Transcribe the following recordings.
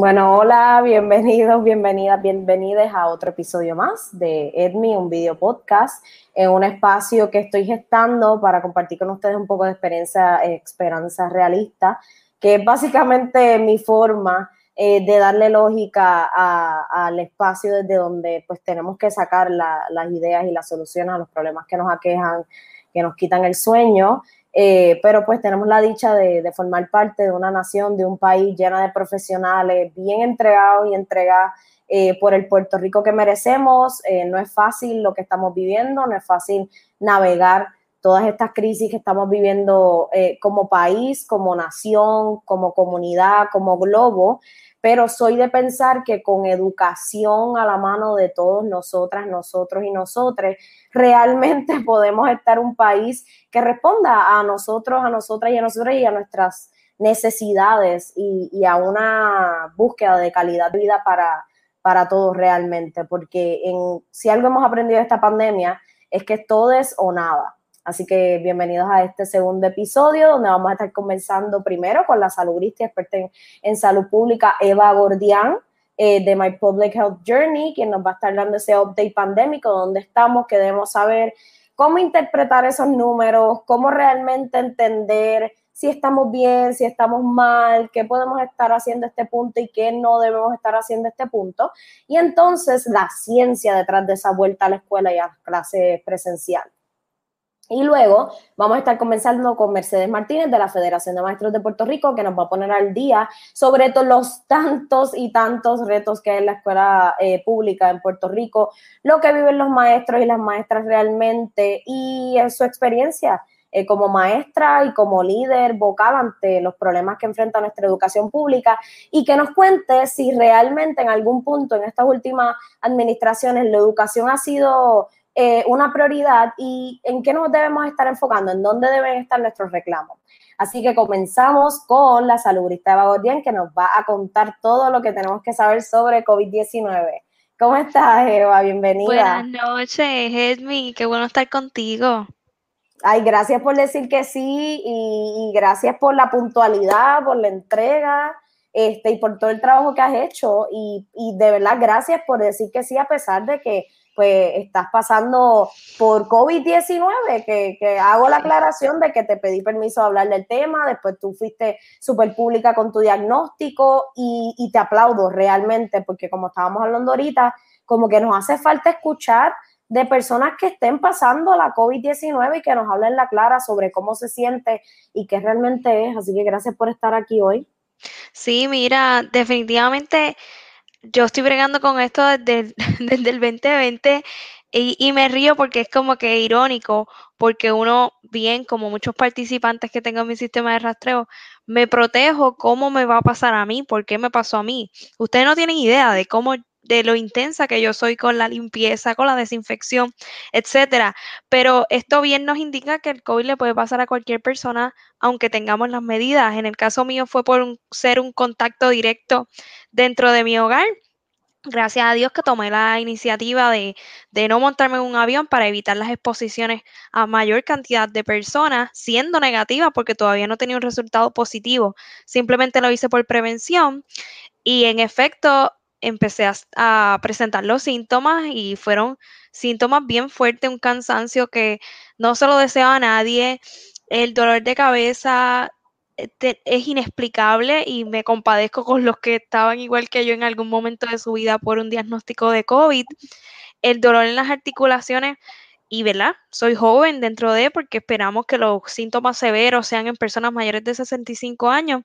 Bueno, hola, bienvenidos, bienvenidas, bienvenidas a otro episodio más de Edmi, un video podcast, en un espacio que estoy gestando para compartir con ustedes un poco de experiencia, esperanza realista, que es básicamente mi forma eh, de darle lógica al espacio desde donde pues tenemos que sacar las ideas y las soluciones a los problemas que nos aquejan, que nos quitan el sueño. Eh, pero pues tenemos la dicha de, formar parte de una nación, de un país llena de profesionales bien entregados y entregadas eh, por el Puerto Rico que merecemos. no es fácil lo que estamos viviendo, no es fácil navegar todas estas crisis que estamos viviendo como país, como nación, como comunidad, como globo, pero soy de pensar que con educación a la mano de todos nosotras, nosotros y nosotros, realmente podemos estar un país que responda a nosotros, a nosotras y a nosotros y a nuestras necesidades y, a una búsqueda de calidad de vida para, para todos realmente, porque en, si algo hemos aprendido de esta pandemia es que todo es o nada. Así que bienvenidos a este segundo episodio donde vamos a estar conversando primero con la salubrista y experta en, salud pública Eva Gordián eh, de My Public Health Journey, quien nos va a estar dando ese update pandémico, dónde estamos, qué debemos saber, cómo interpretar esos números, cómo realmente entender si estamos bien, si estamos mal, qué podemos estar haciendo este punto y qué no debemos estar haciendo este punto. Y entonces la ciencia detrás de esa vuelta a la escuela y a las clases presenciales. Y luego vamos a estar conversando con Mercedes Martínez de la Federación de Maestros de Puerto Rico, que nos va a poner al día sobre todos los tantos y tantos retos que hay en la escuela eh, pública en Puerto Rico, lo que viven los maestros y las maestras realmente y su experiencia eh, como maestra y como líder vocal ante los problemas que enfrenta nuestra educación pública y que nos cuente si realmente en algún punto en estas últimas administraciones la educación ha sido eh, una prioridad y en qué nos debemos estar enfocando, en dónde deben estar nuestros reclamos. Así que comenzamos con la salubrista Eva Gordian, que nos va a contar todo lo que tenemos que saber sobre COVID-19. ¿Cómo estás, Eva? Bienvenida. Buenas noches, Edmi. Qué bueno estar contigo. Ay, gracias por decir que sí y, gracias por la puntualidad, por la entrega este, y por todo el trabajo que has hecho. Y, y de verdad, gracias por decir que sí, a pesar de que pues estás pasando por COVID-19, que, hago la aclaración de que te pedí permiso de hablar del tema, después tú fuiste súper pública con tu diagnóstico y, y, te aplaudo realmente, porque como estábamos hablando ahorita, como que nos hace falta escuchar de personas que estén pasando la COVID-19 y que nos hablen la clara sobre cómo se siente y qué realmente es. Así que gracias por estar aquí hoy. Sí, mira, definitivamente yo estoy bregando con esto desde, el 2020 y, y, me río porque es como que irónico, porque uno, bien, como muchos participantes que tengo en mi sistema de rastreo, me protejo cómo me va a pasar a mí, por qué me pasó a mí. Ustedes no tienen idea de cómo de lo intensa que yo soy con la limpieza, con la desinfección, etcétera. Pero esto bien nos indica que el COVID le puede pasar a cualquier persona, aunque tengamos las medidas. En el caso mío fue por ser un contacto directo dentro de mi hogar. Gracias a Dios que tomé la iniciativa de, de, no montarme en un avión para evitar las exposiciones a mayor cantidad de personas, siendo negativa porque todavía no tenía un resultado positivo. Simplemente lo hice por prevención y en efecto empecé a, presentar los síntomas y fueron síntomas bien fuertes, un cansancio que no se lo deseo a nadie, el dolor de cabeza eh, es inexplicable y me compadezco con los que estaban igual que yo en algún momento de su vida por un diagnóstico de COVID, el dolor en las articulaciones y, ¿verdad? Soy joven dentro de, porque esperamos que los síntomas severos sean en personas mayores de 65 años,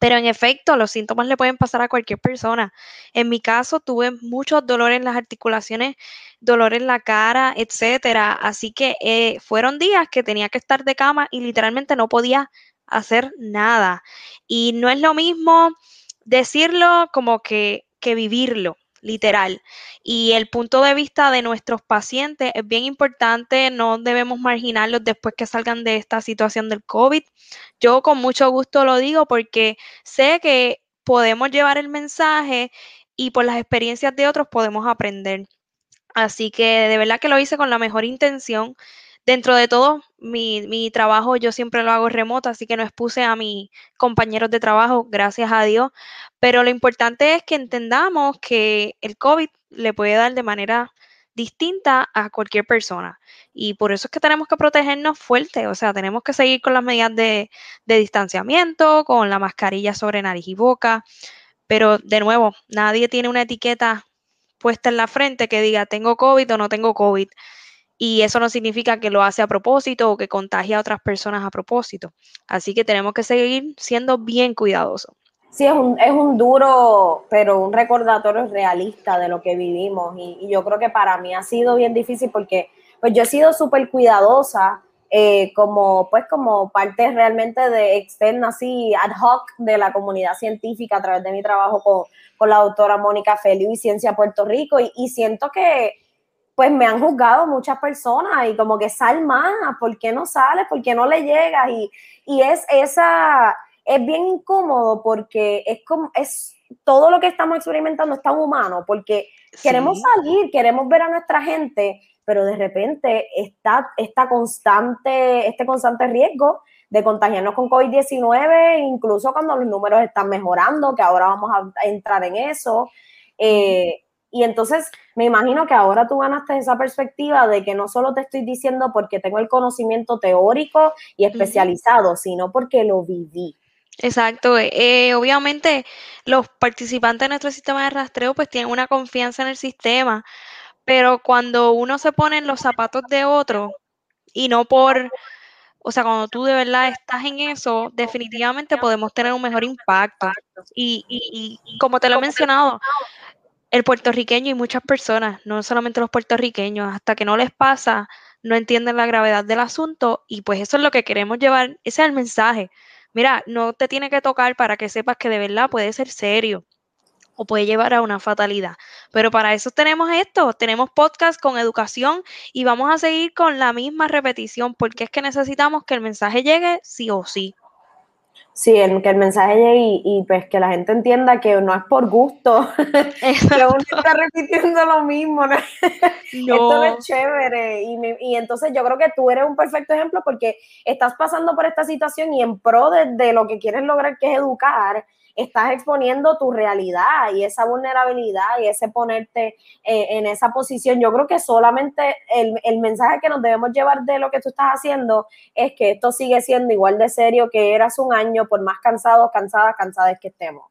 pero en efecto, los síntomas le pueden pasar a cualquier persona. En mi caso, tuve muchos dolores en las articulaciones, dolor en la cara, etcétera. Así que eh, fueron días que tenía que estar de cama y literalmente no podía hacer nada. Y no es lo mismo decirlo como que, que vivirlo literal. Y el punto de vista de nuestros pacientes es bien importante, no debemos marginarlos después que salgan de esta situación del COVID. Yo con mucho gusto lo digo porque sé que podemos llevar el mensaje y por las experiencias de otros podemos aprender. Así que de verdad que lo hice con la mejor intención dentro de todo, mi, mi, trabajo yo siempre lo hago remoto, así que no expuse a mis compañeros de trabajo, gracias a Dios. Pero lo importante es que entendamos que el COVID le puede dar de manera distinta a cualquier persona. Y por eso es que tenemos que protegernos fuerte, o sea, tenemos que seguir con las medidas de, de distanciamiento, con la mascarilla sobre nariz y boca. Pero de nuevo, nadie tiene una etiqueta puesta en la frente que diga tengo COVID o no tengo COVID. Y eso no significa que lo hace a propósito o que contagie a otras personas a propósito. Así que tenemos que seguir siendo bien cuidadosos. Sí, es un, es un duro, pero un recordatorio realista de lo que vivimos. Y, yo creo que para mí ha sido bien difícil porque pues yo he sido súper cuidadosa eh, como, pues, como parte realmente de externa, así, ad hoc de la comunidad científica a través de mi trabajo con, con la doctora Mónica Feliu y Ciencia Puerto Rico. Y, siento que, pues, me han juzgado muchas personas y como que sal más, ¿por qué no sales? ¿Por qué no le llegas? Y, y es esa es bien incómodo porque es como, es todo lo que estamos experimentando es tan humano, porque queremos salir, queremos ver a nuestra gente, pero de repente está esta constante, este constante riesgo de contagiarnos con COVID-19, incluso cuando los números están mejorando, que ahora vamos a entrar en eso. Eh, y entonces me imagino que ahora tú ganaste esa perspectiva de que no solo te estoy diciendo porque tengo el conocimiento teórico y especializado, sino porque lo viví. Exacto. Eh, obviamente los participantes de nuestro sistema de rastreo pues tienen una confianza en el sistema, pero cuando uno se pone en los zapatos de otro y no por, o sea, cuando tú de verdad estás en eso, definitivamente podemos tener un mejor impacto. Y, y, y como te lo he mencionado, el puertorriqueño y muchas personas, no solamente los puertorriqueños, hasta que no les pasa, no entienden la gravedad del asunto y pues eso es lo que queremos llevar, ese es el mensaje mira, no te tiene que tocar para que sepas que de verdad puede ser serio o puede llevar a una fatalidad. Pero para eso tenemos esto, tenemos podcast con educación y vamos a seguir con la misma repetición porque es que necesitamos que el mensaje llegue sí o sí. Sí, que el mensaje llegue y, pues que la gente entienda que no es por gusto, que uno está repitiendo lo mismo, ¿no? Esto es chévere. Y, y, entonces yo creo que tú eres un perfecto ejemplo porque estás pasando por esta situación y en pro de lo que quieres lograr, que es educar, estás exponiendo tu realidad y esa vulnerabilidad y ese ponerte eh, en esa posición. Yo creo que solamente el, mensaje que nos debemos llevar de lo que tú estás haciendo es que esto sigue siendo igual de serio que eras un año, por más cansados, cansadas, cansadas que estemos.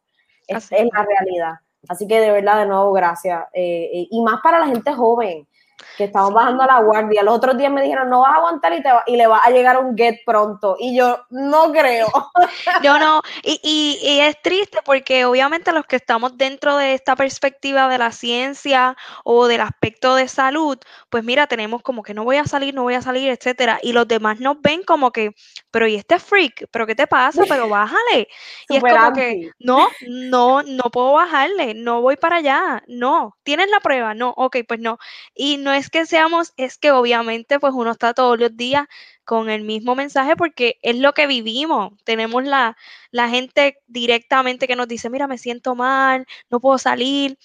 Es, es la realidad. Así que de verdad, de nuevo, gracias. Eh, eh, y más para la gente joven que estamos bajando a la guardia. Los otros días me dijeron, no vas a aguantar y, te y le va a llegar un get pronto. Y yo, no creo. Yo no, y, y, y, es triste porque obviamente los que estamos dentro de esta perspectiva de la ciencia o del aspecto de salud, pues mira, tenemos como que no voy a salir, no voy a salir, etcétera. Y los demás nos ven como que, pero ¿y este freak? ¿Pero qué te pasa? Pero bájale. y es como que, no, no, no puedo bajarle, no voy para allá, no. ¿Tienes la prueba? No, ok, pues no. Y no es que seamos, es que obviamente pues uno está todos los días con el mismo mensaje porque es lo que vivimos. Tenemos la, la gente directamente que nos dice, mira, me siento mal, no puedo salir.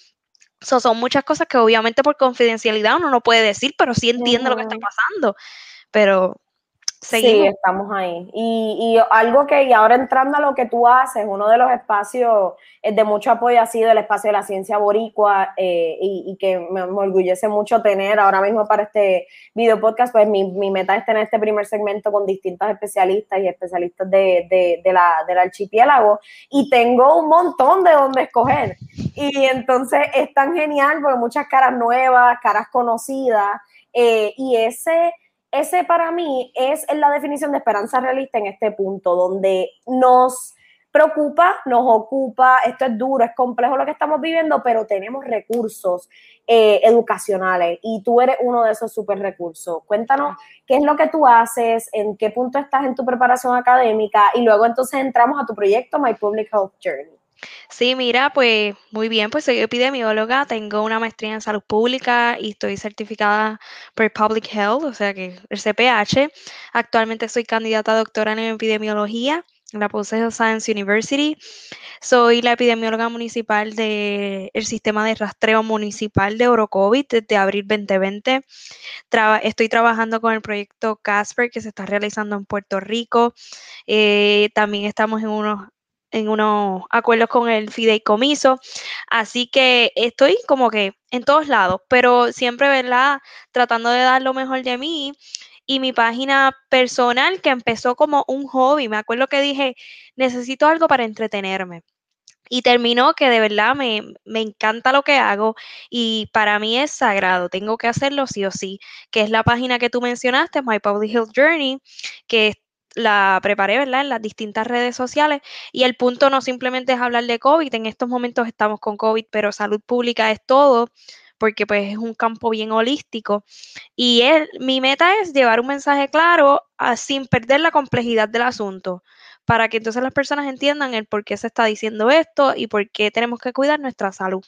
son muchas cosas que obviamente por confidencialidad uno no puede decir, pero sí entiende lo que está pasando. Pero Sí, estamos ahí. Y, algo que, y ahora entrando a lo que tú haces, uno de los espacios eh, de mucho apoyo ha sido el espacio de la ciencia boricua eh, y, que me, orgullece mucho tener ahora mismo para este video podcast, pues mi, meta es tener este primer segmento con distintos especialistas y especialistas de, la, del archipiélago y tengo un montón de donde escoger. Y entonces es tan genial porque muchas caras nuevas, caras conocidas eh, y ese ese para mí es la definición de esperanza realista en este punto, donde nos preocupa, nos ocupa, esto es duro, es complejo lo que estamos viviendo, pero tenemos recursos eh, educacionales y tú eres uno de esos super recursos. Cuéntanos qué es lo que tú haces, en qué punto estás en tu preparación académica y luego entonces entramos a tu proyecto My Public Health Journey. Sí, mira, pues muy bien, pues soy epidemióloga, tengo una maestría en salud pública y estoy certificada por Public Health, o sea que el CPH. Actualmente soy candidata a doctora en epidemiología la Pulse Health Science University. Soy la epidemióloga municipal del sistema de rastreo municipal de Orocovid desde abril 2020. estoy trabajando con el proyecto Casper que se está realizando en Puerto Rico. Eh, también estamos en unos en unos acuerdos con el fideicomiso. Así que estoy como que en todos lados, pero siempre, ¿verdad? Tratando de dar lo mejor de mí. Y mi página personal que empezó como un hobby, me acuerdo que dije, necesito algo para entretenerme. Y terminó que de verdad me, me, encanta lo que hago y para mí es sagrado, tengo que hacerlo sí o sí, que es la página que tú mencionaste, My Public Health Journey, que la preparé, ¿verdad? En las distintas redes sociales y el punto no simplemente es hablar de COVID, en estos momentos estamos con COVID, pero salud pública es todo porque pues es un campo bien holístico y mi meta es llevar un mensaje claro sin perder la complejidad del asunto para que entonces las personas entiendan el por qué se está diciendo esto y por qué tenemos que cuidar nuestra salud.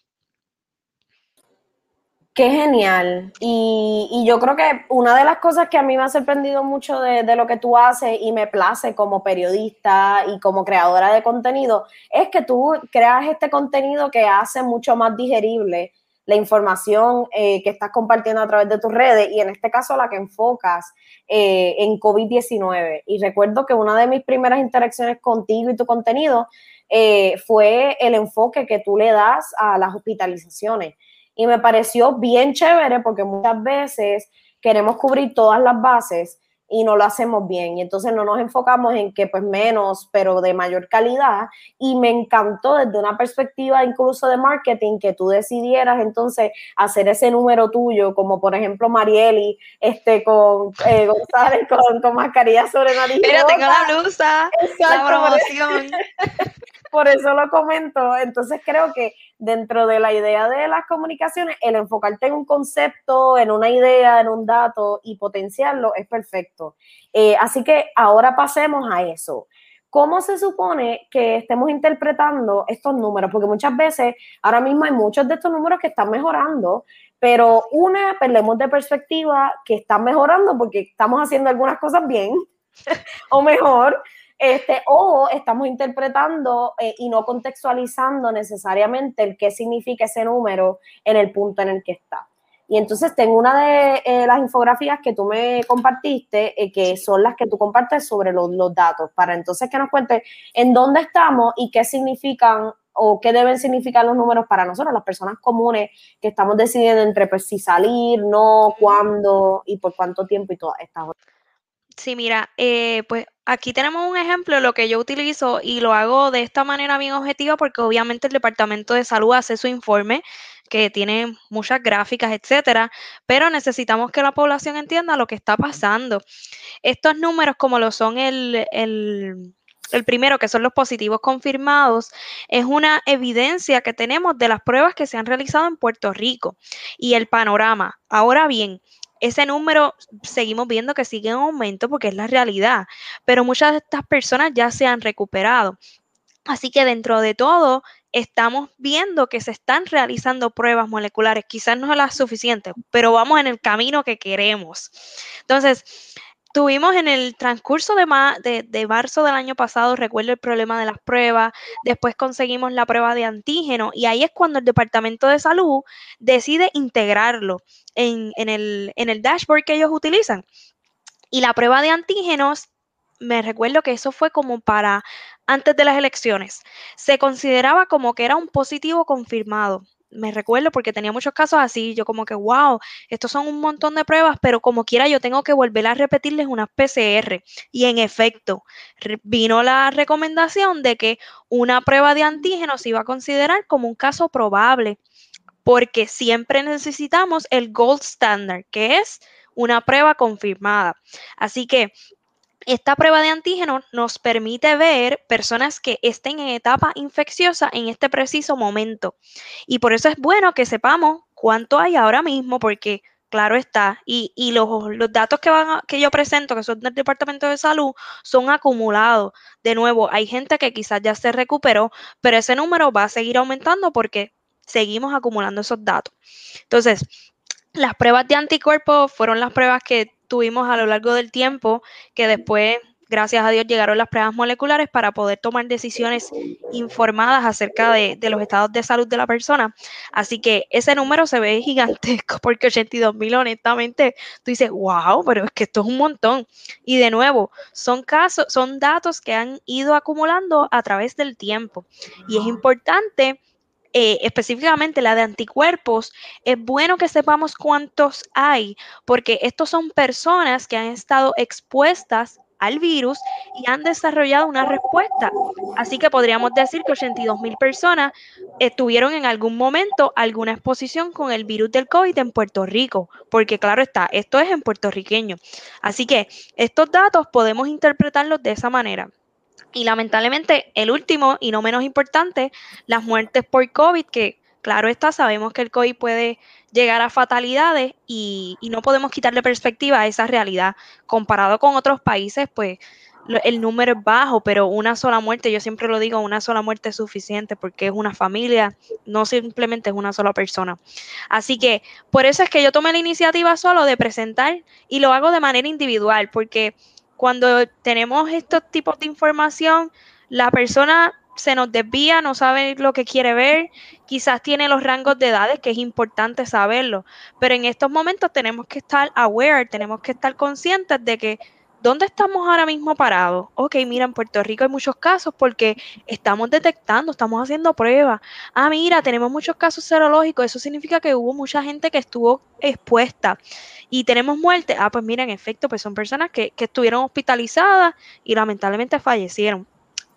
Qué genial. Y, yo creo que una de las cosas que a mí me ha sorprendido mucho de, de, lo que tú haces y me place como periodista y como creadora de contenido es que tú creas este contenido que hace mucho más digerible la información eh, que estás compartiendo a través de tus redes y en este caso la que enfocas eh, en COVID-19. Y recuerdo que una de mis primeras interacciones contigo y tu contenido eh, fue el enfoque que tú le das a las hospitalizaciones. Y me pareció bien chévere porque muchas veces queremos cubrir todas las bases y no lo hacemos bien. Y entonces no nos enfocamos en que pues menos, pero de mayor calidad. Y me encantó desde una perspectiva incluso de marketing que tú decidieras entonces hacer ese número tuyo, como por ejemplo Marieli, este con eh, González con, con mascarilla sobre nariz. Mira, tengo la blusa, la promoción. por eso lo comento. Entonces creo que dentro de la idea de las comunicaciones, el enfocarte en un concepto, en una idea, en un dato y potenciarlo es perfecto. Eh, así que ahora pasemos a eso. ¿Cómo se supone que estemos interpretando estos números? Porque muchas veces, ahora mismo hay muchos de estos números que están mejorando, pero una, perdemos de perspectiva que están mejorando porque estamos haciendo algunas cosas bien o mejor, este, o estamos interpretando eh, y no contextualizando necesariamente el qué significa ese número en el punto en el que está. Y entonces tengo una de eh, las infografías que tú me compartiste, eh, que son las que tú compartes sobre los, los, datos, para entonces que nos cuentes en dónde estamos y qué significan o qué deben significar los números para nosotros, las personas comunes que estamos decidiendo entre pues, si salir, no, cuándo y por cuánto tiempo y todas estas Sí, mira, eh, pues aquí tenemos un ejemplo de lo que yo utilizo y lo hago de esta manera bien objetiva porque obviamente el Departamento de Salud hace su informe que tiene muchas gráficas, etcétera, pero necesitamos que la población entienda lo que está pasando. Estos números, como lo son el, el, el primero, que son los positivos confirmados, es una evidencia que tenemos de las pruebas que se han realizado en Puerto Rico y el panorama. Ahora bien, ese número seguimos viendo que sigue en aumento porque es la realidad, pero muchas de estas personas ya se han recuperado. Así que dentro de todo, estamos viendo que se están realizando pruebas moleculares, quizás no las suficientes, pero vamos en el camino que queremos. Entonces, Tuvimos en el transcurso de, de, marzo del año pasado, recuerdo el problema de las pruebas, después conseguimos la prueba de antígeno y ahí es cuando el Departamento de Salud decide integrarlo en, el, en el dashboard que ellos utilizan. Y la prueba de antígenos, me recuerdo que eso fue como para antes de las elecciones. Se consideraba como que era un positivo confirmado me recuerdo porque tenía muchos casos así, yo como que, wow, estos son un montón de pruebas, pero como quiera yo tengo que volver a repetirles unas PCR. Y en efecto, vino la recomendación de que una prueba de antígenos se iba a considerar como un caso probable, porque siempre necesitamos el gold standard, que es una prueba confirmada. Así que esta prueba de antígeno nos permite ver personas que estén en etapa infecciosa en este preciso momento. Y por eso es bueno que sepamos cuánto hay ahora mismo, porque claro está, y, los, datos que, van que yo presento, que son del Departamento de Salud, son acumulados. De nuevo, hay gente que quizás ya se recuperó, pero ese número va a seguir aumentando porque seguimos acumulando esos datos. Entonces, las pruebas de anticuerpos fueron las pruebas que tuvimos a lo largo del tiempo, que después gracias a Dios llegaron las pruebas moleculares para poder tomar decisiones informadas acerca de, los estados de salud de la persona. Así que ese número se ve gigantesco porque 82 mil, honestamente, tú dices, wow, pero es que esto es un montón. Y de nuevo, son casos, son datos que han ido acumulando a través del tiempo. Y es importante eh, específicamente la de anticuerpos, es bueno que sepamos cuántos hay, porque estos son personas que han estado expuestas al virus y han desarrollado una respuesta. Así que podríamos decir que 82 mil personas tuvieron en algún momento alguna exposición con el virus del COVID en Puerto Rico, porque claro está, esto es en puertorriqueño. Así que estos datos podemos interpretarlos de esa manera. Y lamentablemente, el último y no menos importante, las muertes por COVID, que claro está, sabemos que el COVID puede llegar a fatalidades y, no podemos quitarle perspectiva a esa realidad. Comparado con otros países, pues el número es bajo, pero una sola muerte, yo siempre lo digo, una sola muerte es suficiente porque es una familia, no simplemente es una sola persona. Así que por eso es que yo tomé la iniciativa solo de presentar y lo hago de manera individual, porque cuando tenemos estos tipos de información, la persona se nos desvía, no sabe lo que quiere ver, quizás tiene los rangos de edades, que es importante saberlo, pero en estos momentos tenemos que estar aware, tenemos que estar conscientes de que ¿dónde estamos ahora mismo parados? Ok, mira, en Puerto Rico hay muchos casos porque estamos detectando, estamos haciendo pruebas. Ah, mira, tenemos muchos casos serológicos, eso significa que hubo mucha gente que estuvo expuesta y tenemos muerte. Ah, pues mira, en efecto, pues son personas que, que estuvieron hospitalizadas y lamentablemente fallecieron.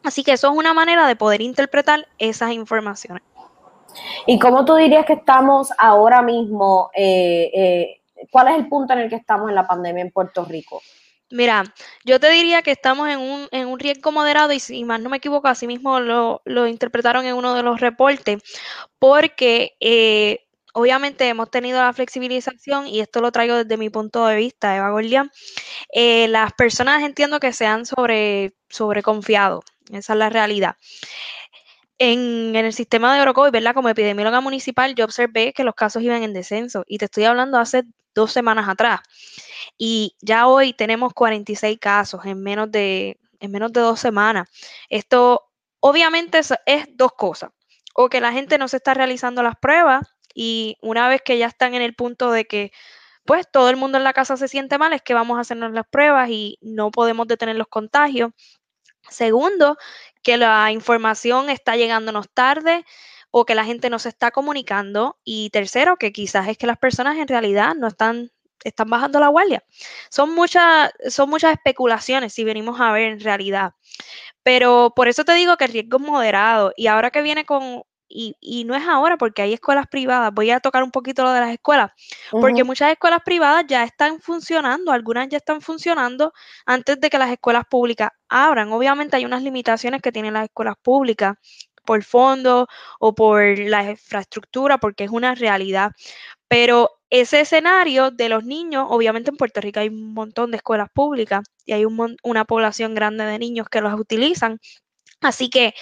Así que eso es una manera de poder interpretar esas informaciones. ¿Y cómo tú dirías que estamos ahora mismo? Eh, eh, ¿Cuál es el punto en el que estamos en la pandemia en Puerto Rico? Mira, yo te diría que estamos en un, en un riesgo moderado y si más no me equivoco, así mismo lo, lo interpretaron en uno de los reportes, porque eh, obviamente hemos tenido la flexibilización y esto lo traigo desde mi punto de vista, Eva Gordian. Eh, las personas entiendo que se han sobre, sobreconfiado, esa es la realidad. En, en, el sistema de Orocovi, ¿verdad? Como epidemióloga municipal, yo observé que los casos iban en descenso y te estoy hablando hace dos semanas atrás. Y ya hoy tenemos 46 casos en menos de, en menos de dos semanas. Esto obviamente es, dos cosas. O que la gente no se está realizando las pruebas y una vez que ya están en el punto de que pues todo el mundo en la casa se siente mal, es que vamos a hacernos las pruebas y no podemos detener los contagios. Segundo, que la información está llegándonos tarde o que la gente no se está comunicando. Y tercero, que quizás es que las personas en realidad no están, están bajando la guardia. Son muchas, son muchas especulaciones si venimos a ver en realidad. Pero por eso te digo que el riesgo es moderado. Y ahora que viene con y, no es ahora porque hay escuelas privadas. Voy a tocar un poquito lo de las escuelas, porque muchas escuelas privadas ya están funcionando, algunas ya están funcionando antes de que las escuelas públicas abran. Obviamente hay unas limitaciones que tienen las escuelas públicas por fondo o por la infraestructura, porque es una realidad. Pero ese escenario de los niños, obviamente en Puerto Rico hay un montón de escuelas públicas y hay una población grande de niños que los utilizan. Así que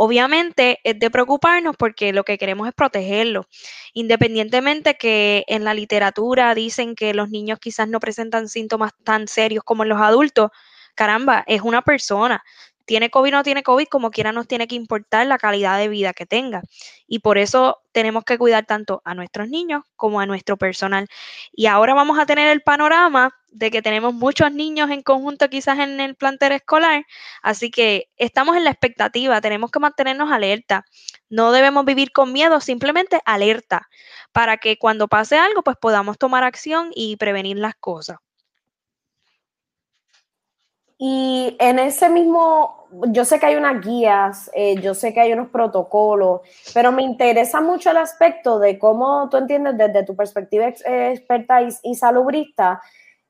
Obviamente es de preocuparnos porque lo que queremos es protegerlo. Independientemente que en la literatura dicen que los niños quizás no presentan síntomas tan serios como en los adultos, caramba, es una persona tiene COVID o no tiene COVID, como quiera nos tiene que importar la calidad de vida que tenga. Y por eso tenemos que cuidar tanto a nuestros niños como a nuestro personal. Y ahora vamos a tener el panorama de que tenemos muchos niños en conjunto quizás en el plantel escolar, así que estamos en la expectativa, tenemos que mantenernos alerta. No debemos vivir con miedo, simplemente alerta, para que cuando pase algo, pues podamos tomar acción y prevenir las cosas. Y en ese mismo, yo sé que hay unas guías, eh, yo sé que hay unos protocolos, pero me interesa mucho el aspecto de cómo tú entiendes desde tu perspectiva experta y, salubrista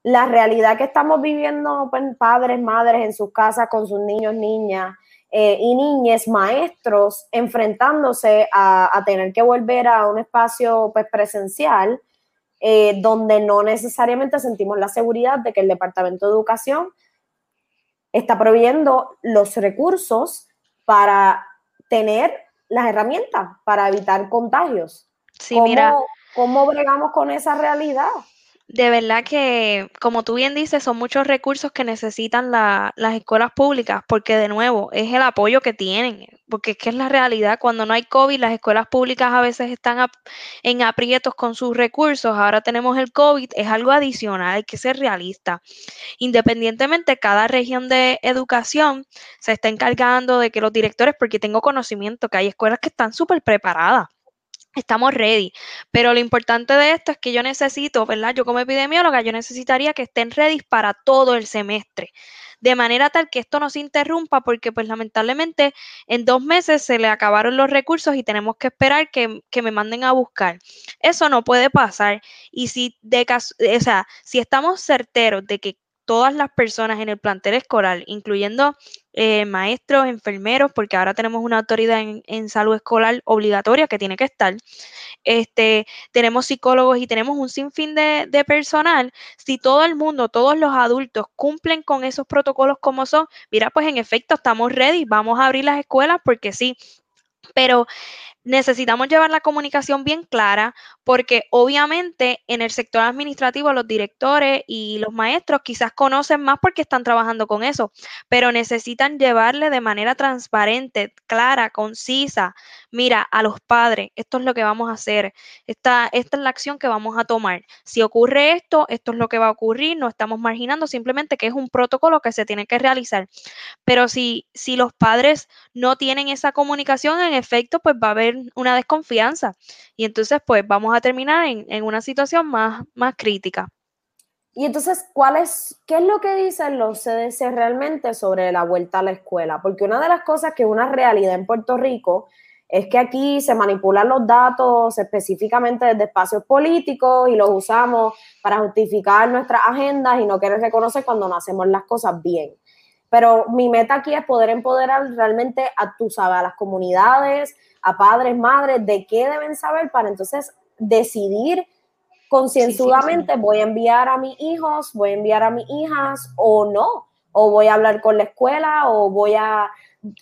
la realidad que estamos viviendo pues, padres, madres en sus casas con sus niños, niñas eh, y niñas, maestros, enfrentándose a, tener que volver a un espacio pues, presencial eh, donde no necesariamente sentimos la seguridad de que el Departamento de Educación está proveyendo los recursos para tener las herramientas para evitar contagios. Sí, mira. ¿Cómo bregamos con esa realidad? De verdad que, como tú bien dices, son muchos recursos que necesitan las escuelas públicas, porque de nuevo, es el apoyo que tienen, porque es que es la realidad, cuando no hay COVID, las escuelas públicas a veces están en aprietos con sus recursos, ahora tenemos el COVID, es algo adicional, hay que ser realista. Independientemente, cada región de educación se está encargando de que los directores, porque tengo conocimiento que hay escuelas que están súper preparadas estamos ready. Pero lo importante de esto es que yo necesito, ¿verdad? Yo como epidemióloga, yo necesitaría que estén ready para todo el semestre. De manera tal que esto no se interrumpa porque pues lamentablemente en dos meses se le acabaron los recursos y tenemos que esperar que, que me manden a buscar. Eso no puede pasar. Y si de caso, o sea, si estamos certeros de que todas las personas en el plantel escolar, incluyendo eh, maestros, enfermeros, porque ahora tenemos una autoridad en, salud escolar obligatoria que tiene que estar. Este, tenemos psicólogos y tenemos un sinfín de, de personal. Si todo el mundo, todos los adultos cumplen con esos protocolos como son, mira, pues en efecto estamos ready, vamos a abrir las escuelas porque sí. Pero necesitamos llevar la comunicación bien clara porque obviamente en el sector administrativo los directores y los maestros quizás conocen más porque están trabajando con eso, pero necesitan llevarle de manera transparente, clara, concisa, mira, a los padres, esto es lo que vamos a hacer, esta, esta es la acción que vamos a tomar. Si ocurre esto, esto es lo que va a ocurrir, no estamos marginando, simplemente que es un protocolo que se tiene que realizar. Pero si, si los padres no tienen esa comunicación, en efecto, pues va a haber una desconfianza y entonces pues vamos a terminar en, una situación más, más crítica. Y entonces, ¿cuál es, ¿qué es lo que dicen los CDC realmente sobre la vuelta a la escuela? Porque una de las cosas que es una realidad en Puerto Rico es que aquí se manipulan los datos específicamente desde espacios políticos y los usamos para justificar nuestras agendas y no querer reconocer cuando no hacemos las cosas bien. Pero mi meta aquí es poder empoderar realmente a, tú sabes, a las comunidades, a padres, madres, de qué deben saber para entonces decidir concienzudamente, voy a enviar a mis hijos, voy a enviar a mis hijas o no, o voy a hablar con la escuela o voy a...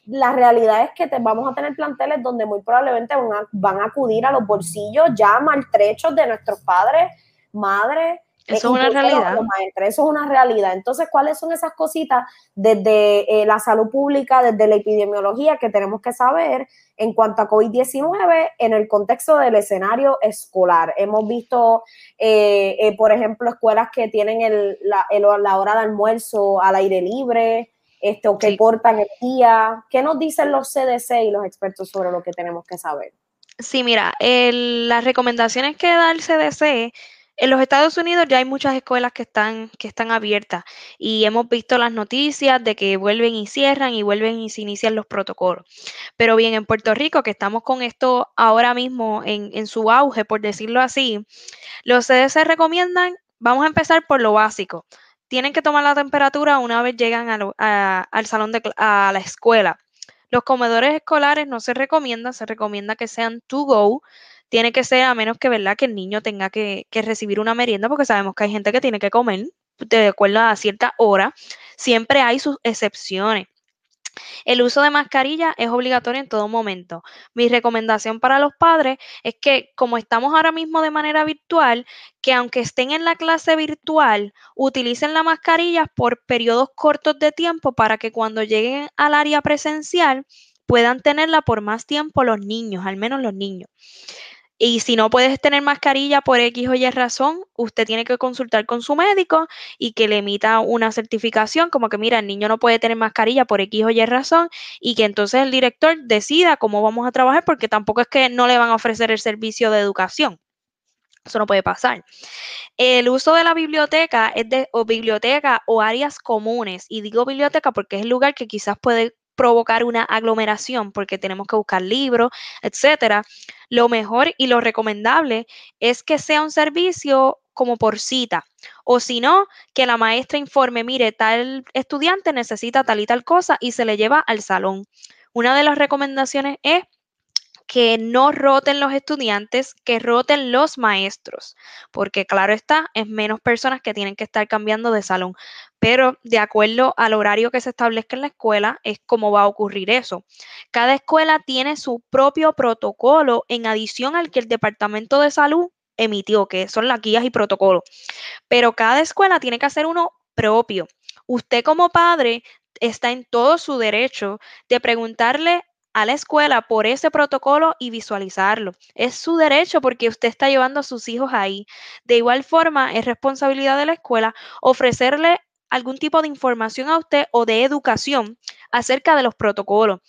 La realidad es que te, vamos a tener planteles donde muy probablemente van a, van a acudir a los bolsillos ya maltrechos de nuestros padres, madres, eso es una realidad. eso es una realidad. Entonces, ¿cuáles son esas cositas desde eh, la salud pública, desde la epidemiología que tenemos que saber en cuanto a COVID-19 en el contexto del escenario escolar? Hemos visto, eh, eh, por ejemplo, escuelas que tienen el, la, la, hora de almuerzo al aire libre, este, o que cortan el día. ¿Qué nos dicen los CDC y los expertos sobre lo que tenemos que saber? Sí, mira, las recomendaciones que da el CDC en los Estados Unidos ya hay muchas escuelas que están, que están abiertas y hemos visto las noticias de que vuelven y cierran y vuelven y se inician los protocolos. Pero bien, en Puerto Rico, que estamos con esto ahora mismo en, en su auge, por decirlo así, los CDC recomiendan, vamos a empezar por lo básico. Tienen que tomar la temperatura una vez llegan al salón de a la escuela. Los comedores escolares no se recomienda, se recomienda que sean to go, tiene que ser a menos que, ¿verdad? Que el niño tenga que, recibir una merienda, porque sabemos que hay gente que tiene que comer de acuerdo a cierta hora. Siempre hay sus excepciones. El uso de mascarilla es obligatorio en todo momento. Mi recomendación para los padres es que como estamos ahora mismo de manera virtual, que aunque estén en la clase virtual, utilicen la mascarilla por periodos cortos de tiempo para que cuando lleguen al área presencial puedan tenerla por más tiempo los niños, al menos los niños. Y si no puedes tener mascarilla por X o Y razón, usted tiene que consultar con su médico y que le emita una certificación como que, mira, el niño no puede tener mascarilla por X o Y razón y que entonces el director decida cómo vamos a trabajar porque tampoco es que no le van a ofrecer el servicio de educación. Eso no puede pasar. El uso de la biblioteca es de o biblioteca o áreas comunes. Y digo biblioteca porque es el lugar que quizás puede provocar una aglomeración porque tenemos que buscar libros, etcétera, lo mejor y lo recomendable es que sea un servicio como por cita. O si no, que la maestra informe, mire, tal estudiante necesita tal y tal cosa y se le lleva al salón. Una de las recomendaciones es que no roten los estudiantes, que roten los maestros, porque claro está, es menos personas que tienen que estar cambiando de salón, pero de acuerdo al horario que se establezca en la escuela es como va a ocurrir eso. Cada escuela tiene su propio protocolo en adición al que el Departamento de Salud emitió, que son las guías y protocolos. Pero cada escuela tiene que hacer uno propio. Usted como padre está en todo su derecho de preguntarle a la escuela por ese protocolo y visualizarlo. Es su derecho porque usted está llevando a sus hijos ahí. De igual forma, es responsabilidad de la escuela ofrecerle algún tipo de información a usted o de educación acerca de los protocolos.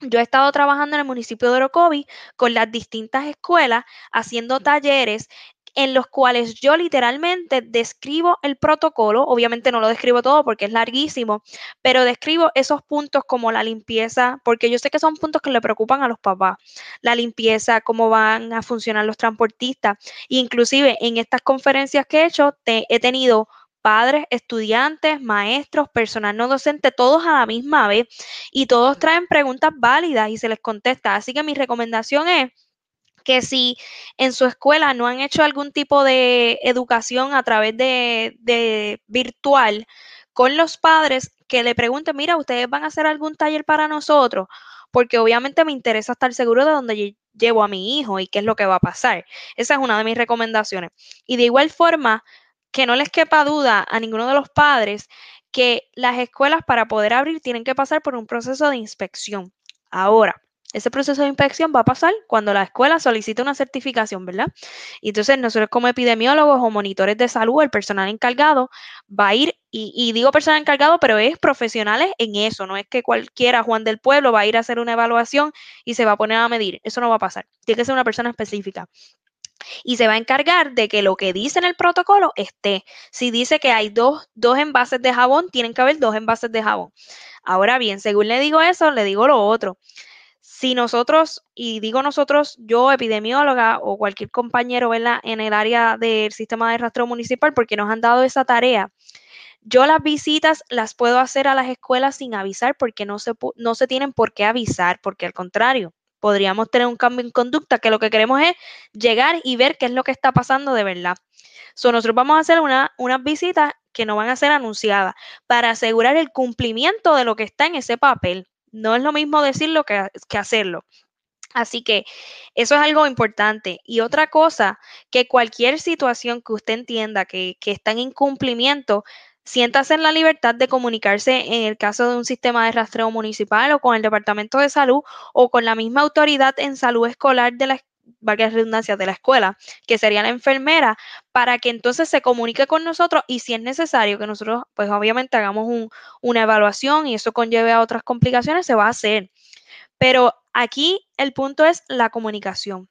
Yo he estado trabajando en el municipio de Orocovi con las distintas escuelas haciendo talleres en los cuales yo literalmente describo el protocolo, obviamente no lo describo todo porque es larguísimo, pero describo esos puntos como la limpieza, porque yo sé que son puntos que le preocupan a los papás, la limpieza, cómo van a funcionar los transportistas, inclusive en estas conferencias que he hecho he tenido padres, estudiantes, maestros, personal no docente, todos a la misma vez y todos traen preguntas válidas y se les contesta. Así que mi recomendación es que si en su escuela no han hecho algún tipo de educación a través de, virtual con los padres, que le pregunten, mira, ustedes van a hacer algún taller para nosotros, porque obviamente me interesa estar seguro de dónde llevo a mi hijo y qué es lo que va a pasar. Esa es una de mis recomendaciones. Y de igual forma, que no les quepa duda a ninguno de los padres que las escuelas para poder abrir tienen que pasar por un proceso de inspección. Ahora, ese proceso de inspección va a pasar cuando la escuela solicite una certificación, ¿verdad? Y entonces nosotros como epidemiólogos o monitores de salud, el personal encargado va a ir, y, digo personal encargado, pero es profesionales en eso, no es que cualquiera, Juan del Pueblo, va a ir a hacer una evaluación y se va a poner a medir. Eso no va a pasar. Tiene que ser una persona específica y se va a encargar de que lo que dice en el protocolo esté. Si dice que hay dos, dos, envases de jabón, tienen que haber dos envases de jabón. Ahora bien, según le digo eso, le digo lo otro si nosotros, y digo nosotros, yo epidemióloga o cualquier compañero en el área del sistema de rastreo municipal, porque nos han dado esa tarea, yo las visitas las puedo hacer a las escuelas sin avisar porque no se, no se tienen por qué avisar, porque al contrario, podríamos tener un cambio en conducta que lo que queremos es llegar y ver qué es lo que está pasando de verdad. So, nosotros vamos a hacer una, unas visitas que no van a ser anunciadas para asegurar el cumplimiento de lo que está en ese papel. No es lo mismo decirlo que, hacerlo. Así que eso es algo importante. Y otra cosa, que cualquier situación que usted entienda que, que está en incumplimiento, siéntase en la libertad de comunicarse en el caso de un sistema de rastreo municipal o con el Departamento de Salud o con la misma autoridad en salud escolar de la, varias redundancias de la escuela, que sería la enfermera, para que entonces se comunique con nosotros y si es necesario que nosotros, pues obviamente hagamos una evaluación y eso conlleve a otras complicaciones, se va a hacer. Pero aquí el punto es la comunicación.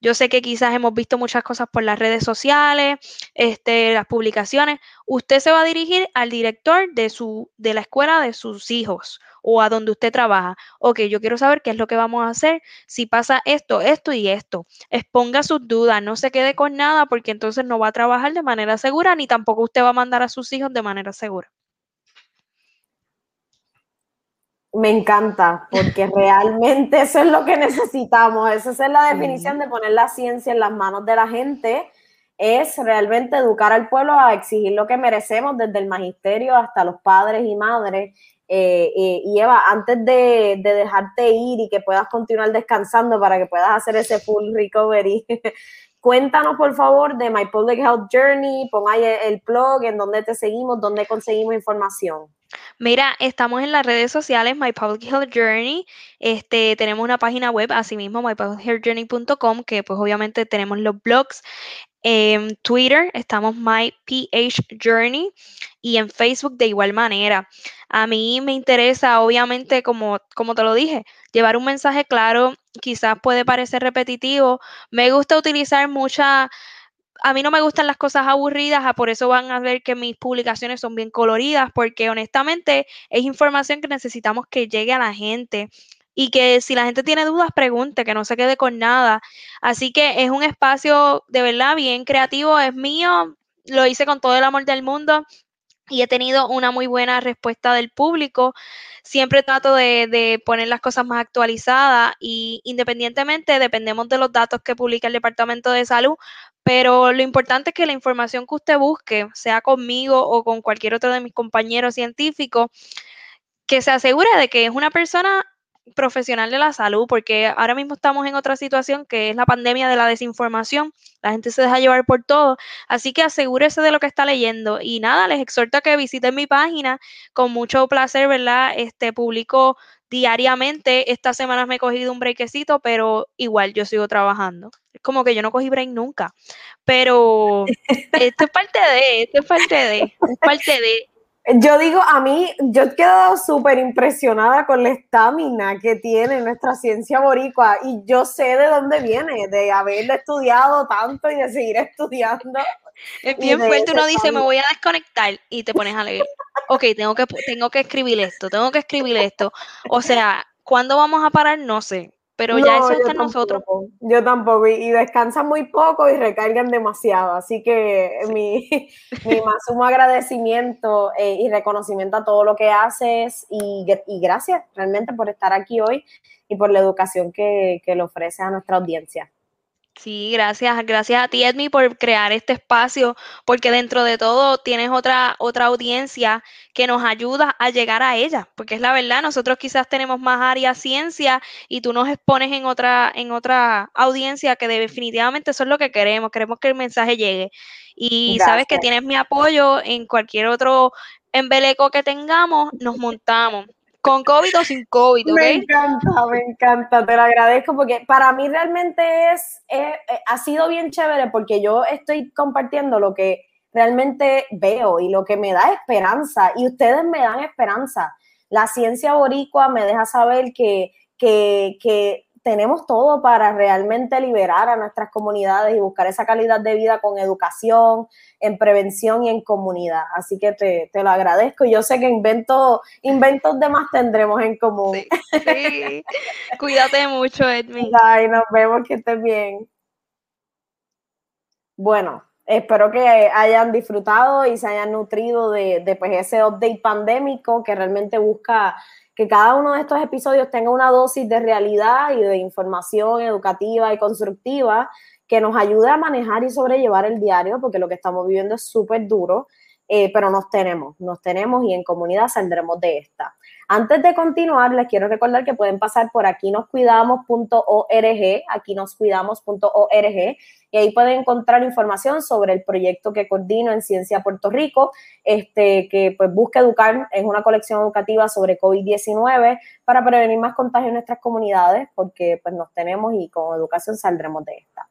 Yo sé que quizás hemos visto muchas cosas por las redes sociales, este, las publicaciones. Usted se va a dirigir al director de, su, de la escuela de sus hijos o a donde usted trabaja. Ok, yo quiero saber qué es lo que vamos a hacer si pasa esto, esto y esto. Exponga sus dudas, no se quede con nada porque entonces no va a trabajar de manera segura ni tampoco usted va a mandar a sus hijos de manera segura. Me encanta, porque realmente eso es lo que necesitamos. Esa es la definición de poner la ciencia en las manos de la gente. Es realmente educar al pueblo a exigir lo que merecemos desde el magisterio hasta los padres y madres. Eh, eh, y Eva, antes de, dejarte ir y que puedas continuar descansando para que puedas hacer ese full recovery, cuéntanos por favor de My Public Health Journey, pon ahí el blog, en donde te seguimos, dónde conseguimos información. Mira, estamos en las redes sociales, My Public Health Journey. Este, tenemos una página web, asimismo, mypublichealthjourney.com, que pues obviamente tenemos los blogs. En Twitter estamos My PH Journey y en Facebook de igual manera. A mí me interesa, obviamente, como, como te lo dije, llevar un mensaje claro, quizás puede parecer repetitivo. Me gusta utilizar mucha a mí no me gustan las cosas aburridas, por eso van a ver que mis publicaciones son bien coloridas, porque honestamente es información que necesitamos que llegue a la gente y que si la gente tiene dudas, pregunte, que no se quede con nada. Así que es un espacio de verdad bien creativo, es mío, lo hice con todo el amor del mundo y he tenido una muy buena respuesta del público. Siempre trato de, de, poner las cosas más actualizadas y independientemente dependemos de los datos que publica el Departamento de Salud, pero lo importante es que la información que usted busque, sea conmigo o con cualquier otro de mis compañeros científicos, que se asegure de que es una persona profesional de la salud, porque ahora mismo estamos en otra situación que es la pandemia de la desinformación. La gente se deja llevar por todo. Así que asegúrese de lo que está leyendo. Y nada, les exhorto a que visiten mi página. Con mucho placer, ¿verdad? Este publico diariamente. Esta semana me he cogido un breakcito, pero igual yo sigo trabajando. Es como que yo no cogí break nunca. Pero esto es parte de, esto es parte de, es parte de. Yo digo, a mí, yo he quedado súper impresionada con la estamina que tiene nuestra ciencia boricua y yo sé de dónde viene, de haber estudiado tanto y de seguir estudiando. Es bien fuerte, uno dice, me voy a desconectar y te pones a leer. Ok, tengo que, tengo que escribir esto, tengo que escribir esto. O sea, ¿cuándo vamos a parar? No sé, pero ya eso está en nosotros. Yo tampoco, y, descansan muy poco y recargan demasiado, así que mi, mi más sumo agradecimiento eh, y reconocimiento a todo lo que haces y, y, gracias realmente por estar aquí hoy y por la educación que, que le ofreces a nuestra audiencia. Sí, gracias, gracias a ti, Edmi, por crear este espacio, porque dentro de todo tienes otra, otra audiencia que nos ayuda a llegar a ella, porque es la verdad, nosotros quizás tenemos más área ciencia y tú nos expones en otra, en otra audiencia que definitivamente eso es lo que queremos, queremos que el mensaje llegue. Y sabes que tienes mi apoyo en cualquier otro embeleco que tengamos, nos montamos con COVID o sin COVID, ¿ok? Me encanta, me encanta, te lo agradezco porque para mí realmente es, eh, ha sido bien chévere porque yo estoy compartiendo lo que realmente veo y lo que me da esperanza y ustedes me dan esperanza. La ciencia boricua me deja saber que, que, que tenemos todo para realmente liberar a nuestras comunidades y buscar esa calidad de vida con educación, en prevención y en comunidad. Así que te, lo agradezco. Yo sé que invento, inventos de más tendremos en común. Sí, Cuídate mucho, Edmund. Ay, nos vemos, que estés bien. Bueno, espero que hayan disfrutado y se hayan nutrido de, de pues, ese update pandémico que realmente busca que cada uno de estos episodios tenga una dosis de realidad y de información educativa y constructiva que nos ayude a manejar y sobrellevar el diario, porque lo que estamos viviendo es súper duro, eh, pero nos tenemos, nos tenemos y en comunidad saldremos de esta. Antes de continuar, les quiero recordar que pueden pasar por aquí noscuidamos.org, aquí noscuidamos.org, y ahí pueden encontrar información sobre el proyecto que coordino en Ciencia Puerto Rico, este, que pues busca educar, es una colección educativa sobre COVID-19 para prevenir más contagios en nuestras comunidades, porque pues nos tenemos y con educación saldremos de esta.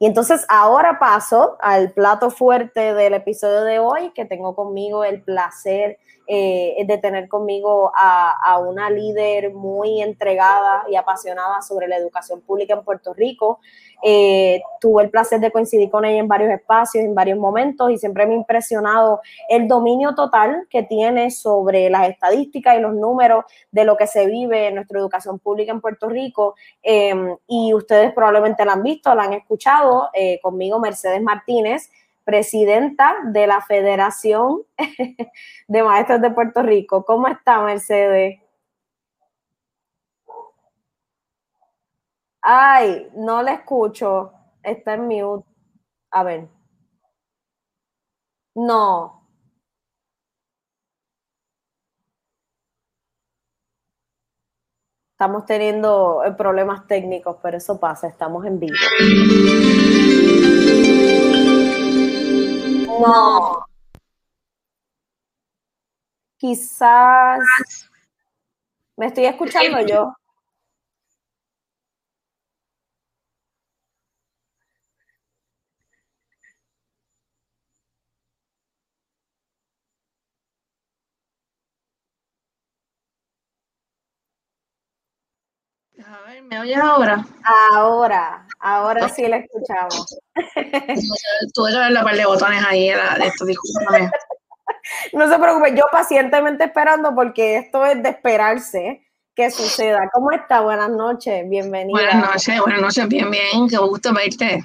Y entonces ahora paso al plato fuerte del episodio de hoy, que tengo conmigo el placer eh, de tener conmigo a, una líder muy entregada y apasionada sobre la educación pública en Puerto Rico. Eh, tuve el placer de coincidir con ella en varios espacios, en varios momentos, y siempre me ha impresionado el dominio total que tiene sobre las estadísticas y los números de lo que se vive en nuestra educación pública en Puerto Rico. Em, y ustedes probablemente la han visto, la han escuchado eh, conmigo, Mercedes Martínez presidenta de la Federación de Maestros de Puerto Rico. ¿Cómo está, Mercedes? Ay, no le escucho. Está en mute. A ver. No. Estamos teniendo eh, problemas técnicos, pero eso pasa, estamos en vivo. No. Quizás me estoy escuchando yo. A ver, ¿me oyes ahora? Ahora, ahora sí la escuchamos. Tuve que ver la par de botones ahí de esto, discúlpame. No se preocupe, yo pacientemente esperando porque esto es de esperarse que suceda. ¿Cómo está? Buenas noches, bienvenida. Buenas noches, buenas noches, bien, bien, qué gusto verte.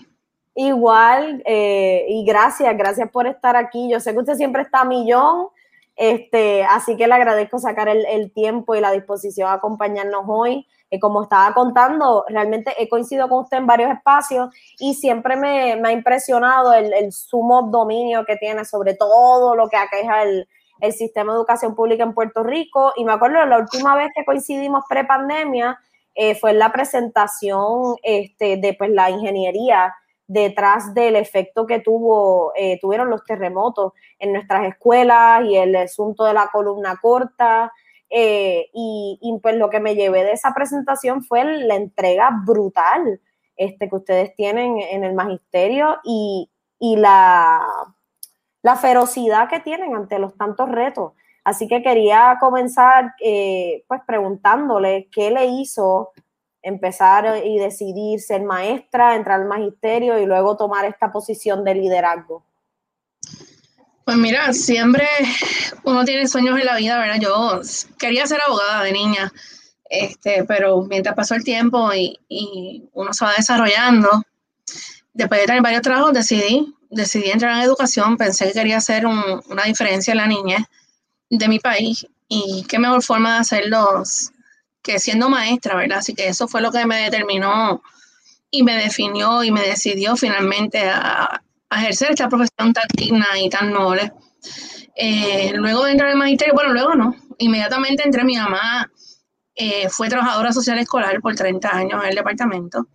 Igual, eh, y gracias, gracias por estar aquí. Yo sé que usted siempre está a millón, este, así que le agradezco sacar el, el tiempo y la disposición a acompañarnos hoy como estaba contando, realmente he coincidido con usted en varios espacios y siempre me, ha impresionado el, sumo dominio que tiene sobre todo lo que aqueja el, el sistema de educación pública en Puerto Rico. Y me acuerdo la última vez que coincidimos pre-pandemia eh, fue en la presentación este, de pues, la ingeniería detrás del efecto que tuvo, eh, tuvieron los terremotos en nuestras escuelas y el asunto de la columna corta. Eh, y, pues lo que me llevé de esa presentación fue la entrega brutal este, que ustedes tienen en el magisterio y, la, la, ferocidad que tienen ante los tantos retos. Así que quería comenzar eh, pues preguntándole qué le hizo empezar y decidir ser maestra, entrar al magisterio y luego tomar esta posición de liderazgo? Pues mira, siempre uno tiene sueños en la vida, ¿verdad? Yo quería ser abogada de niña, este, pero mientras pasó el tiempo y, y uno se va desarrollando, después de tener varios trabajos decidí, decidí entrar en educación, pensé que quería hacer una diferencia en la niña de mi país y qué mejor forma de hacerlo que siendo maestra, ¿verdad? Así que eso fue lo que me determinó y me definió y me decidió finalmente a, ejercer esta profesión tan digna y tan noble. Eh, luego de entrar en magisterio, bueno, luego no, inmediatamente entré, mi mamá eh, fue trabajadora social escolar por 30 años en el departamento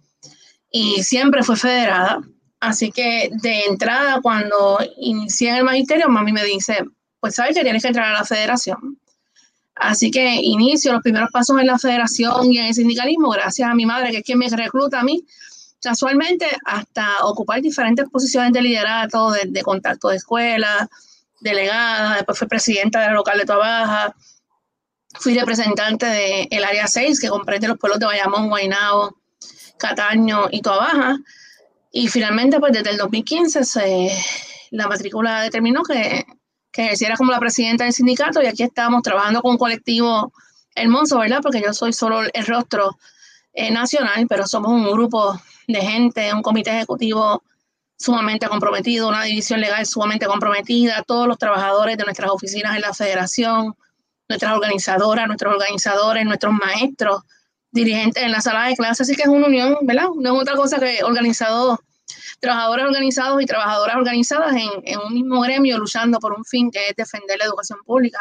y siempre fue federada. Así que de entrada, cuando inicié el magisterio, mami me dice, pues sabes que tienes que entrar a la federación. Así que inicio los primeros pasos en la federación y en el sindicalismo gracias a mi madre, que es quien me recluta a mí, casualmente, hasta ocupar diferentes posiciones de liderazgo, de, contacto de escuela, delegada, después fui presidenta del local de Tuabaja, fui representante del área 6, que comprende los pueblos de Bayamón, Guaynabo, Cataño y Tuabaja. Y finalmente, pues desde el 2015 se, la matrícula determinó que que ejerciera como la presidenta del sindicato y aquí estamos trabajando con un colectivo hermoso, ¿verdad? Porque yo soy solo el rostro eh, nacional, pero somos un grupo de gente, un comité ejecutivo sumamente comprometido, una división legal sumamente comprometida, todos los trabajadores de nuestras oficinas en la federación, nuestras organizadoras, nuestros organizadores, nuestros maestros, dirigentes en la sala de clases, así que es una unión, ¿verdad? No es otra cosa que organizado trabajadores organizados y trabajadoras organizadas en, un mismo gremio luchando por un fin que es defender la educación pública,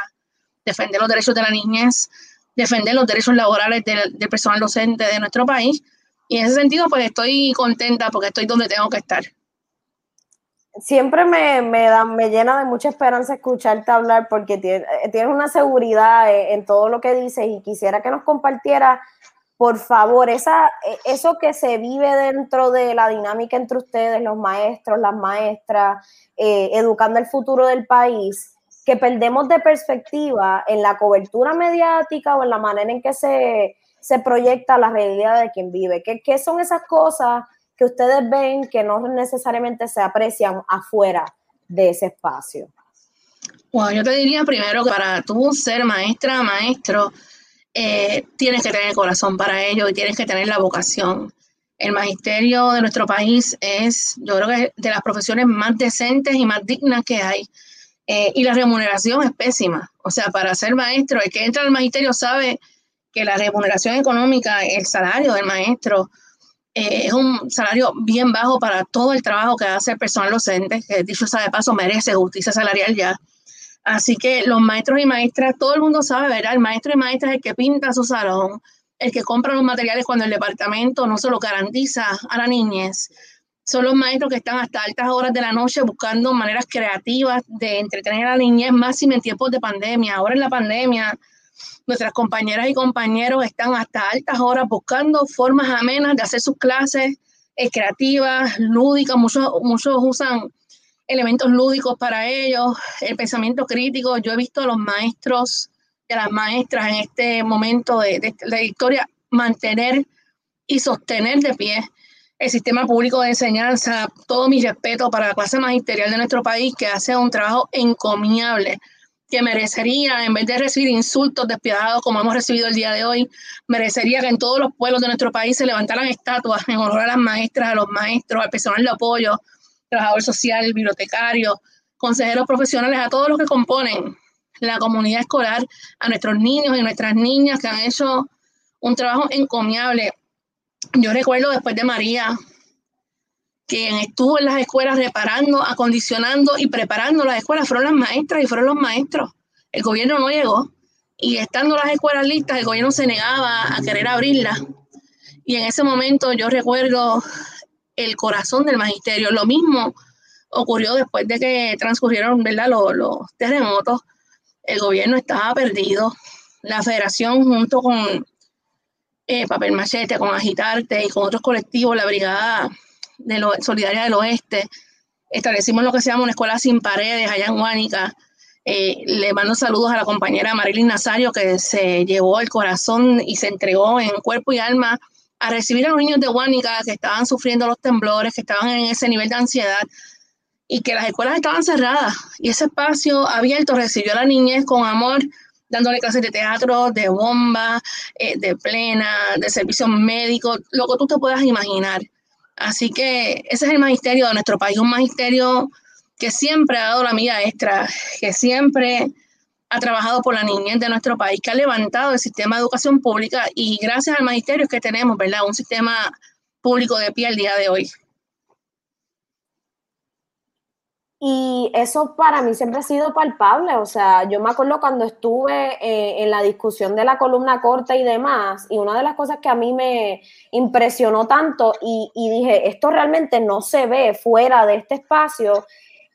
defender los derechos de la niñez, defender los derechos laborales del, personal docente de nuestro país. Y en ese sentido, pues estoy contenta porque estoy donde tengo que estar. Siempre me, me, da, me llena de mucha esperanza escucharte hablar porque tienes una seguridad en todo lo que dices y quisiera que nos compartiera por favor, esa, e, eso que se vive dentro de la dinámica entre ustedes, los maestros, las maestras, eh, educando el futuro del país, que perdemos de perspectiva en la cobertura mediática o en la manera en que se, proyecta la realidad de quien vive. ¿Qué, ¿Qué son esas cosas que ustedes ven que no necesariamente se aprecian afuera de ese espacio? Bueno, yo te diría primero que para tú ser maestra, maestro, eh, tienes que tener el corazón para ello y tienes que tener la vocación. El magisterio de nuestro país es, yo creo que de las profesiones más decentes y más dignas que hay. Eh, y la remuneración es pésima. O sea, para ser maestro, el que entra al magisterio sabe que la remuneración económica, el salario del maestro, eh, es un salario bien bajo para todo el trabajo que hace el personal docente, que dicho sea de paso merece justicia salarial ya. Así que los maestros y maestras, todo el mundo sabe, ¿verdad? El maestro y maestra es el que pinta su salón, el que compra los materiales cuando el departamento no se lo garantiza a la niñez. Son los maestros que están hasta altas horas de la noche buscando maneras creativas de entretener a la niñez, más en tiempos de pandemia. Ahora en la pandemia, nuestras compañeras y compañeros están hasta altas horas buscando formas amenas de hacer sus clases eh, creativas, lúdicas. Muchos, muchos usan elementos lúdicos para ellos, el pensamiento crítico. Yo he visto a los maestros y a las maestras en este momento de, la historia mantener y sostener de pie el sistema público de enseñanza. Todo mi respeto para la clase magisterial de nuestro país que hace un trabajo encomiable que merecería, en vez de recibir insultos despiadados como hemos recibido el día de hoy, merecería que en todos los pueblos de nuestro país se levantaran estatuas en honor a las maestras, a los maestros, al personal de apoyo, trabajador social, bibliotecario, consejeros profesionales, a todos los que componen la comunidad escolar, a nuestros niños y nuestras niñas que han hecho un trabajo encomiable. Yo recuerdo después de María, quien estuvo en las escuelas reparando, acondicionando y preparando las escuelas, fueron las maestras y fueron los maestros. El gobierno no llegó y estando las escuelas listas, el gobierno se negaba a querer abrirlas. Y en ese momento yo recuerdo el corazón del magisterio. Lo mismo ocurrió después de que transcurrieron ¿verdad? Los, terremotos. El gobierno estaba perdido. La federación junto con eh, Papel Machete, con Agitarte y con otros colectivos, la Brigada de lo, Solidaria del Oeste, establecimos lo que se llama una escuela sin paredes allá en Huánica. Eh, le mando saludos a la compañera Marilyn Nazario que se llevó el corazón y se entregó en cuerpo y alma a recibir a los niños de Huánica que estaban sufriendo los temblores, que estaban en ese nivel de ansiedad y que las escuelas estaban cerradas. Y ese espacio abierto recibió a la niñez con amor, dándole clases de teatro, de bomba, eh, de plena, de servicios médicos, lo que tú te puedas imaginar. Así que ese es el magisterio de nuestro país, un magisterio que siempre ha dado la milla extra, que siempre ha trabajado por la niñez de nuestro país, que ha levantado el sistema de educación pública y gracias al magisterio es que tenemos, ¿verdad? Un sistema público de pie al día de hoy. Y eso para mí siempre ha sido palpable. O sea, yo me acuerdo cuando estuve eh, en la discusión de la columna corta y demás, y una de las cosas que a mí me impresionó tanto y, y dije, esto realmente no se ve fuera de este espacio,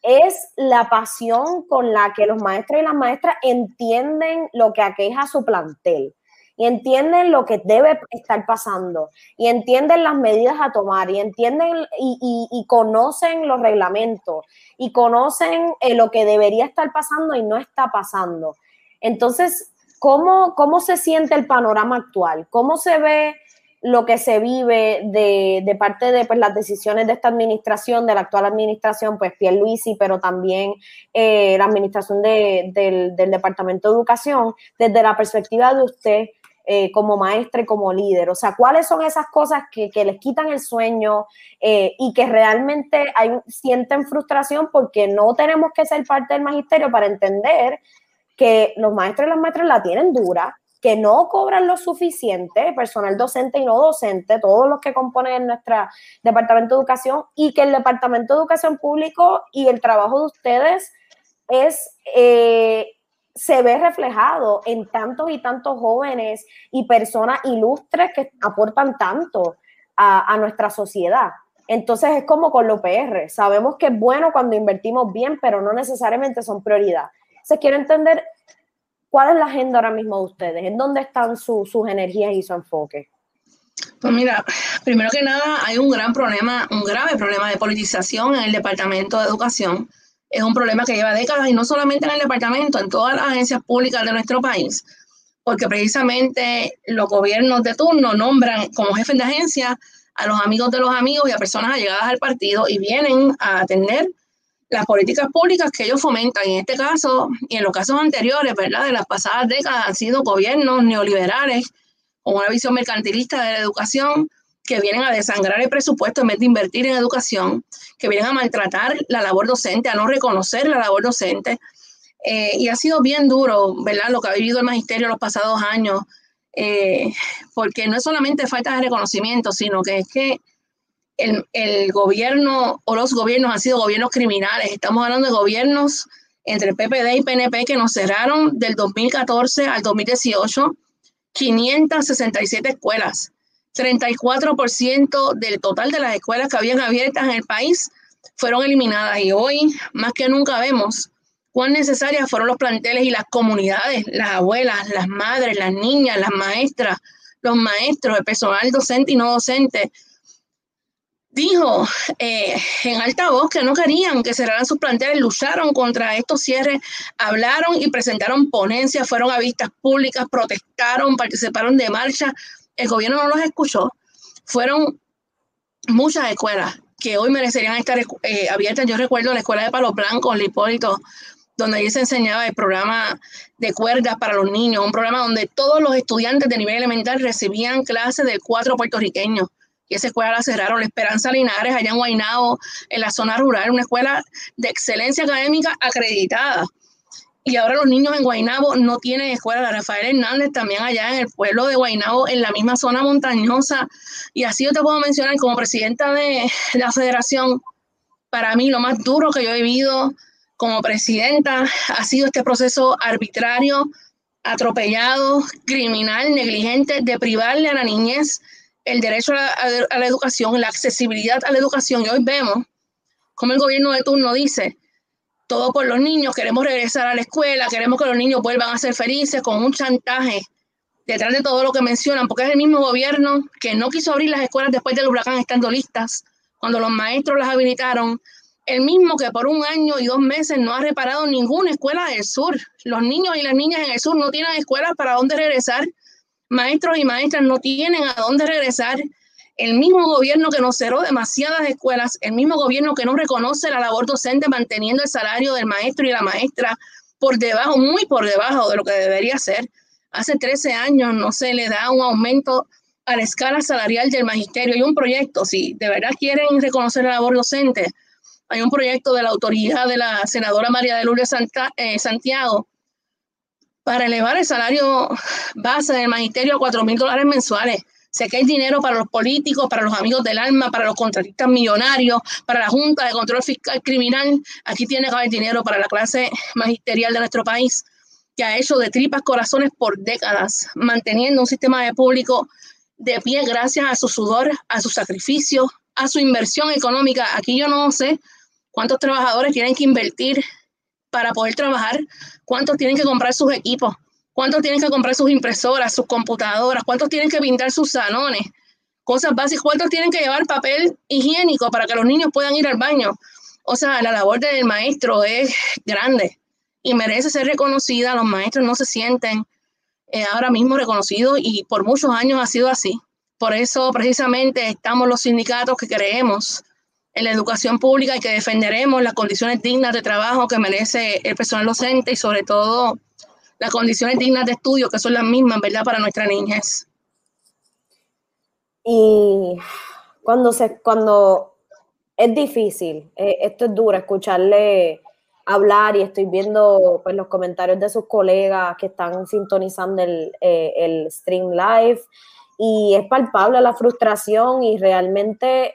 es la pasión con la que los maestros y las maestras entienden lo que aqueja su plantel y entienden lo que debe estar pasando y entienden las medidas a tomar y entienden y, conocen los reglamentos y conocen eh, lo que debería estar pasando y no está pasando. Entonces, ¿cómo, ¿cómo se siente el panorama actual? ¿Cómo se ve lo que se vive de, parte de pues, las decisiones de esta administración, de la actual administración, pues Pierluisi, pero también eh, la administración del, Departamento de Educación, desde la perspectiva de usted eh, como maestra y como líder? O sea, ¿cuáles son esas cosas que, les quitan el sueño eh, y que realmente hay, sienten frustración porque no tenemos que ser parte del magisterio para entender que los maestros y las maestras la tienen dura, que no cobran lo suficiente, personal docente y no docente, todos los que componen nuestro Departamento de Educación, y que el Departamento de Educación Público y el trabajo de ustedes es, eh, se ve reflejado en tantos y tantos jóvenes y personas ilustres que aportan tanto a, a nuestra sociedad. Entonces es como con los PR, sabemos que es bueno cuando invertimos bien, pero no necesariamente son prioridad. Se quiere entender ¿Cuál es la agenda ahora mismo de ustedes? ¿En dónde están sus energías y su enfoque? Pues mira, primero que nada hay un gran problema, un grave problema de politización en el Departamento de Educación. Es un problema que lleva décadas y no solamente en el departamento, en todas las agencias públicas de nuestro país, porque precisamente los gobiernos de turno nombran como jefes de agencia a los amigos de los amigos y a personas allegadas al partido y vienen a atender las políticas públicas que ellos fomentan. En este caso y en los casos anteriores, ¿verdad? De las pasadas décadas han sido gobiernos neoliberales con una visión mercantilista de la educación que vienen a desangrar el presupuesto en vez de invertir en educación, que vienen a maltratar la labor docente, a no reconocer la labor docente. Eh, y ha sido bien duro, ¿verdad? Lo que ha vivido el magisterio los pasados años, eh, porque no es solamente falta de reconocimiento, sino que es que el, gobierno o los gobiernos han sido gobiernos criminales. Estamos hablando de gobiernos entre PPD y PNP que nos cerraron del 2014 al 2018 567 escuelas. 34% del total de las escuelas que habían abiertas en el país fueron eliminadas y hoy más que nunca vemos cuán necesarias fueron los planteles y las comunidades, las abuelas, las madres, las niñas, las maestras, los maestros, el personal docente y no docente, dijo eh, en alta voz que no querían que cerraran sus planteles, lucharon contra estos cierres, hablaron y presentaron ponencias, fueron a vistas públicas, protestaron, participaron de marcha. El gobierno no los escuchó. Fueron muchas escuelas que hoy merecerían estar eh, abiertas. Yo recuerdo la escuela de Palo Blanco, en Hipólito, donde allí se enseñaba el programa de cuerdas para los niños, un programa donde todos los estudiantes de nivel elemental recibían clases de cuatro puertorriqueños esa escuela la cerraron, la Esperanza Linares, allá en Guaynabo, en la zona rural, una escuela de excelencia académica acreditada. Y ahora los niños en Guaynabo no tienen escuela. La Rafael Hernández también allá en el pueblo de Guaynabo, en la misma zona montañosa. Y así yo te puedo mencionar como presidenta de la federación, para mí lo más duro que yo he vivido como presidenta ha sido este proceso arbitrario, atropellado, criminal, negligente de privarle a la niñez el derecho a la, educación, la accesibilidad a la educación. Y hoy vemos como el gobierno de turno dice, todo por los niños, queremos regresar a la escuela, queremos que los niños vuelvan a ser felices con un chantaje detrás de todo lo que mencionan, porque es el mismo gobierno que no quiso abrir las escuelas después del huracán estando listas, cuando los maestros las habilitaron, el mismo que por un año y dos meses no ha reparado ninguna escuela del sur. Los niños y las niñas en el sur no tienen escuelas para dónde regresar. Maestros y maestras no tienen a dónde regresar. El mismo gobierno que nos cerró demasiadas escuelas, el mismo gobierno que no reconoce la labor docente manteniendo el salario del maestro y la maestra por debajo, muy por debajo de lo que debería ser. Hace 13 años no se le da un aumento a la escala salarial del magisterio. Hay un proyecto, si de verdad quieren reconocer la labor docente, hay un proyecto de la autoridad de la senadora María de Lourdes eh, Santiago para elevar el salario base del magisterio a 4 mil dólares mensuales. Sé que hay dinero para los políticos, para los amigos del alma, para los contratistas millonarios, para la Junta de Control Fiscal Criminal. Aquí tiene que haber dinero para la clase magisterial de nuestro país, que ha hecho de tripas corazones por décadas, manteniendo un sistema de público de pie gracias a su sudor, a su sacrificio, a su inversión económica. Aquí yo no sé cuántos trabajadores tienen que invertir para poder trabajar, cuántos tienen que comprar sus equipos, cuántos tienen que comprar sus impresoras, sus computadoras, cuántos tienen que pintar sus salones, cosas básicas, cuántos tienen que llevar papel higiénico para que los niños puedan ir al baño. O sea, la labor del maestro es grande y merece ser reconocida. Los maestros no se sienten eh, ahora mismo reconocidos y por muchos años ha sido así. Por eso precisamente estamos los sindicatos que creemos en la educación pública y que defenderemos las condiciones dignas de trabajo que merece el personal docente y sobre todo las condiciones dignas de estudio que son las mismas, ¿verdad?, para nuestra niñez. Y cuando se, cuando es difícil, eh, esto es duro, escucharle hablar y estoy viendo pues, los comentarios de sus colegas que están sintonizando el, eh, el stream live y es palpable la frustración y realmente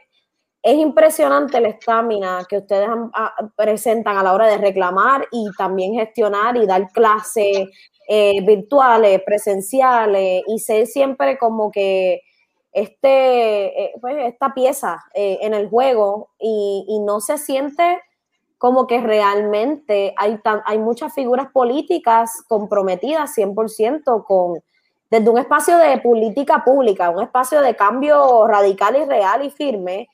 es impresionante la estamina que ustedes presentan a la hora de reclamar y también gestionar y dar clases eh, virtuales, presenciales y ser siempre como que este, eh, pues esta pieza eh, en el juego y, y, no se siente como que realmente hay, hay muchas figuras políticas comprometidas 100% con, desde un espacio de política pública, un espacio de cambio radical y real y firme,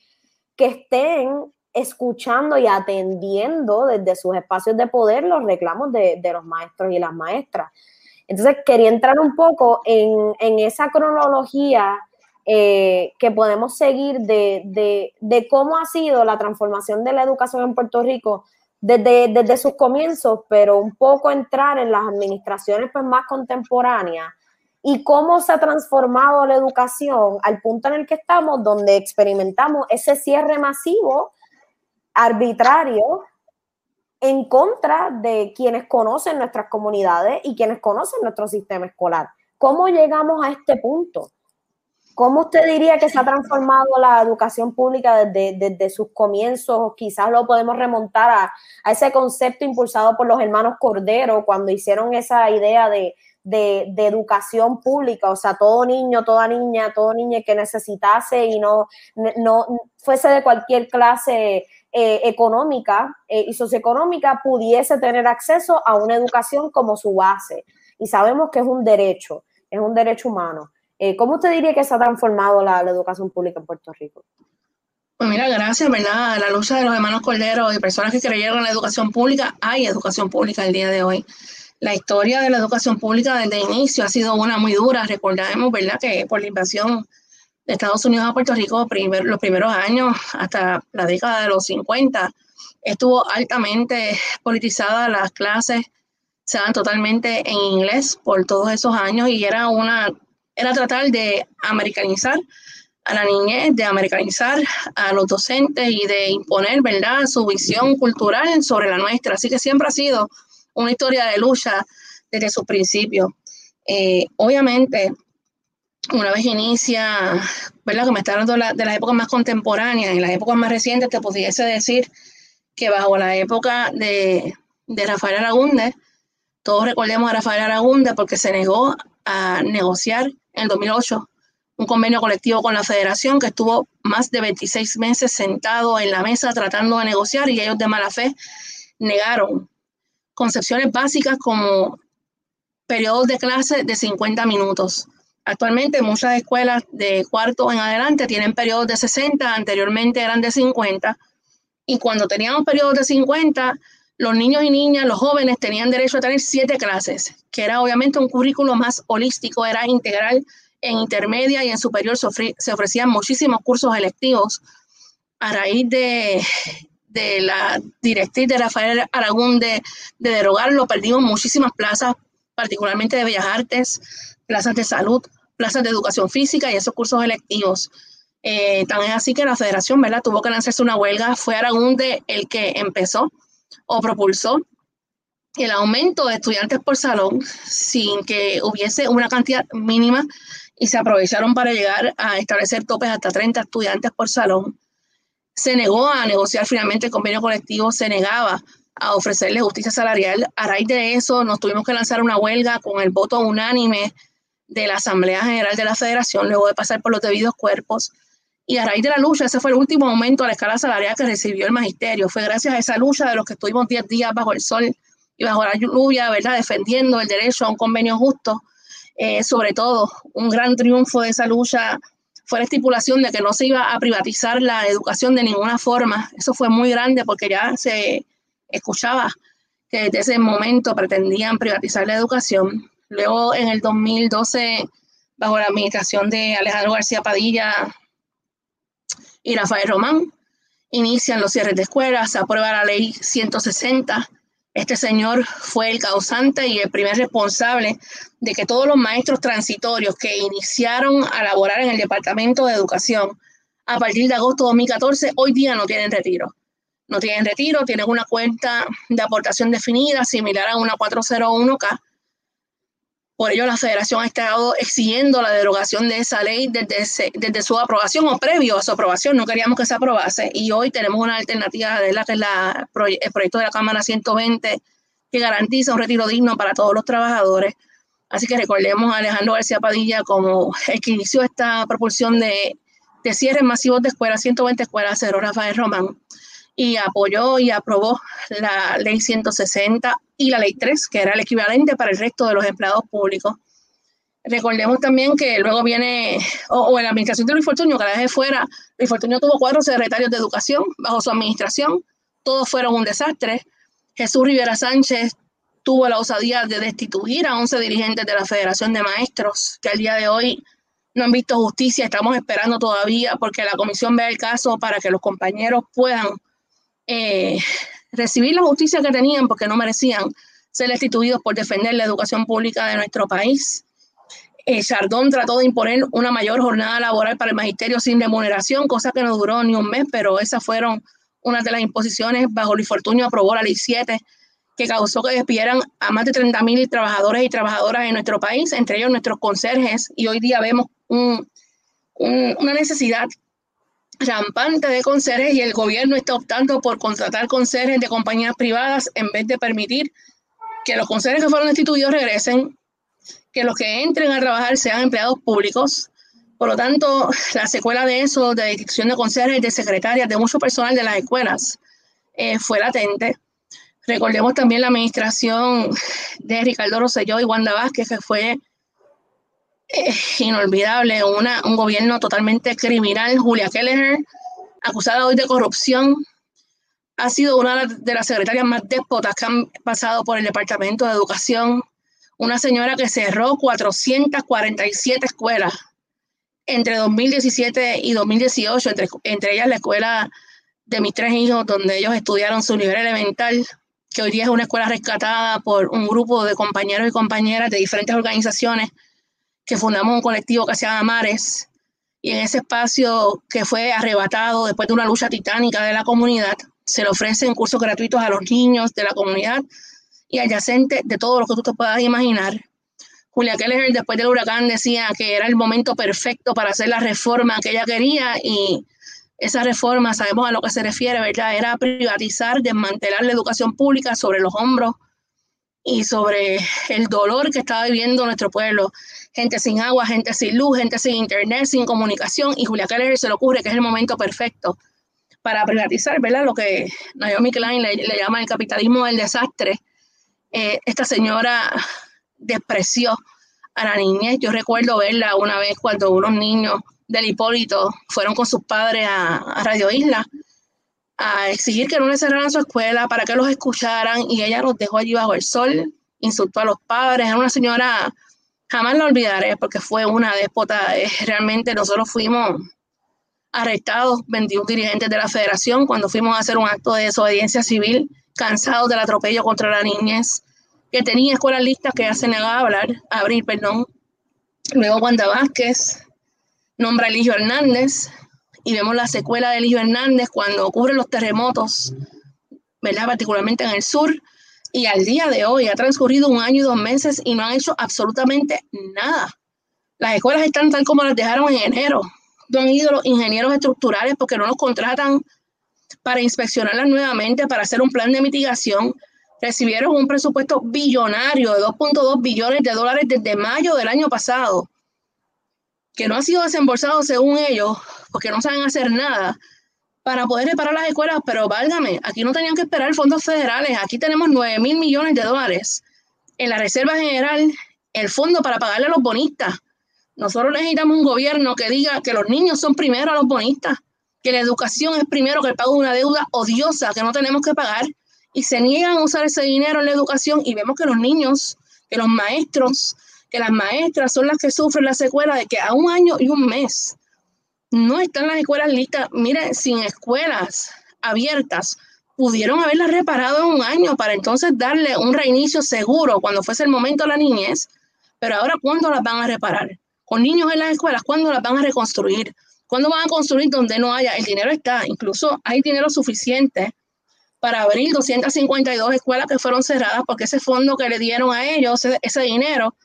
que estén escuchando y atendiendo desde sus espacios de poder los reclamos de, los maestros y las maestras. Entonces, quería entrar un poco en, esa cronología eh, que podemos seguir de, cómo ha sido la transformación de la educación en Puerto Rico desde, desde sus comienzos, pero un poco entrar en las administraciones pues, más contemporáneas y cómo se ha transformado la educación al punto en el que estamos, donde experimentamos ese cierre masivo, arbitrario, en contra de quienes conocen nuestras comunidades y quienes conocen nuestro sistema escolar. ¿Cómo llegamos a este punto? ¿Cómo usted diría que se ha transformado la educación pública desde, sus comienzos? Quizás lo podemos remontar a, ese concepto impulsado por los hermanos Cordero cuando hicieron esa idea de, de, educación pública, o sea, todo niño, toda niña, todo niño que necesitase y no, no fuese de cualquier clase eh, económica eh, y socioeconómica pudiese tener acceso a una educación como su base. Y sabemos que es un derecho, es un derecho humano. Eh, ¿Cómo usted diría que se ha transformado la, la educación pública en Puerto Rico? Pues mira, gracias, ¿verdad? A la lucha de los hermanos Cordero y personas que creyeron en la educación pública, hay educación pública el día de hoy la historia de la educación pública desde el inicio ha sido una muy dura. Recordemos, ¿verdad?, que por la invasión de Estados Unidos a Puerto Rico, los primeros años, hasta la década de los 50, estuvo altamente politizada, las clases se dan totalmente en inglés por todos esos años y era una era tratar de americanizar a la niñez, de americanizar a los docentes y de imponer, ¿verdad?, su visión cultural sobre la nuestra. Así que siempre ha sido una historia de lucha desde su principio. Eh, obviamente, una vez inicia, ¿verdad? Que me está hablando de, las épocas más contemporáneas, en las épocas más recientes te pudiese decir que bajo la época de, de Rafael Aragunde. Todos recordemos a Rafael Aragunde porque se negó a negociar en el 2008 un convenio colectivo con la federación que estuvo más de 26 meses sentado en la mesa tratando de negociar y ellos de mala fe negaron concepciones básicas como periodos de clase de 50 minutos. Actualmente muchas escuelas de cuarto en adelante tienen periodos de 60, anteriormente eran de 50, y cuando teníamos periodos de 50, los niños y niñas, los jóvenes tenían derecho a tener siete clases, que era obviamente un currículo más holístico, era integral en intermedia y en superior se, ofrecían muchísimos cursos electivos. A raíz de, la directriz de Rafael Aragón de, de derogarlo, perdimos muchísimas plazas, particularmente de Bellas Artes, plazas de salud, plazas de educación física y esos cursos electivos. Eh, también así que la federación ¿verdad? tuvo que lanzarse una huelga. Fue Aragunde el que empezó o propulsó el aumento de estudiantes por salón sin que hubiese una cantidad mínima y se aprovecharon para llegar a establecer topes hasta 30 estudiantes por salón. Se negó a negociar finalmente el convenio colectivo, se negaba a ofrecerle justicia salarial. A raíz de eso nos tuvimos que lanzar una huelga con el voto unánime de la Asamblea General de la Federación, luego de pasar por los debidos cuerpos. Y a raíz de la lucha, ese fue el último momento a la escala salarial que recibió el magisterio. Fue gracias a esa lucha de los que estuvimos 10 días bajo el sol y bajo la lluvia, ¿verdad? Defendiendo el derecho a un convenio justo. Eh, sobre todo, un gran triunfo de esa lucha fue la estipulación de que no se iba a privatizar la educación de ninguna forma. Eso fue muy grande porque ya se escuchaba que desde ese momento pretendían privatizar la educación. Luego, en el 2012, bajo la administración de Alejandro García Padilla y Rafael Román, inician los cierres de escuelas, se aprueba la ley 160. Este señor fue el causante y el primer responsable de que todos los maestros transitorios que iniciaron a laborar en el Departamento de Educación a partir de agosto de 2014, hoy día no tienen retiro no tienen retiro, tienen una cuenta de aportación definida similar a una 401k. Por ello, la federación ha estado exigiendo la derogación de esa ley desde, desde su aprobación o previo a su aprobación. No queríamos que se aprobase y hoy tenemos una alternativa de la que es la, el proyecto de la Cámara 120 que garantiza un retiro digno para todos los trabajadores. Así que recordemos a Alejandro García Padilla como el que inició esta propulsión de, de cierres masivos de escuelas, 120 escuelas, cero Rafael Román y apoyó y aprobó la ley 160 y la ley 3, que era el equivalente para el resto de los empleados públicos. Recordemos también que luego viene, o, en la administración de Luis Fortunio, que la dejé fuera, Luis Fortunio tuvo cuatro secretarios de educación bajo su administración, todos fueron un desastre. Jesús Rivera Sánchez tuvo la osadía de destituir a 11 dirigentes de la Federación de Maestros, que al día de hoy no han visto justicia, estamos esperando todavía porque la comisión vea el caso para que los compañeros puedan eh, recibir la justicia que tenían porque no merecían ser destituidos por defender la educación pública de nuestro país. Eh, Chardón trató de imponer una mayor jornada laboral para el magisterio sin remuneración, cosa que no duró ni un mes, pero esas fueron una de las imposiciones. Bajo Luis Fortunio aprobó la ley 7, que causó que despidieran a más de 30.000 trabajadores y trabajadoras en nuestro país, entre ellos nuestros conserjes, y hoy día vemos una necesidad rampante de conserjes y el gobierno está optando por contratar conserjes de compañías privadas en vez de permitir que los conserjes que fueron destituidos regresen, que los que entren a trabajar sean empleados públicos. Por lo tanto, la secuela de eso, de destitución de conserjes, de secretarias, de mucho personal de las escuelas, eh, fue latente. Recordemos también la administración de Ricardo Rosselló y Wanda Vázquez, que fue inolvidable, una, un gobierno totalmente criminal. Julia Kelleher, acusada hoy de corrupción, ha sido una de las secretarias más déspotas que han pasado por el Departamento de Educación. Una señora que cerró 447 escuelas entre 2017 y 2018, entre, entre ellas la escuela de mis tres hijos, donde ellos estudiaron su nivel elemental, que hoy día es una escuela rescatada por un grupo de compañeros y compañeras de diferentes organizaciones que fundamos un colectivo que se llama Mares, y en ese espacio que fue arrebatado después de una lucha titánica de la comunidad, se le ofrecen cursos gratuitos a los niños de la comunidad y adyacentes de todo lo que tú te puedas imaginar. Julia Keller después del huracán decía que era el momento perfecto para hacer la reforma que ella quería y esa reforma, sabemos a lo que se refiere, ¿verdad? Era privatizar, desmantelar la educación pública sobre los hombros y sobre el dolor que estaba viviendo nuestro pueblo. Gente sin agua, gente sin luz, gente sin internet, sin comunicación. Y Julia Keller se le ocurre que es el momento perfecto para privatizar, ¿verdad? Lo que Naomi Klein le, llama el capitalismo del desastre. Eh, esta señora despreció a la niñez. Yo recuerdo verla una vez cuando unos niños del Hipólito fueron con sus padres a, Radio Isla a exigir que no le cerraran su escuela para que los escucharan y ella los dejó allí bajo el sol, insultó a los padres, era una señora, jamás la olvidaré porque fue una déspota, realmente nosotros fuimos arrestados 21 dirigentes de la federación cuando fuimos a hacer un acto de desobediencia civil, cansados del atropello contra la niñez, que tenía escuelas listas que ya se negaba a hablar, a abrir, perdón. Luego Wanda Vázquez nombra a Eligio Hernández y vemos la secuela de Eligio Hernández cuando ocurren los terremotos, ¿verdad? particularmente en el sur, y al día de hoy ha transcurrido un año y dos meses y no han hecho absolutamente nada. Las escuelas están tal como las dejaron en enero. No han ido los ingenieros estructurales porque no los contratan para inspeccionarlas nuevamente, para hacer un plan de mitigación. Recibieron un presupuesto billonario de 2.2 billones de dólares desde mayo del año pasado que no ha sido desembolsado según ellos, porque no saben hacer nada, para poder reparar las escuelas, pero válgame, aquí no tenían que esperar fondos federales, aquí tenemos 9 mil millones de dólares en la Reserva General, el fondo para pagarle a los bonistas. Nosotros necesitamos un gobierno que diga que los niños son primero a los bonistas, que la educación es primero que el pago de una deuda odiosa que no tenemos que pagar, y se niegan a usar ese dinero en la educación y vemos que los niños, que los maestros, que las maestras son las que sufren la secuela de que a un año y un mes no están las escuelas listas. Miren, sin escuelas abiertas, pudieron haberlas reparado en un año para entonces darle un reinicio seguro cuando fuese el momento de la niñez. Pero ahora, ¿cuándo las van a reparar? Con niños en las escuelas, ¿cuándo las van a reconstruir? ¿Cuándo van a construir donde no haya? El dinero está, incluso hay dinero suficiente para abrir 252 escuelas que fueron cerradas porque ese fondo que le dieron a ellos, ese dinero,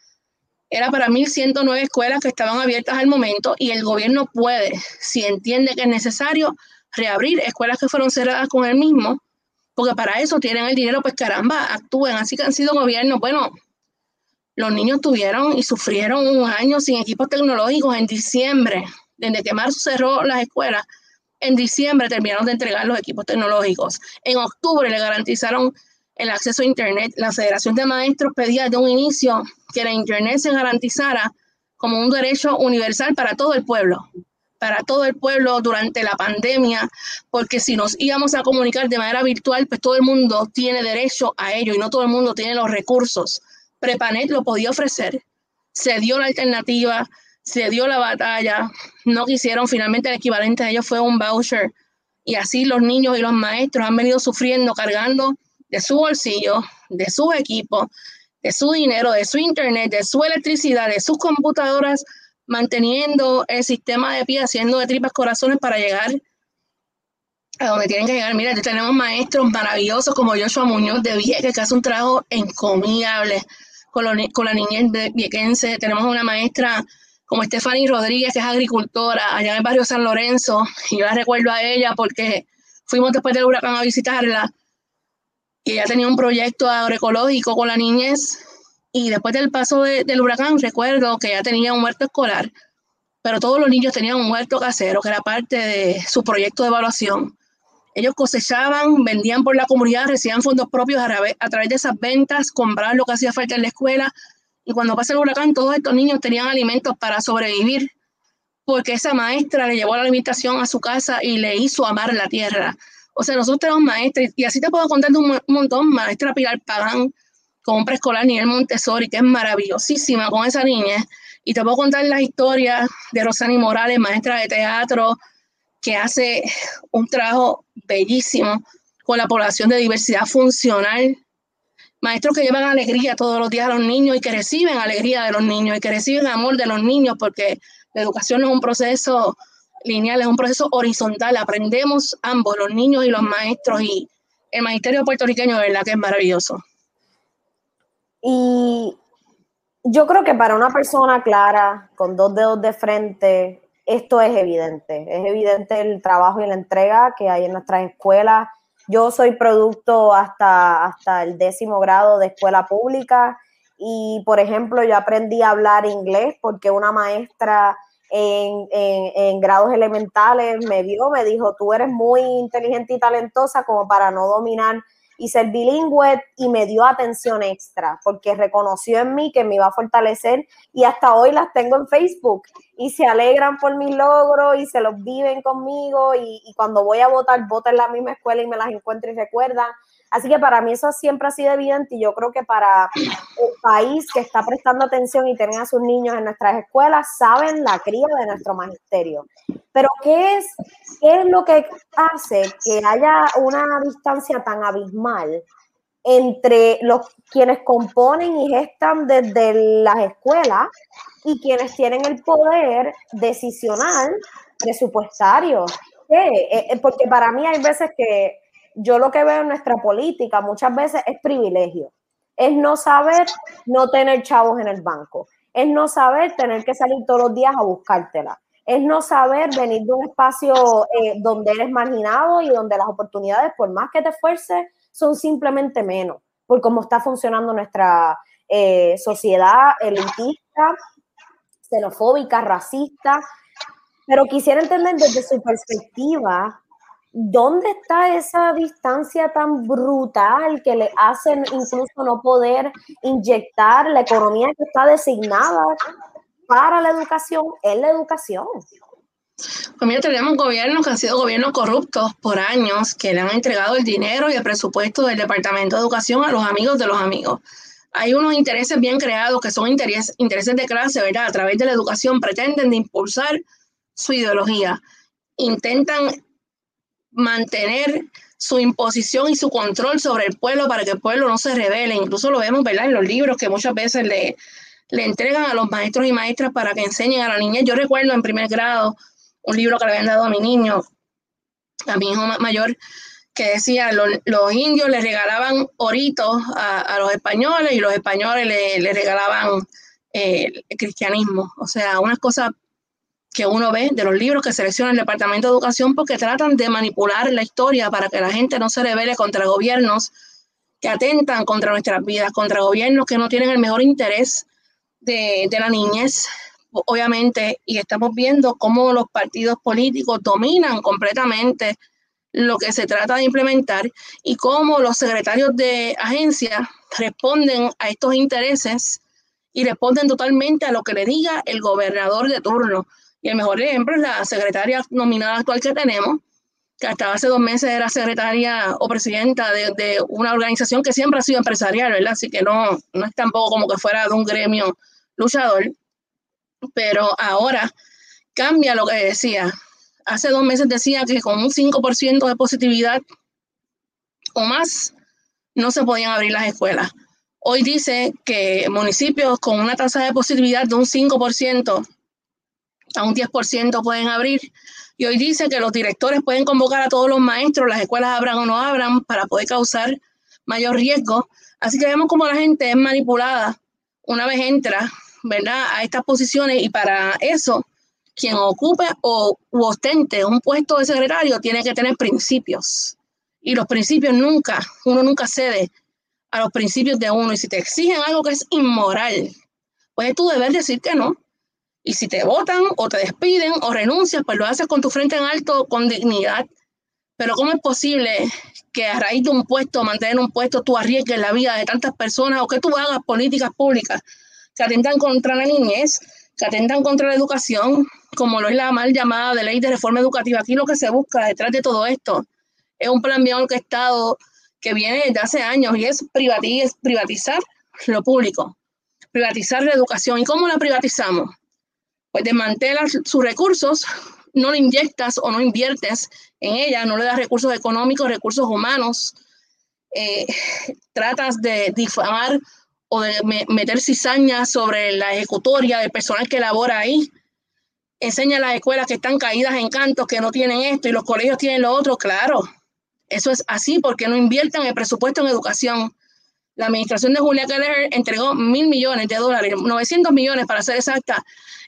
era para 1.109 escuelas que estaban abiertas al momento y el gobierno puede, si entiende que es necesario, reabrir escuelas que fueron cerradas con él mismo, porque para eso tienen el dinero, pues caramba, actúen. Así que han sido gobiernos, bueno, los niños tuvieron y sufrieron un año sin equipos tecnológicos en diciembre, desde que marzo cerró las escuelas. En diciembre terminaron de entregar los equipos tecnológicos. En octubre le garantizaron el acceso a Internet. La Federación de Maestros pedía desde un inicio que la Internet se garantizara como un derecho universal para todo el pueblo, para todo el pueblo durante la pandemia, porque si nos íbamos a comunicar de manera virtual, pues todo el mundo tiene derecho a ello y no todo el mundo tiene los recursos. Prepanet lo podía ofrecer, se dio la alternativa, se dio la batalla, no quisieron, finalmente el equivalente a ellos fue un voucher y así los niños y los maestros han venido sufriendo, cargando de su bolsillo, de sus equipos, de su dinero, de su internet, de su electricidad, de sus computadoras, manteniendo el sistema de pie, haciendo de tripas corazones para llegar a donde tienen que llegar. Mira, tenemos maestros maravillosos como Joshua Muñoz de Vieques, que hace un trabajo encomiable con, con la niñez de viequense. Tenemos una maestra como Stephanie Rodríguez, que es agricultora allá en el barrio San Lorenzo. Y yo la recuerdo a ella porque fuimos después del huracán a visitarla que ya tenía un proyecto agroecológico con la niñez y después del paso del huracán recuerdo que ya tenía un huerto escolar, pero todos los niños tenían un huerto casero que era parte de su proyecto de evaluación. Ellos cosechaban, vendían por la comunidad, recibían fondos propios a, través de esas ventas, compraban lo que hacía falta en la escuela y cuando pasa el huracán todos estos niños tenían alimentos para sobrevivir porque esa maestra le llevó la alimentación a su casa y le hizo amar la tierra. O sea, nosotros tenemos maestras, y así te puedo contar de un, montón, maestra Pilar Pagán, con un preescolar nivel Montessori, que es maravillosísima con esa niña. Y te puedo contar las historias de Rosani Morales, maestra de teatro, que hace un trabajo bellísimo con la población de diversidad funcional. Maestros que llevan alegría todos los días a los niños y que reciben alegría de los niños y que reciben amor de los niños, porque la educación es un proceso lineal, es un proceso horizontal. Aprendemos ambos, los niños y los maestros, y el magisterio puertorriqueño, de verdad que es maravilloso. Y yo creo que para una persona clara, con dos dedos de frente, esto es evidente. Es evidente el trabajo y la entrega que hay en nuestras escuelas. Yo soy producto hasta, hasta el décimo grado de escuela pública y, por ejemplo, yo aprendí a hablar inglés porque una maestra en, en, grados elementales me vio, me dijo, tú eres muy inteligente y talentosa como para no dominar y ser bilingüe y me dio atención extra porque reconoció en mí que me iba a fortalecer y hasta hoy las tengo en Facebook y se alegran por mis logros y se los viven conmigo y, y cuando voy a votar, voto en la misma escuela y me las encuentro y recuerdan. Así que para mí eso siempre ha sido evidente y yo creo que para el país que está prestando atención y tiene a sus niños en nuestras escuelas, saben la cría de nuestro magisterio. Pero ¿qué es, es lo que hace que haya una distancia tan abismal entre los quienes componen y gestan desde las escuelas y quienes tienen el poder decisional presupuestario? Eh, eh, porque para mí hay veces que yo lo que veo en nuestra política muchas veces es privilegio. Es no saber no tener chavos en el banco. Es no saber tener que salir todos los días a buscártela. Es no saber venir de un espacio eh, donde eres marginado y donde las oportunidades, por más que te esfuerces, son simplemente menos, por cómo está funcionando nuestra eh, sociedad elitista, xenofóbica, racista. Pero quisiera entender desde su perspectiva ¿dónde está esa distancia tan brutal que le hacen incluso no poder inyectar la economía que está designada para la educación en la educación? Pues mira, tenemos gobiernos que han sido gobiernos corruptos por años, que le han entregado el dinero y el presupuesto del Departamento de Educación a los amigos de los amigos. Hay unos intereses bien creados que son intereses, intereses de clase, ¿verdad? A través de la educación pretenden impulsar su ideología. Intentan mantener su imposición y su control sobre el pueblo para que el pueblo no se revele. Incluso lo vemos en los libros que muchas veces le, le entregan a los maestros y maestras para que enseñen a la niña. Yo recuerdo en primer grado un libro que le habían dado a mi niño, a mi hijo mayor, que decía, los indios le regalaban oritos a, los españoles y los españoles le, regalaban eh, el cristianismo. O sea, unas cosas que uno ve de los libros que selecciona el Departamento de Educación porque tratan de manipular la historia para que la gente no se revele contra gobiernos que atentan contra nuestras vidas, contra gobiernos que no tienen el mejor interés de, de la niñez, obviamente, y estamos viendo cómo los partidos políticos dominan completamente lo que se trata de implementar y cómo los secretarios de agencia responden a estos intereses y responden totalmente a lo que le diga el gobernador de turno. Y el mejor ejemplo es la secretaria nominada actual que tenemos, que hasta hace dos meses era secretaria o presidenta de, una organización que siempre ha sido empresarial, ¿verdad? Así que no, no es tampoco como que fuera de un gremio luchador, pero ahora cambia lo que decía. Hace dos meses decía que con un 5% de positividad o más no se podían abrir las escuelas. Hoy dice que municipios con una tasa de positividad de un 5% a un 10% pueden abrir. Y hoy dice que los directores pueden convocar a todos los maestros, las escuelas abran o no abran, para poder causar mayor riesgo. Así que vemos cómo la gente es manipulada una vez entra, ¿verdad?, a estas posiciones y para eso, quien ocupe o ostente un puesto de secretario tiene que tener principios. Y los principios nunca, uno nunca cede a los principios de uno. Y si te exigen algo que es inmoral, pues es tu deber decir que no. Y si te votan o te despiden o renuncias, pues lo haces con tu frente en alto, con dignidad. Pero ¿cómo es posible que a raíz de un puesto, mantener un puesto, tú arriesgues la vida de tantas personas o que tú hagas políticas públicas que atentan contra la niñez, que atentan contra la educación, como lo es la mal llamada de ley de reforma educativa? Aquí lo que se busca detrás de todo esto es un plan bien orquestado que viene desde hace años y es privatizar lo público, privatizar la educación. ¿Y cómo la privatizamos? Pues desmantelas sus recursos, no le inyectas o no inviertes en ella, no le das recursos económicos, recursos humanos, eh, tratas de difamar o de meter cizaña sobre la ejecutoria del personal que labora ahí, enseña a las escuelas que están caídas en cantos, que no tienen esto y los colegios tienen lo otro, claro, eso es así porque no invierten el presupuesto en educación. La administración de Julia Keller entregó mil millones de dólares, 900 millones para ser exacta,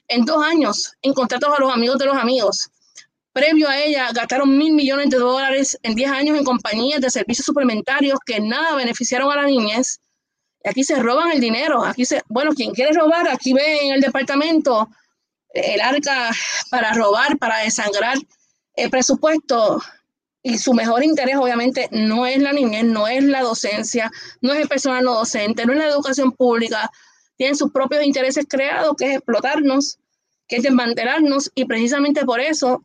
en dos años en contratos a los amigos de los amigos. Previo a ella, gastaron mil millones de dólares en 10 años en compañías de servicios suplementarios que nada beneficiaron a la niñez. Aquí se roban el dinero. Aquí se, bueno, quien quiere robar, aquí ve en el departamento el arca para robar, para desangrar el presupuesto y su mejor interés obviamente no es la niñez, no es la docencia, no es el personal docente, no es la educación pública, tienen sus propios intereses creados, que es explotarnos, que es desmantelarnos, y precisamente por eso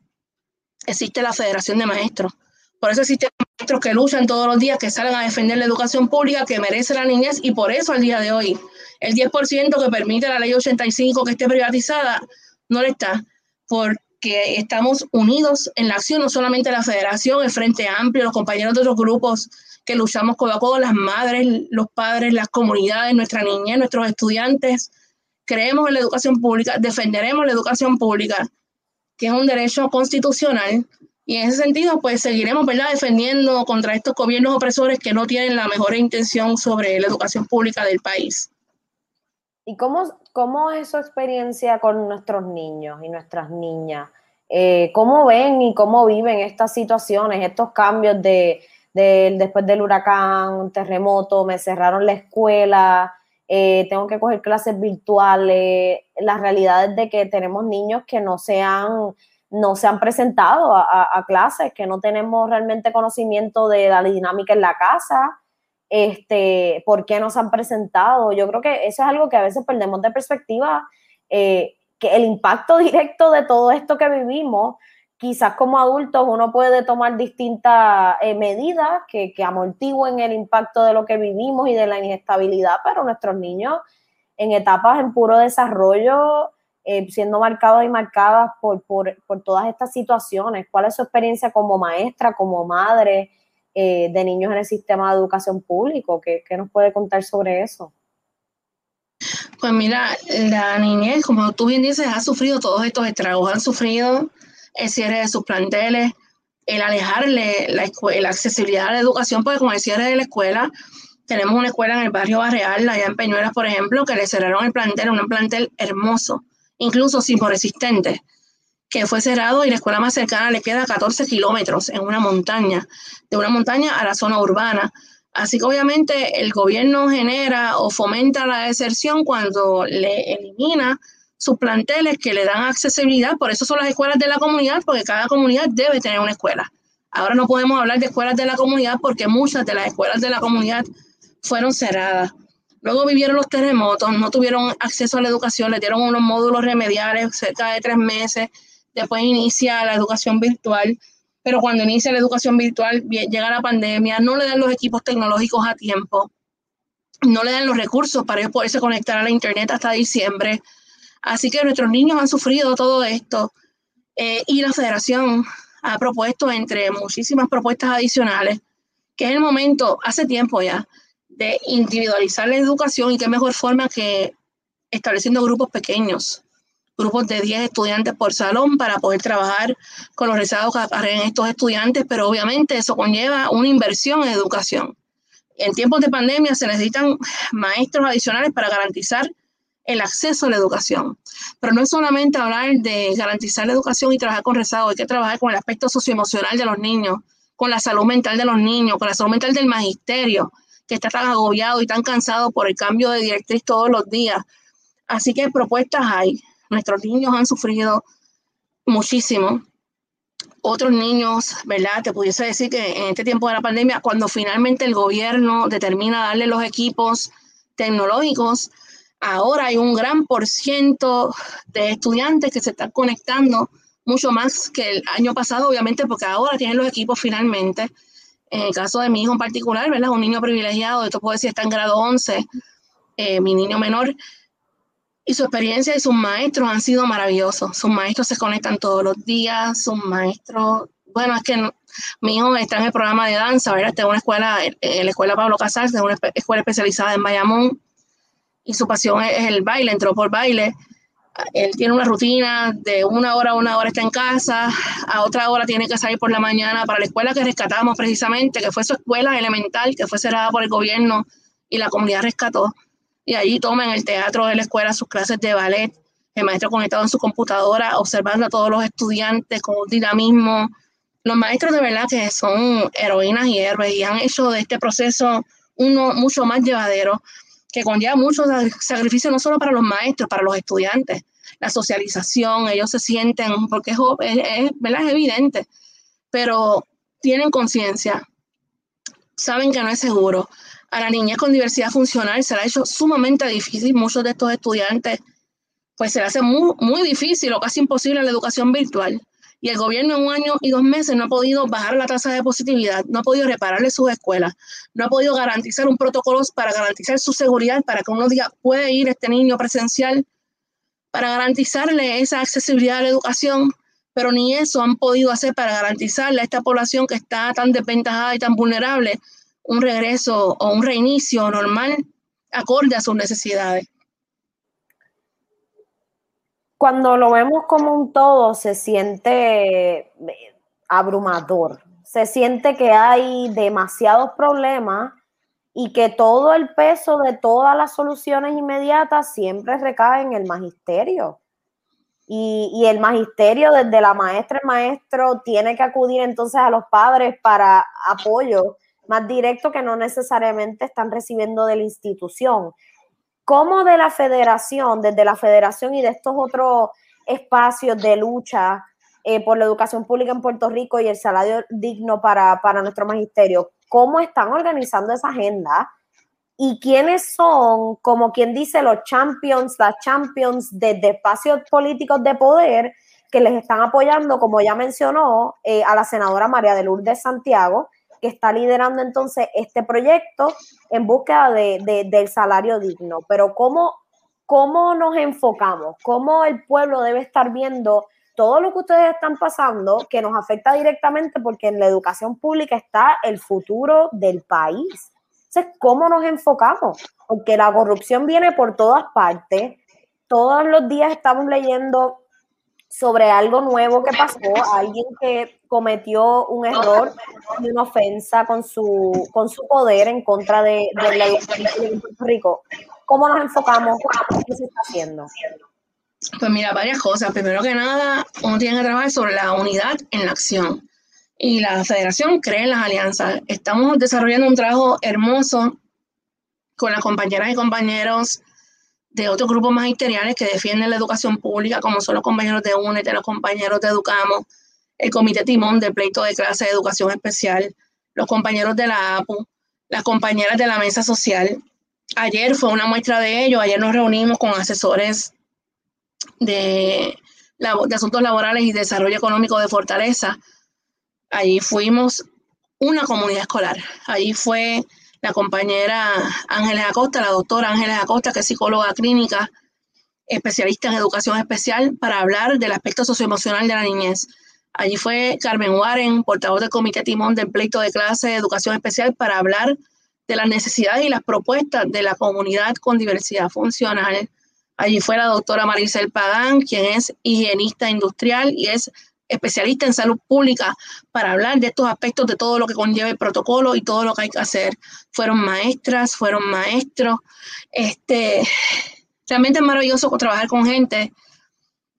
existe la Federación de Maestros. Por eso existen maestros que luchan todos los días, que salen a defender la educación pública que merece la niñez, y por eso al día de hoy el 10% que permite la ley 85 que esté privatizada no le está, por que estamos unidos en la acción, no solamente la federación, el Frente Amplio, los compañeros de otros grupos que luchamos codo a codo, las madres, los padres, las comunidades, nuestra niñez, nuestros estudiantes. Creemos en la educación pública, defenderemos la educación pública, que es un derecho constitucional. Y en ese sentido, pues seguiremos ¿verdad? defendiendo contra estos gobiernos opresores que no tienen la mejor intención sobre la educación pública del país. ¿Y cómo, cómo es su experiencia con nuestros niños y nuestras niñas? Eh, ¿Cómo ven y cómo viven estas situaciones, estos cambios de, después del huracán, terremoto, me cerraron la escuela, eh, tengo que coger clases virtuales, la realidad es de que tenemos niños que no se han, no se han presentado a, a clases, que no tenemos realmente conocimiento de la dinámica en la casa, este, por qué no se han presentado. Yo creo que eso es algo que a veces perdemos de perspectiva, eh, que el impacto directo de todo esto que vivimos, quizás como adultos uno puede tomar distintas eh, medidas que, que amortiguen el impacto de lo que vivimos y de la inestabilidad, pero nuestros niños en etapas en puro desarrollo, eh, siendo marcados y marcadas por, por, por todas estas situaciones. ¿Cuál es su experiencia como maestra, como madre? Eh, de niños en el sistema de educación público. ¿Qué, nos puede contar sobre eso? Pues mira, la niñez, como tú bien dices, ha sufrido todos estos estragos, han sufrido el cierre de sus planteles, el alejarle la, la accesibilidad a la educación, porque con el cierre de la escuela, tenemos una escuela en el barrio Barreal, allá en Peñuelas, por ejemplo, que le cerraron el plantel, un plantel hermoso, incluso resistente que fue cerrado y la escuela más cercana le queda 14 kilómetros en una montaña, de una montaña a la zona urbana. Así que obviamente el gobierno genera o fomenta la deserción cuando le elimina sus planteles que le dan accesibilidad. Por eso son las escuelas de la comunidad, porque cada comunidad debe tener una escuela. Ahora no podemos hablar de escuelas de la comunidad porque muchas de las escuelas de la comunidad fueron cerradas. Luego vivieron los terremotos, no tuvieron acceso a la educación, le dieron unos módulos remediales cerca de tres meses después inicia la educación virtual, pero cuando inicia la educación virtual llega la pandemia, no le dan los equipos tecnológicos a tiempo, no le dan los recursos para poderse conectar a la internet hasta diciembre. Así que nuestros niños han sufrido todo esto eh, y la federación ha propuesto entre muchísimas propuestas adicionales que es el momento, hace tiempo ya, de individualizar la educación y qué mejor forma que estableciendo grupos pequeños grupos de 10 estudiantes por salón para poder trabajar con los rezagos que acarrean estos estudiantes, pero obviamente eso conlleva una inversión en educación. En tiempos de pandemia se necesitan maestros adicionales para garantizar el acceso a la educación. Pero no es solamente hablar de garantizar la educación y trabajar con rezagos, hay que trabajar con el aspecto socioemocional de los niños, con la salud mental de los niños, con la salud mental del magisterio, que está tan agobiado y tan cansado por el cambio de directriz todos los días. Así que propuestas hay. Nuestros niños han sufrido muchísimo. Otros niños, ¿verdad? Te pudiese decir que en este tiempo de la pandemia, cuando finalmente el gobierno determina darle los equipos tecnológicos, ahora hay un gran por ciento de estudiantes que se están conectando mucho más que el año pasado, obviamente, porque ahora tienen los equipos finalmente. En el caso de mi hijo en particular, ¿verdad? Un niño privilegiado, esto puede decir está en grado 11, eh, mi niño menor, y su experiencia y sus maestros han sido maravillosos. Sus maestros se conectan todos los días, sus maestros, bueno, es que mi hijo está en el programa de danza, ¿verdad? Está en una escuela, en la escuela Pablo Casals, de una escuela especializada en Bayamón, y su pasión es el baile, entró por baile. Él tiene una rutina de una hora a una hora está en casa, a otra hora tiene que salir por la mañana para la escuela que rescatamos precisamente, que fue su escuela elemental, que fue cerrada por el gobierno y la comunidad rescató. Y allí toma en el teatro de la escuela sus clases de ballet, el maestro conectado en su computadora, observando a todos los estudiantes con un dinamismo. Los maestros de verdad que son heroínas y héroes y han hecho de este proceso uno mucho más llevadero, que conlleva mucho sacrificio no solo para los maestros, para los estudiantes. La socialización, ellos se sienten, porque es, es, es evidente, pero tienen conciencia, saben que no es seguro. A la niñez con diversidad funcional se ha hecho sumamente difícil. Muchos de estos estudiantes, pues se le hace muy, muy difícil o casi imposible la educación virtual. Y el gobierno en un año y dos meses no ha podido bajar la tasa de positividad, no ha podido repararle sus escuelas, no ha podido garantizar un protocolo para garantizar su seguridad, para que uno diga, puede ir este niño presencial, para garantizarle esa accesibilidad a la educación pero ni eso han podido hacer para garantizarle a esta población que está tan desventajada y tan vulnerable un regreso o un reinicio normal acorde a sus necesidades. Cuando lo vemos como un todo, se siente eh, abrumador, se siente que hay demasiados problemas y que todo el peso de todas las soluciones inmediatas siempre recae en el magisterio y, el magisterio, desde la maestra, el maestro, tiene que acudir entonces a los padres para apoyo más directo que no necesariamente están recibiendo de la institución. ¿Cómo de la federación, desde la federación y de estos otros espacios de lucha eh, por la educación pública en Puerto Rico y el salario digno para, para nuestro magisterio, cómo están organizando esa agenda? y quiénes son, como quien dice, los champions, las champions de, espacios políticos de poder que les están apoyando, como ya mencionó, eh, a la senadora María de Lourdes Santiago, que está liderando entonces este proyecto en búsqueda de, del salario digno. Pero ¿cómo, ¿cómo nos enfocamos? ¿Cómo el pueblo debe estar viendo todo lo que ustedes están pasando que nos afecta directamente porque en la educación pública está el futuro del país? ¿cómo nos enfocamos? Porque la corrupción viene por todas partes. Todos los días estamos leyendo sobre algo nuevo que pasó, alguien que cometió un error y una ofensa con su, con su poder en contra de, de la de Puerto Rico. ¿Cómo nos enfocamos? ¿Qué se está haciendo? Pues mira, varias cosas. Primero que nada, uno tiene que trabajar sobre la unidad en la acción y la federación cree en las alianzas. Estamos desarrollando un trabajo hermoso con las compañeras y compañeros de otros grupos magisteriales que defienden la educación pública, como son los compañeros de UNET, los compañeros de Educamos, el Comité Timón del pleito de clase de educación especial, los compañeros de la APU, las compañeras de la mesa social. Ayer fue una muestra de ello, ayer nos reunimos con asesores de, de asuntos laborales y desarrollo económico de Fortaleza, Allí fuimos una comunidad escolar. Allí fue la compañera Ángeles Acosta, la doctora Ángeles Acosta, que es psicóloga clínica, especialista en educación especial, para hablar del aspecto socioemocional de la niñez. Allí fue Carmen Warren, portavoz del Comité Timón del Pleito de Clase de Educación Especial, para hablar de las necesidades y las propuestas de la comunidad con diversidad funcional. Allí fue la doctora Maricel Pagán, quien es higienista industrial y es especialista en salud pública para hablar de estos aspectos, de todo lo que conlleva el protocolo y todo lo que hay que hacer. Fueron maestras, fueron maestros. Este, realmente es maravilloso trabajar con gente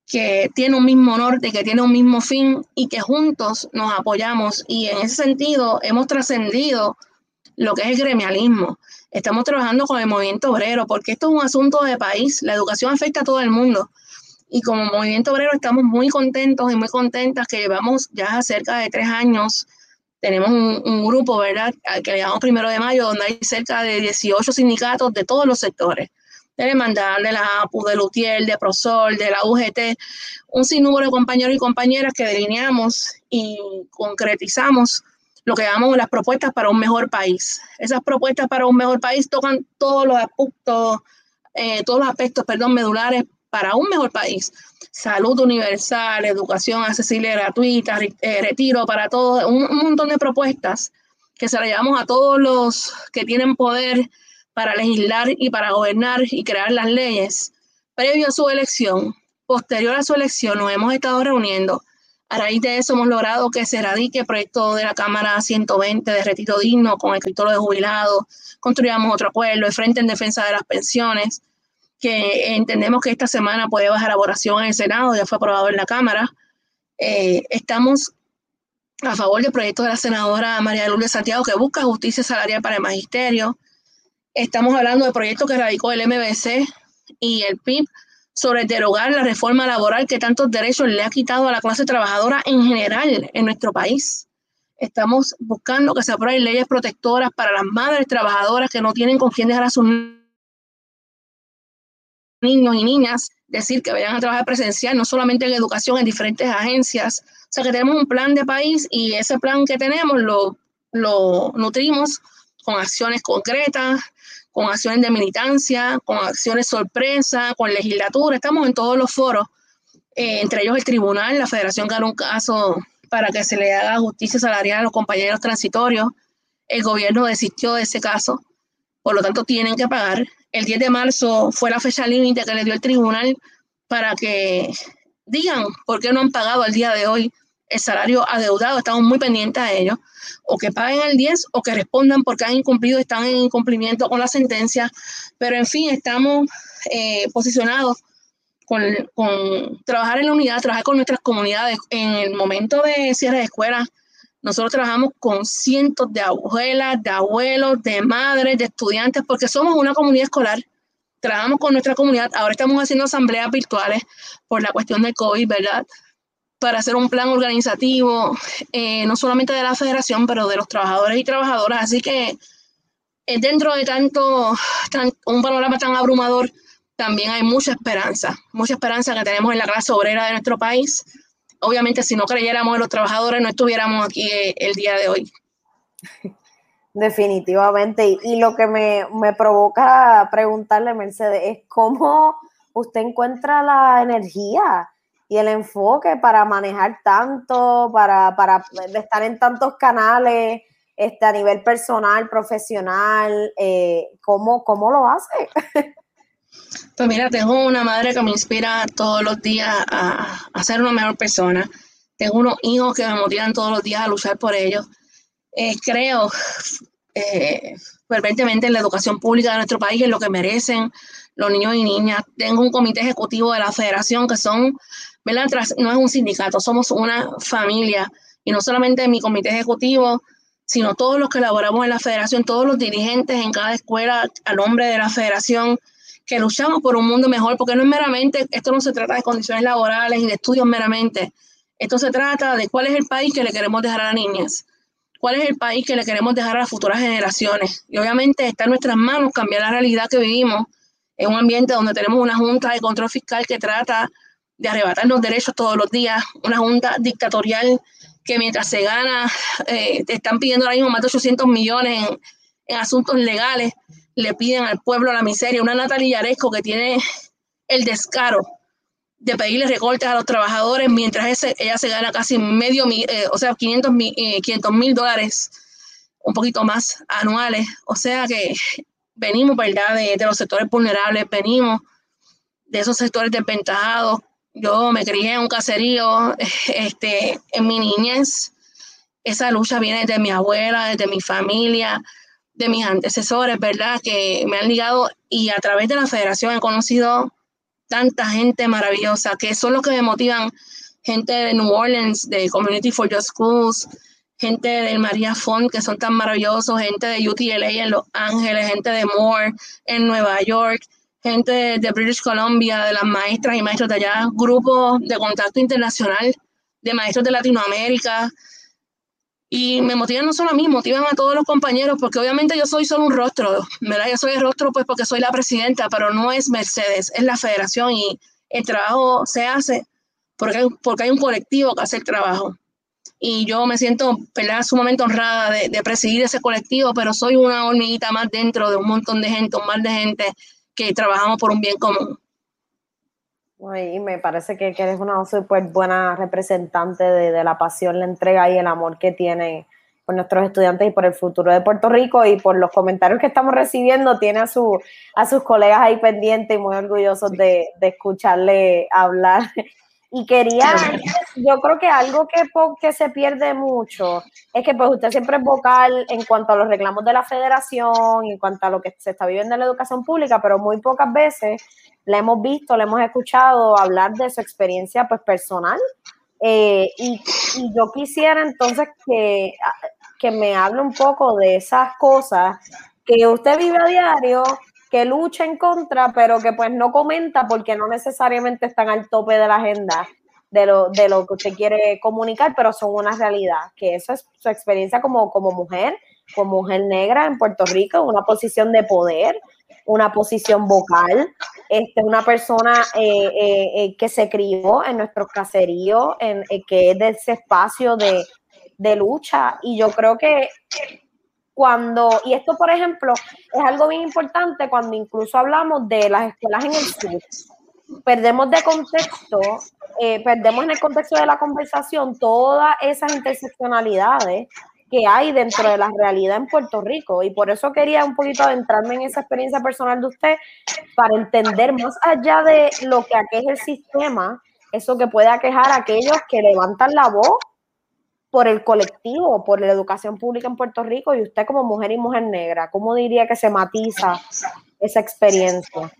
que tiene un mismo norte, que tiene un mismo fin y que juntos nos apoyamos. Y en ese sentido hemos trascendido lo que es el gremialismo. Estamos trabajando con el movimiento obrero porque esto es un asunto de país. La educación afecta a todo el mundo. Y como movimiento obrero estamos muy contentos y muy contentas que llevamos ya cerca de tres años. Tenemos un, grupo, ¿verdad?, que le llamamos Primero de Mayo, donde hay cerca de 18 sindicatos de todos los sectores. De la hermandad, de la APU, de Lutiel, de Prosol, de la UGT, un sinnúmero de compañeros y compañeras que delineamos y concretizamos lo que llamamos las propuestas para un mejor país. Esas propuestas para un mejor país tocan todos los aspectos, eh, todos los aspectos, perdón, medulares para un mejor país. Salud universal, educación accesible gratuita, eh, retiro para todos, un, montón de propuestas que se la llevamos a todos los que tienen poder para legislar y para gobernar y crear las leyes. Previo a su elección, posterior a su elección, nos hemos estado reuniendo A raíz de eso hemos logrado que se radique el proyecto de la Cámara 120 de retiro digno con el de jubilados, construyamos otro acuerdo, el Frente en Defensa de las Pensiones, que entendemos que esta semana puede bajar elaboración en el Senado, ya fue aprobado en la Cámara. Eh, estamos a favor del proyecto de la senadora María Lourdes Santiago que busca justicia salarial para el magisterio. Estamos hablando del proyecto que radicó el MBC y el PIB sobre derogar la reforma laboral que tantos derechos le ha quitado a la clase trabajadora en general en nuestro país. Estamos buscando que se aprueben leyes protectoras para las madres trabajadoras que no tienen con quién dejar a sus niños y niñas, decir que vayan a trabajar presencial, no solamente en educación, en diferentes agencias. O sea que tenemos un plan de país y ese plan que tenemos lo, lo nutrimos con acciones concretas, con acciones de militancia, con acciones sorpresa, con legislatura, estamos en todos los foros, eh, entre ellos el tribunal, la federación ganó un caso para que se le haga justicia salarial a los compañeros transitorios, el gobierno desistió de ese caso, por lo tanto tienen que pagar. El 10 de marzo fue la fecha límite que le dio el tribunal para que digan por qué no han pagado al día de hoy el salario adeudado, estamos muy pendientes a ello, o que paguen el 10 o que respondan porque han incumplido, están en incumplimiento con la sentencia, pero en fin, estamos eh, posicionados con, con, trabajar en la unidad, trabajar con nuestras comunidades. En el momento de cierre de escuelas, nosotros trabajamos con cientos de abuelas, de abuelos, de madres, de estudiantes, porque somos una comunidad escolar. Trabajamos con nuestra comunidad. Ahora estamos haciendo asambleas virtuales por la cuestión del COVID, ¿verdad? para hacer un plan organizativo, eh, no solamente de la federación, pero de los trabajadores y trabajadoras. Así que eh, dentro de tanto, un panorama tan abrumador, también hay mucha esperanza, mucha esperanza que tenemos en la clase obrera de nuestro país. Obviamente, si no creyéramos en los trabajadores, no estuviéramos aquí eh, el día de hoy. Definitivamente. Y, lo que me, me provoca preguntarle, Mercedes, es cómo usted encuentra la energía y el enfoque para manejar tanto, para, para estar en tantos canales este, a nivel personal, profesional, eh, ¿cómo, ¿cómo, lo hace? Pues mira, tengo una madre que me inspira todos los días a, a ser una mejor persona. Tengo unos hijos que me motivan todos los días a luchar por ellos. Eh, creo eh, en la educación pública de nuestro país, en lo que merecen los niños y niñas. Tengo un comité ejecutivo de la federación que son no es un sindicato, somos una familia y no solamente mi comité ejecutivo, sino todos los que elaboramos en la federación, todos los dirigentes en cada escuela a nombre de la federación, que luchamos por un mundo mejor, porque no es meramente, esto no se trata de condiciones laborales y de estudios meramente, esto se trata de cuál es el país que le queremos dejar a las niñas, cuál es el país que le queremos dejar a las futuras generaciones. Y obviamente está en nuestras manos cambiar la realidad que vivimos en un ambiente donde tenemos una junta de control fiscal que trata de arrebatarnos derechos todos los días, una junta dictatorial que mientras se gana, eh, te están pidiendo ahora mismo más de 800 millones en, asuntos legales, le piden al pueblo la miseria, una Natalia Yaresco que tiene el descaro de pedirle recortes a los trabajadores mientras ese, ella se gana casi medio, eh, o sea, 500 eh, mil dólares, un poquito más anuales. O sea que venimos, ¿verdad?, de, de los sectores vulnerables, venimos de esos sectores desventajados yo me crié en un caserío este, en mi niñez. Esa lucha viene de mi abuela, de mi familia, de mis antecesores, ¿verdad? Que me han ligado y a través de la federación he conocido tanta gente maravillosa que son los que me motivan. Gente de New Orleans, de Community for Just Schools, gente de María Font, que son tan maravillosos, gente de UTLA en Los Ángeles, gente de Moore en Nueva York, gente de British Columbia, de las maestras y maestros de allá, grupos de contacto internacional de maestros de Latinoamérica. Y me motivan no solo a mí, motivan a todos los compañeros, porque obviamente yo soy solo un rostro, ¿verdad? Yo soy el rostro pues porque soy la presidenta, pero no es Mercedes, es la federación y el trabajo se hace porque, porque hay un colectivo que hace el trabajo. Y yo me siento. Sumamente honrada de, de presidir ese colectivo, pero soy una hormiguita más dentro de un montón de gente, un mar de gente que trabajamos por un bien común. Y me parece que, eres una súper buena representante de, la pasión, la entrega y el amor que tiene por nuestros estudiantes y por el futuro de Puerto Rico y por los comentarios que estamos recibiendo, tiene a, su, a sus colegas ahí pendientes y muy orgullosos de, de, escucharle hablar. Y quería, yo creo que algo que, que se pierde mucho es que pues usted siempre es vocal en cuanto a los reclamos de la federación, en cuanto a lo que se está viviendo en la educación pública, pero muy pocas veces le hemos visto, le hemos escuchado hablar de su experiencia pues personal. Eh, y, y, yo quisiera entonces que, que me hable un poco de esas cosas que usted vive a diario, que lucha en contra, pero que pues no comenta porque no necesariamente están al tope de la agenda de lo, de lo que usted quiere comunicar, pero son una realidad, que eso es su experiencia como, como mujer, como mujer negra en Puerto Rico, una posición de poder, una posición vocal, este, una persona eh, eh, eh, que se crió en nuestros caseríos, en, que es de ese espacio de, de lucha, y yo creo que cuando, y esto por ejemplo es algo bien importante cuando incluso hablamos de las escuelas en el sur, perdemos de contexto, eh, perdemos en el contexto de la conversación todas esas interseccionalidades que hay dentro de la realidad en Puerto Rico. Y por eso quería un poquito adentrarme en esa experiencia personal de usted para entender más allá de lo que aqueja el sistema, eso que puede aquejar a aquellos que levantan la voz por el colectivo, por la educación pública en Puerto Rico y usted como mujer y mujer negra, ¿cómo diría que se matiza esa experiencia?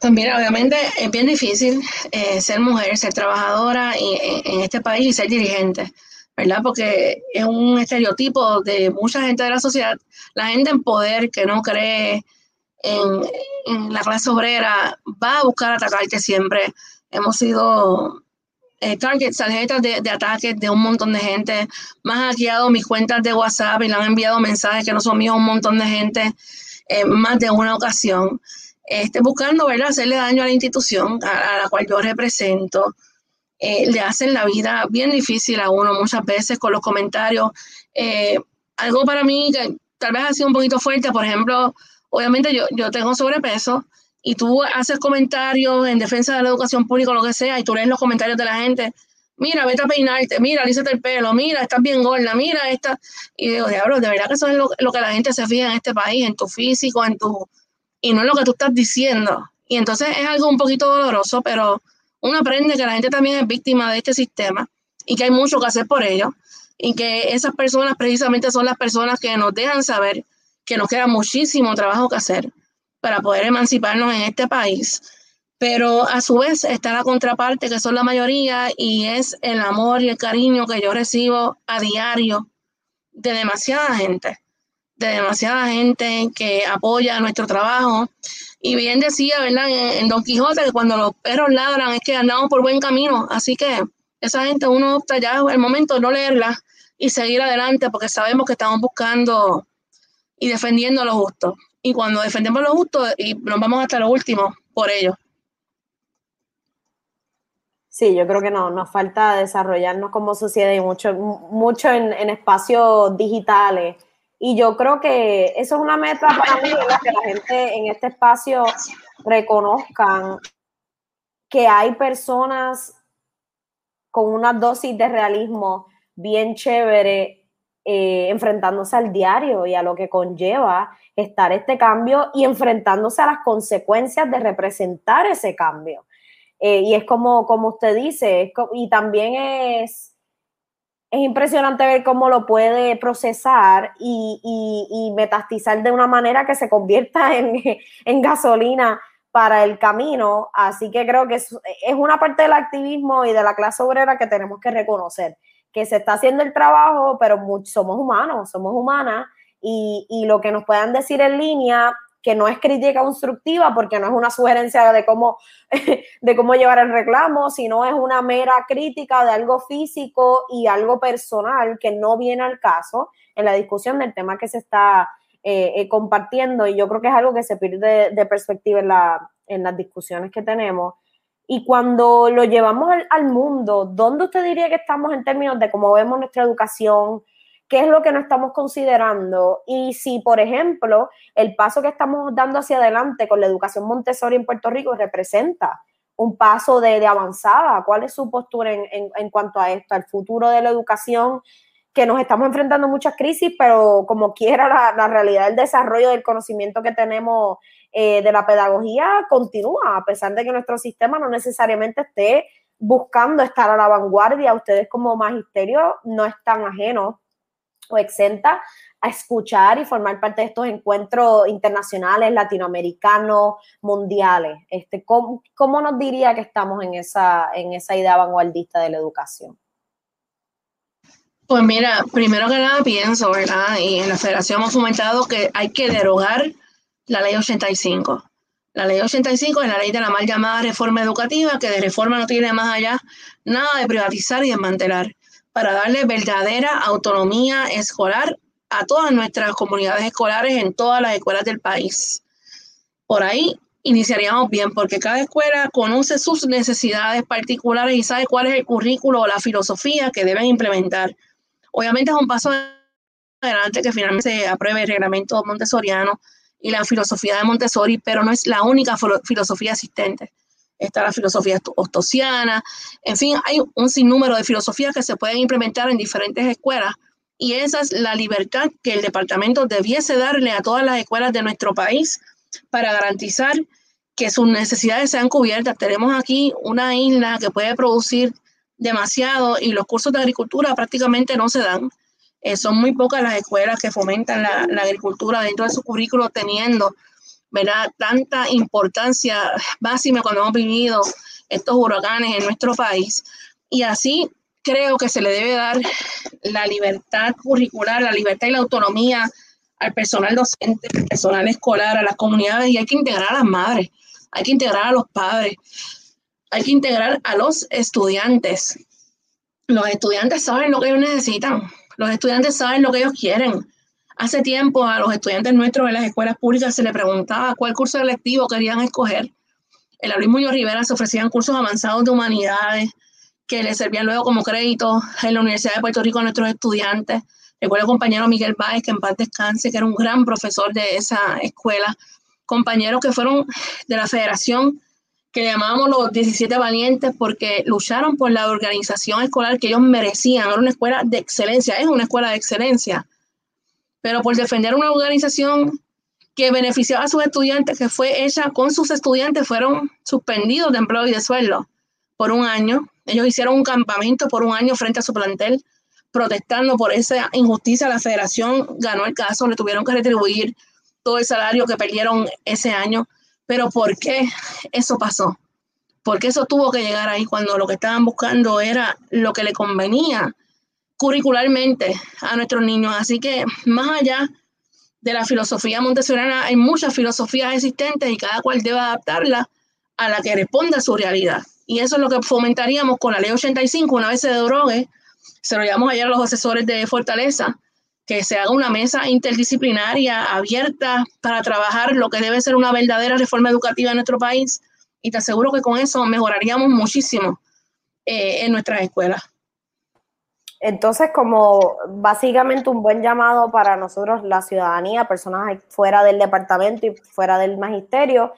Pues mira, obviamente es bien difícil eh, ser mujer, ser trabajadora en, este país y ser dirigente, ¿verdad? Porque es un estereotipo de mucha gente de la sociedad, la gente en poder que no cree en, en la clase obrera va a buscar atacarte siempre. Hemos sido eh, targets, tarjetas de, de, ataques de un montón de gente. Me han hackeado mis cuentas de WhatsApp y le han enviado mensajes que no son míos a un montón de gente eh, más de una ocasión. Este, buscando ¿verdad? hacerle daño a la institución a, la cual yo represento. Eh, le hacen la vida bien difícil a uno muchas veces con los comentarios. Eh, algo para mí que tal vez ha sido un poquito fuerte, por ejemplo, obviamente yo, yo tengo sobrepeso y tú haces comentarios en defensa de la educación pública o lo que sea, y tú lees los comentarios de la gente, mira, vete a peinarte, mira, alízate el pelo, mira, estás bien gorda, mira esta. Y digo, diablo, de verdad que eso es lo, que la gente se fija en este país, en tu físico, en tu. y no es lo que tú estás diciendo. Y entonces es algo un poquito doloroso, pero uno aprende que la gente también es víctima de este sistema y que hay mucho que hacer por ello. Y que esas personas precisamente son las personas que nos dejan saber que nos queda muchísimo trabajo que hacer para poder emanciparnos en este país. Pero a su vez está la contraparte, que son la mayoría, y es el amor y el cariño que yo recibo a diario de demasiada gente, de demasiada gente que apoya nuestro trabajo. Y bien decía, ¿verdad? En, Don Quijote que cuando los perros ladran es que andamos por buen camino. Así que esa gente uno opta ya el momento de no leerla y seguir adelante porque sabemos que estamos buscando y defendiendo lo justo y cuando defendemos lo justo y nos vamos hasta lo último por ello. Sí, yo creo que no, nos falta desarrollarnos como sociedad y mucho, mucho en, espacios digitales. Y yo creo que eso es una meta para mí, que la gente en este espacio reconozcan que hay personas con una dosis de realismo bien chévere eh, enfrentándose al diario y a lo que conlleva estar este cambio y enfrentándose a las consecuencias de representar ese cambio. Eh, y es como, como usted dice, y también es, es impresionante ver cómo lo puede procesar y, y, metastizar de una manera que se convierta en, en, gasolina para el camino. Así que creo que es, es una parte del activismo y de la clase obrera que tenemos que reconocer, que se está haciendo el trabajo, pero somos humanos, somos humanas y, lo que nos puedan decir en línea, que no es crítica constructiva porque no es una sugerencia de cómo, de cómo llevar el reclamo, sino es una mera crítica de algo físico y algo personal que no viene al caso en la discusión del tema que se está eh, eh, compartiendo y yo creo que es algo que se pierde de, perspectiva en, la, en, las discusiones que tenemos. Y cuando lo llevamos al, al mundo, ¿dónde usted diría que estamos en términos de cómo vemos nuestra educación, qué es lo que no estamos considerando y si, por ejemplo, el paso que estamos dando hacia adelante con la educación Montessori en Puerto Rico representa un paso de, avanzada. ¿Cuál es su postura en, cuanto a esto, al futuro de la educación? que nos estamos enfrentando muchas crisis, pero como quiera la, realidad del desarrollo del conocimiento que tenemos eh, de la pedagogía continúa, a pesar de que nuestro sistema no necesariamente esté buscando estar a la vanguardia. Ustedes como magisterio no están ajenos o exenta a escuchar y formar parte de estos encuentros internacionales, latinoamericanos, mundiales. Este, ¿cómo, ¿Cómo nos diría que estamos en esa, en esa idea vanguardista de la educación? Pues mira, primero que nada pienso, ¿verdad? Y en la federación hemos fomentado que hay que derogar la ley 85. La ley 85 es la ley de la mal llamada reforma educativa, que de reforma no tiene más allá nada de privatizar y desmantelar, para darle verdadera autonomía escolar a todas nuestras comunidades escolares en todas las escuelas del país. Por ahí iniciaríamos bien, porque cada escuela conoce sus necesidades particulares y sabe cuál es el currículo o la filosofía que deben implementar. Obviamente es un paso adelante que finalmente se apruebe el reglamento montessoriano y la filosofía de Montessori, pero no es la única filosofía existente. Está la filosofía ostosiana, en fin, hay un sinnúmero de filosofías que se pueden implementar en diferentes escuelas y esa es la libertad que el departamento debiese darle a todas las escuelas de nuestro país para garantizar que sus necesidades sean cubiertas. Tenemos aquí una isla que puede producir demasiado y los cursos de agricultura prácticamente no se dan. Eh, son muy pocas las escuelas que fomentan la, agricultura dentro de su currículo, teniendo ¿verdad? tanta importancia máxima cuando hemos vivido estos huracanes en nuestro país. Y así creo que se le debe dar la libertad curricular, la libertad y la autonomía al personal docente, al personal escolar, a las comunidades, y hay que integrar a las madres, hay que integrar a los padres, hay que integrar a los estudiantes. Los estudiantes saben lo que ellos necesitan, los estudiantes saben lo que ellos quieren. Hace tiempo a los estudiantes nuestros en las escuelas públicas se les preguntaba cuál curso electivo querían escoger. En la Muñoz Rivera se ofrecían cursos avanzados de humanidades que les servían luego como crédito en la Universidad de Puerto Rico a nuestros estudiantes. Recuerdo al compañero Miguel Báez, que en paz descanse, que era un gran profesor de esa escuela. Compañeros que fueron de la federación que llamábamos los 17 valientes porque lucharon por la organización escolar que ellos merecían. Era una escuela de excelencia, es una escuela de excelencia. Pero por defender una organización que beneficiaba a sus estudiantes, que fue hecha con sus estudiantes, fueron suspendidos de empleo y de sueldo por un año. Ellos hicieron un campamento por un año frente a su plantel, protestando por esa injusticia. La federación ganó el caso, le tuvieron que retribuir todo el salario que perdieron ese año pero ¿por qué eso pasó? Porque eso tuvo que llegar ahí cuando lo que estaban buscando era lo que le convenía curricularmente a nuestros niños. Así que más allá de la filosofía montessoriana, hay muchas filosofías existentes y cada cual debe adaptarla a la que responda a su realidad. Y eso es lo que fomentaríamos con la ley 85, una vez se drogue, se lo llamamos ayer a los asesores de Fortaleza, que se haga una mesa interdisciplinaria abierta para trabajar lo que debe ser una verdadera reforma educativa en nuestro país y te aseguro que con eso mejoraríamos muchísimo eh, en nuestras escuelas. Entonces, como básicamente un buen llamado para nosotros, la ciudadanía, personas fuera del departamento y fuera del magisterio,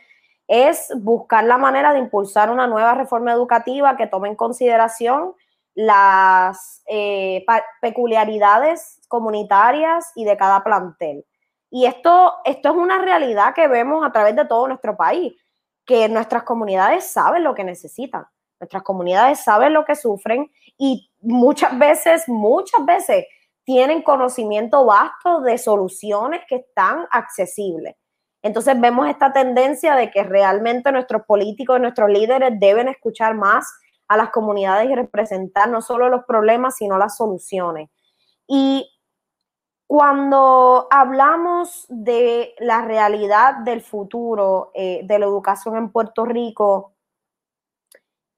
es buscar la manera de impulsar una nueva reforma educativa que tome en consideración las eh, peculiaridades comunitarias y de cada plantel. Y esto, esto es una realidad que vemos a través de todo nuestro país, que nuestras comunidades saben lo que necesitan, nuestras comunidades saben lo que sufren y muchas veces, muchas veces tienen conocimiento vasto de soluciones que están accesibles. Entonces vemos esta tendencia de que realmente nuestros políticos, nuestros líderes deben escuchar más a las comunidades y representar no solo los problemas, sino las soluciones. Y cuando hablamos de la realidad del futuro eh, de la educación en Puerto Rico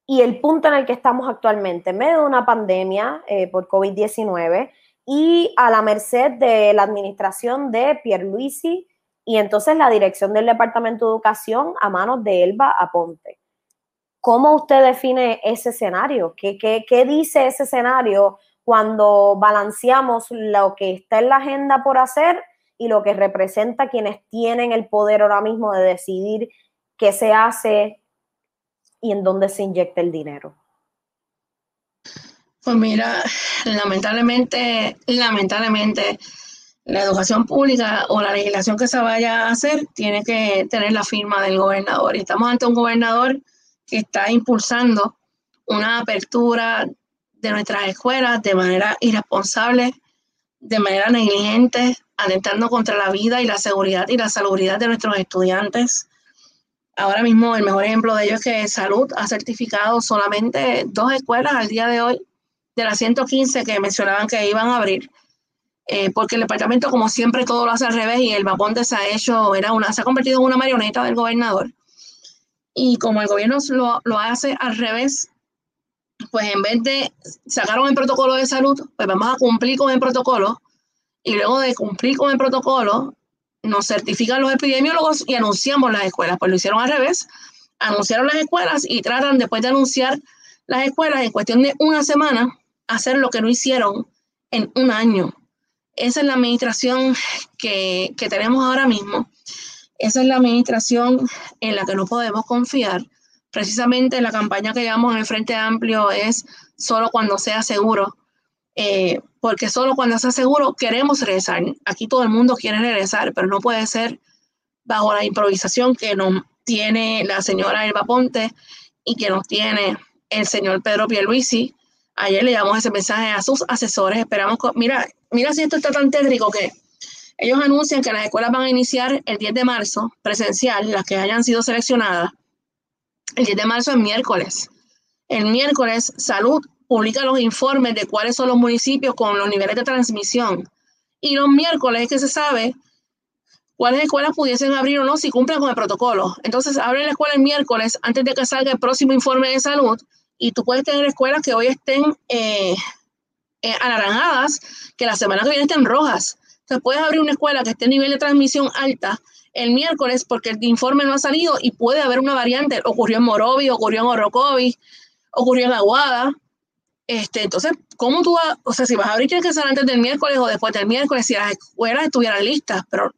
y el punto en el que estamos actualmente, en medio de una pandemia eh, por COVID-19 y a la merced de la administración de Pierluisi y entonces la dirección del Departamento de Educación a manos de Elba Aponte. ¿Cómo usted define ese escenario? ¿Qué, qué, qué dice ese escenario cuando balanceamos lo que está en la agenda por hacer y lo que representa quienes tienen el poder ahora mismo de decidir qué se hace y en dónde se inyecta el dinero. Pues mira, lamentablemente, lamentablemente, la educación pública o la legislación que se vaya a hacer tiene que tener la firma del gobernador. Y estamos ante un gobernador que está impulsando una apertura de nuestras escuelas de manera irresponsable, de manera negligente, atentando contra la vida y la seguridad y la salubridad de nuestros estudiantes. Ahora mismo el mejor ejemplo de ello es que Salud ha certificado solamente dos escuelas al día de hoy de las 115 que mencionaban que iban a abrir, eh, porque el departamento, como siempre, todo lo hace al revés y el Maponte se ha era una, se ha convertido en una marioneta del gobernador. Y como el gobierno lo, lo hace al revés, pues en vez de sacaron el protocolo de salud, pues vamos a cumplir con el protocolo y luego de cumplir con el protocolo, nos certifican los epidemiólogos y anunciamos las escuelas. Pues lo hicieron al revés, anunciaron las escuelas y tratan después de anunciar las escuelas en cuestión de una semana hacer lo que no hicieron en un año. Esa es la administración que, que tenemos ahora mismo. Esa es la administración en la que no podemos confiar. Precisamente la campaña que llevamos en el Frente Amplio es solo cuando sea seguro, eh, porque solo cuando sea seguro queremos regresar. Aquí todo el mundo quiere regresar, pero no puede ser bajo la improvisación que nos tiene la señora Elba Ponte y que nos tiene el señor Pedro Pierluisi. Ayer le llamamos ese mensaje a sus asesores. Esperamos, mira, mira si esto está tan tétrico que ellos anuncian que las escuelas van a iniciar el 10 de marzo presencial, las que hayan sido seleccionadas. El 10 de marzo es miércoles. El miércoles, Salud publica los informes de cuáles son los municipios con los niveles de transmisión. Y los miércoles es que se sabe cuáles escuelas pudiesen abrir o no si cumplen con el protocolo. Entonces, abre la escuela el miércoles antes de que salga el próximo informe de salud y tú puedes tener escuelas que hoy estén eh, eh, anaranjadas, que la semana que viene estén rojas. Entonces, puedes abrir una escuela que esté en nivel de transmisión alta el miércoles porque el informe no ha salido y puede haber una variante. Ocurrió en Morovi, ocurrió en Orocovi, ocurrió en Aguada. Este, entonces, ¿cómo tú vas? O sea, si vas a abrir, tienes que ser antes del miércoles o después del miércoles, si las escuelas estuvieran listas, pero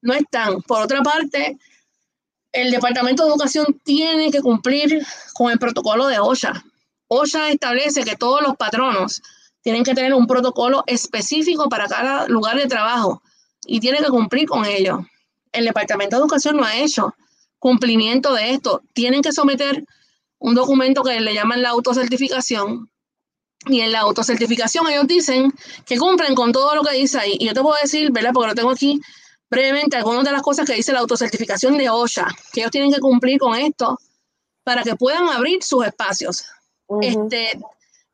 no están. Por otra parte, el Departamento de Educación tiene que cumplir con el protocolo de OSHA. OSHA establece que todos los patronos tienen que tener un protocolo específico para cada lugar de trabajo y tienen que cumplir con ello. El Departamento de Educación no ha hecho cumplimiento de esto. Tienen que someter un documento que le llaman la autocertificación. Y en la autocertificación ellos dicen que cumplen con todo lo que dice ahí. Y yo te puedo decir, ¿verdad? Porque lo tengo aquí brevemente, algunas de las cosas que dice la autocertificación de OSHA, que ellos tienen que cumplir con esto para que puedan abrir sus espacios. Este,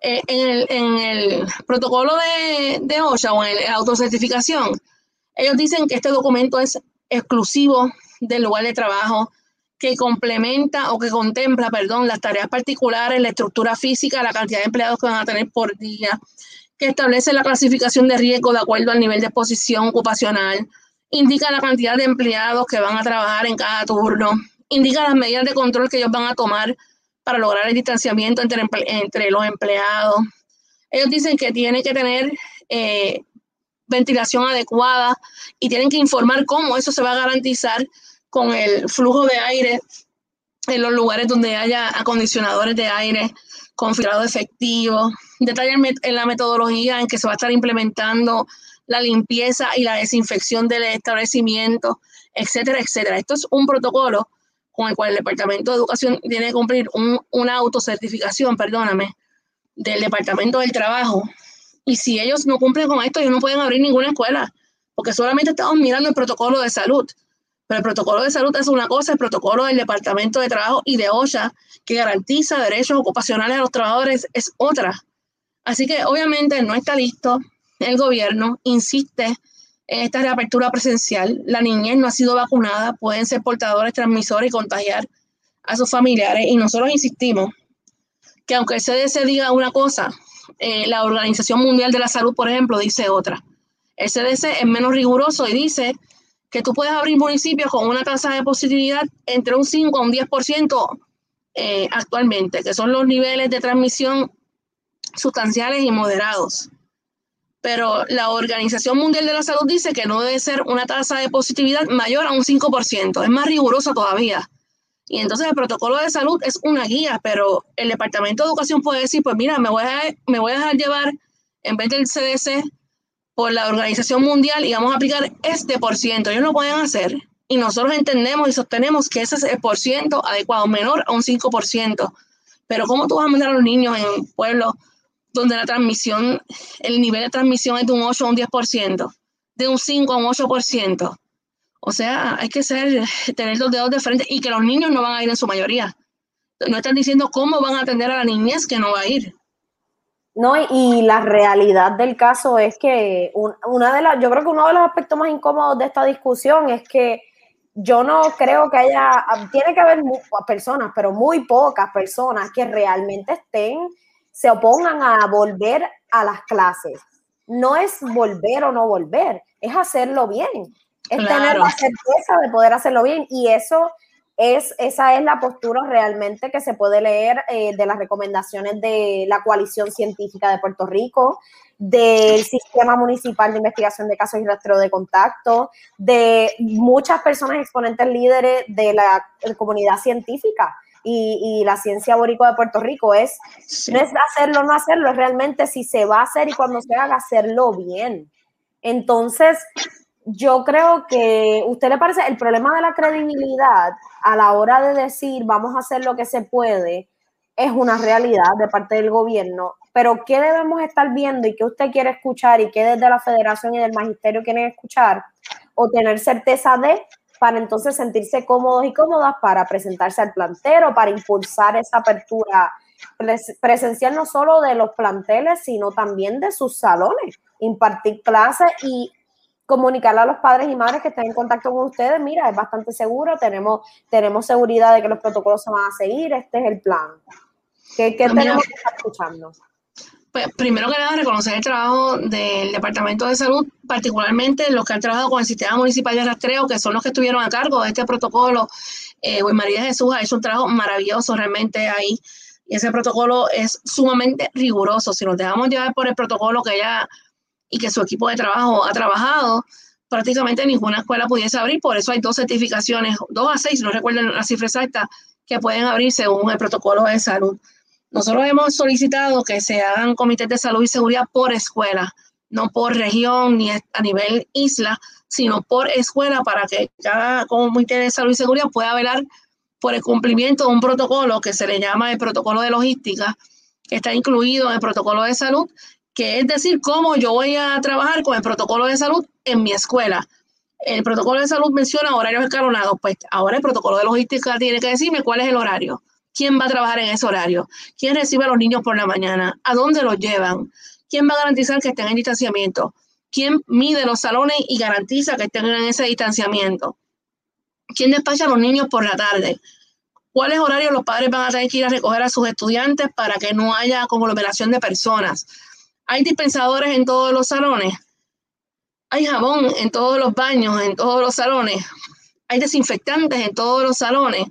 eh, en, el, protocolo de, de OSHA o en la autocertificación, ellos dicen que este documento es exclusivo del lugar de trabajo, que complementa o que contempla, perdón, las tareas particulares, la estructura física, la cantidad de empleados que van a tener por día, que establece la clasificación de riesgo de acuerdo al nivel de exposición ocupacional, indica la cantidad de empleados que van a trabajar en cada turno, indica las medidas de control que ellos van a tomar para lograr el distanciamiento entre, entre los empleados. Ellos dicen que tiene que tener eh, ventilación adecuada y tienen que informar cómo eso se va a garantizar con el flujo de aire en los lugares donde haya acondicionadores de aire con filtrado efectivo, detallar en la metodología en que se va a estar implementando la limpieza y la desinfección del establecimiento, etcétera, etcétera. Esto es un protocolo con el cual el Departamento de Educación tiene que cumplir una autocertificación, perdóname, del Departamento del Trabajo. Y si ellos no cumplen con esto, ellos no pueden abrir ninguna escuela, porque solamente estamos mirando el protocolo de salud. Pero el protocolo de salud es una cosa, el protocolo del Departamento de Trabajo y de OSHA, que garantiza derechos ocupacionales a los trabajadores, es otra. Así que obviamente no está listo. El gobierno insiste esta reapertura presencial, la niñez no ha sido vacunada, pueden ser portadores, transmisores y contagiar a sus familiares. Y nosotros insistimos que aunque el CDC diga una cosa, eh, la Organización Mundial de la Salud, por ejemplo, dice otra. El CDC es menos riguroso y dice que tú puedes abrir municipios con una tasa de positividad entre un 5 a un 10% eh, actualmente, que son los niveles de transmisión sustanciales y moderados pero la Organización Mundial de la Salud dice que no debe ser una tasa de positividad mayor a un 5%, es más rigurosa todavía. Y entonces el protocolo de salud es una guía, pero el Departamento de Educación puede decir, pues mira, me voy a, me voy a dejar llevar en vez del CDC por la Organización Mundial y vamos a aplicar este por ciento. Ellos lo pueden hacer y nosotros entendemos y sostenemos que ese es el por ciento adecuado, menor a un 5%. Pero ¿cómo tú vas a mandar a los niños en pueblos donde la transmisión, el nivel de transmisión es de un 8 a un 10%, de un 5 a un 8%? O sea, hay que ser, tener los dedos de frente y que los niños no van a ir en su mayoría. No están diciendo cómo van a atender a la niñez que no va a ir. No, y la realidad del caso es que una de las, yo creo que uno de los aspectos más incómodos de esta discusión es que yo no creo que haya, tiene que haber personas, pero muy pocas personas que realmente estén, se opongan a volver a las clases. No es volver o no volver, es hacerlo bien, es tener la certeza de poder hacerlo bien. Y eso es, esa es la postura realmente que se puede leer eh, de las recomendaciones de la coalición científica de Puerto Rico, del sistema municipal de investigación de casos y rastreo de contacto, de muchas personas exponentes líderes de la comunidad científica y, la ciencia boricua de Puerto Rico. Es, No es hacerlo no hacerlo, es realmente si se va a hacer y cuando se haga, hacerlo bien. Entonces, yo creo que usted le parece el problema de la credibilidad a la hora de decir vamos a hacer lo que se puede es una realidad de parte del gobierno, pero ¿qué debemos estar viendo y qué usted quiere escuchar y qué desde la federación y del magisterio quieren escuchar o tener certeza de para entonces sentirse cómodos y cómodas para presentarse al plantero, para impulsar esa apertura presencial no solo de los planteles, sino también de sus salones, impartir clases y comunicarle a los padres y madres que estén en contacto con ustedes, mira, es bastante seguro, tenemos, tenemos seguridad de que los protocolos se van a seguir, este es el plan. ¿Qué, qué tenemos que estar escuchando? Pues primero que nada, reconocer el trabajo del Departamento de Salud, particularmente los que han trabajado con el Sistema Municipal de Rastreo, que son los que estuvieron a cargo de este protocolo. Eh, María Jesús ha hecho un trabajo maravilloso realmente ahí. Y ese protocolo es sumamente riguroso. Si nos dejamos llevar por el protocolo que ella y que su equipo de trabajo ha trabajado, prácticamente ninguna escuela pudiese abrir, por eso hay dos certificaciones, dos a seis, no recuerdo la cifra exacta, que pueden abrir según el protocolo de salud. Nosotros hemos solicitado que se hagan comités de salud y seguridad por escuela, no por región ni a nivel isla, sino por escuela para que cada comité de salud y seguridad pueda velar por el cumplimiento de un protocolo que se le llama el protocolo de logística, que está incluido en el protocolo de salud que es decir, cómo yo voy a trabajar con el protocolo de salud en mi escuela. El protocolo de salud menciona horarios escalonados, pues ahora el protocolo de logística tiene que decirme cuál es el horario, quién va a trabajar en ese horario, quién recibe a los niños por la mañana, a dónde los llevan, quién va a garantizar que estén en distanciamiento, quién mide los salones y garantiza que estén en ese distanciamiento, quién despacha a los niños por la tarde, cuáles horarios los padres van a tener que ir a recoger a sus estudiantes para que no haya conglomeración de personas hay dispensadores en todos los salones. Hay jabón en todos los baños, en todos los salones. Hay desinfectantes en todos los salones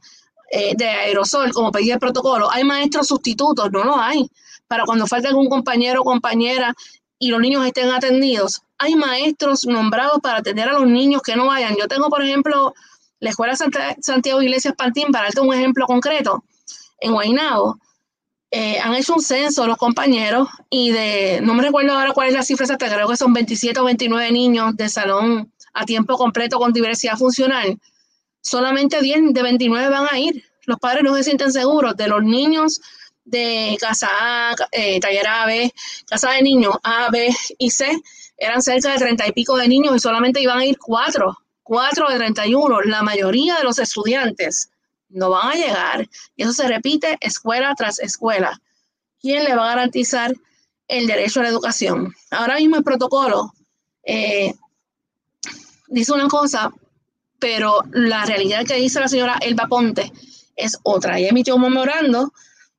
eh, de aerosol, como pedía el protocolo. Hay maestros sustitutos, no lo hay. Para cuando falte algún compañero o compañera y los niños estén atendidos, hay maestros nombrados para atender a los niños que no vayan. Yo tengo, por ejemplo, la Escuela Santiago Iglesias Pantín, para darte un ejemplo concreto, en Guaynabo eh, han hecho un censo los compañeros y de, no me recuerdo ahora cuál es la cifra exacta, creo que son 27 o 29 niños de salón a tiempo completo con diversidad funcional. Solamente 10 de 29 van a ir. Los padres no se sienten seguros de los niños de casa A, eh, taller A, B, casa de niños A, B y C. Eran cerca de 30 y pico de niños y solamente iban a ir 4, 4 de 31. La mayoría de los estudiantes no van a llegar. Y eso se repite escuela tras escuela. ¿Quién le va a garantizar el derecho a la educación? Ahora mismo el protocolo eh, dice una cosa, pero la realidad que dice la señora Elba Ponte es otra. Ella emitió un memorando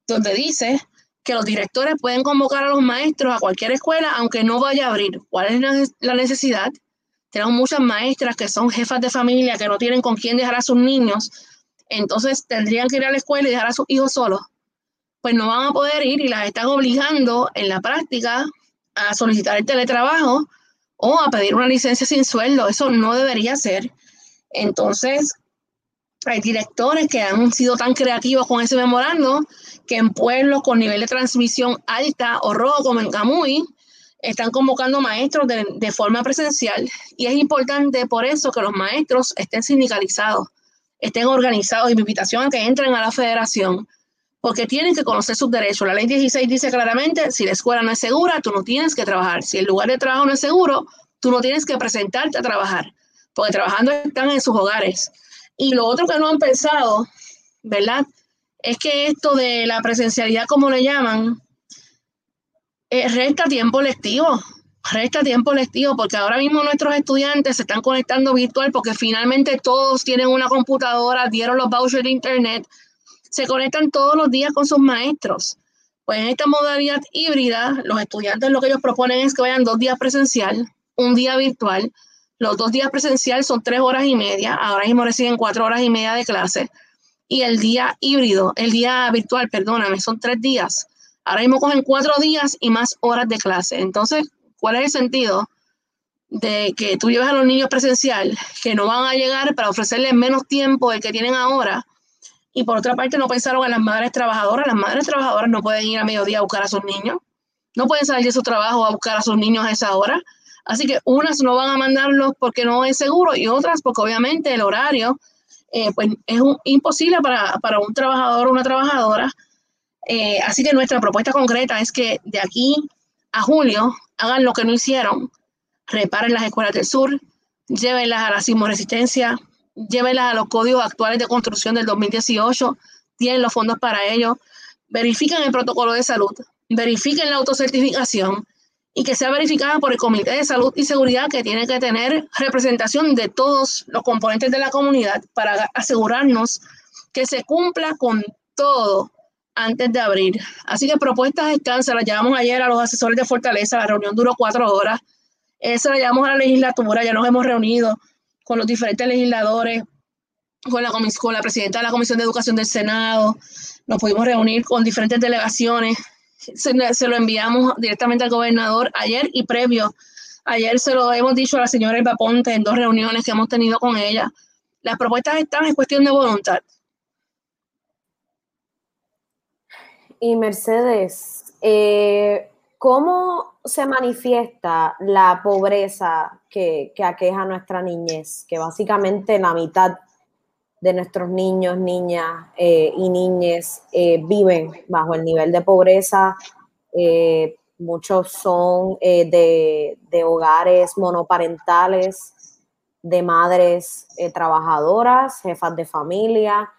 donde dice que los directores pueden convocar a los maestros a cualquier escuela aunque no vaya a abrir. ¿Cuál es la necesidad? Tenemos muchas maestras que son jefas de familia, que no tienen con quién dejar a sus niños entonces tendrían que ir a la escuela y dejar a sus hijos solos. Pues no van a poder ir y las están obligando en la práctica a solicitar el teletrabajo o a pedir una licencia sin sueldo. Eso no debería ser. Entonces, hay directores que han sido tan creativos con ese memorando que en pueblos con nivel de transmisión alta o rojo como en Camuy están convocando maestros de, de forma presencial y es importante por eso que los maestros estén sindicalizados estén organizados y mi invitación a que entren a la federación porque tienen que conocer sus derechos. La ley 16 dice claramente, si la escuela no es segura, tú no tienes que trabajar. Si el lugar de trabajo no es seguro, tú no tienes que presentarte a trabajar, porque trabajando están en sus hogares. Y lo otro que no han pensado, ¿verdad? Es que esto de la presencialidad, como le llaman, eh, resta tiempo lectivo resta tiempo lectivo porque ahora mismo nuestros estudiantes se están conectando virtual porque finalmente todos tienen una computadora, dieron los vouchers de internet, se conectan todos los días con sus maestros. Pues en esta modalidad híbrida, los estudiantes lo que ellos proponen es que vayan dos días presencial, un día virtual. Los dos días presencial son tres horas y media, ahora mismo reciben cuatro horas y media de clase. Y el día híbrido, el día virtual, perdóname, son tres días. Ahora mismo cogen cuatro días y más horas de clase. Entonces, ¿Cuál es el sentido de que tú lleves a los niños presencial, que no van a llegar para ofrecerles menos tiempo del que tienen ahora? Y por otra parte, no pensaron en las madres trabajadoras. Las madres trabajadoras no pueden ir a mediodía a buscar a sus niños. No pueden salir de su trabajo a buscar a sus niños a esa hora. Así que unas no van a mandarlos porque no es seguro y otras porque obviamente el horario eh, pues es imposible para, un trabajador o una trabajadora. Eh, así que nuestra propuesta concreta es que de aquí a julio hagan lo que no hicieron, reparen las escuelas del sur, llévenlas a la sismoresistencia, llévenlas a los códigos actuales de construcción del 2018, tienen los fondos para ello, verifiquen el protocolo de salud, verifiquen la autocertificación y que sea verificada por el Comité de Salud y Seguridad que tiene que tener representación de todos los componentes de la comunidad para asegurarnos que se cumpla con todo antes de abrir. Así que propuestas están, se las llevamos ayer a los asesores de Fortaleza, la reunión duró cuatro horas. Eh, se las llevamos a la legislatura, ya nos hemos reunido con los diferentes legisladores, con la, con presidenta de la Comisión de Educación del Senado, nos pudimos reunir con diferentes delegaciones, se, se lo enviamos directamente al gobernador ayer y previo. Ayer se lo hemos dicho a la señora Elba Ponte en dos reuniones que hemos tenido con ella. Las propuestas están, en cuestión de voluntad. Y Mercedes, eh, ¿cómo se manifiesta la pobreza que, aqueja a nuestra niñez? Que básicamente la mitad de nuestros niños, niñas eh, y niñas eh, viven bajo el nivel de pobreza. muchos son de, hogares monoparentales, de madres trabajadoras, jefas de familia,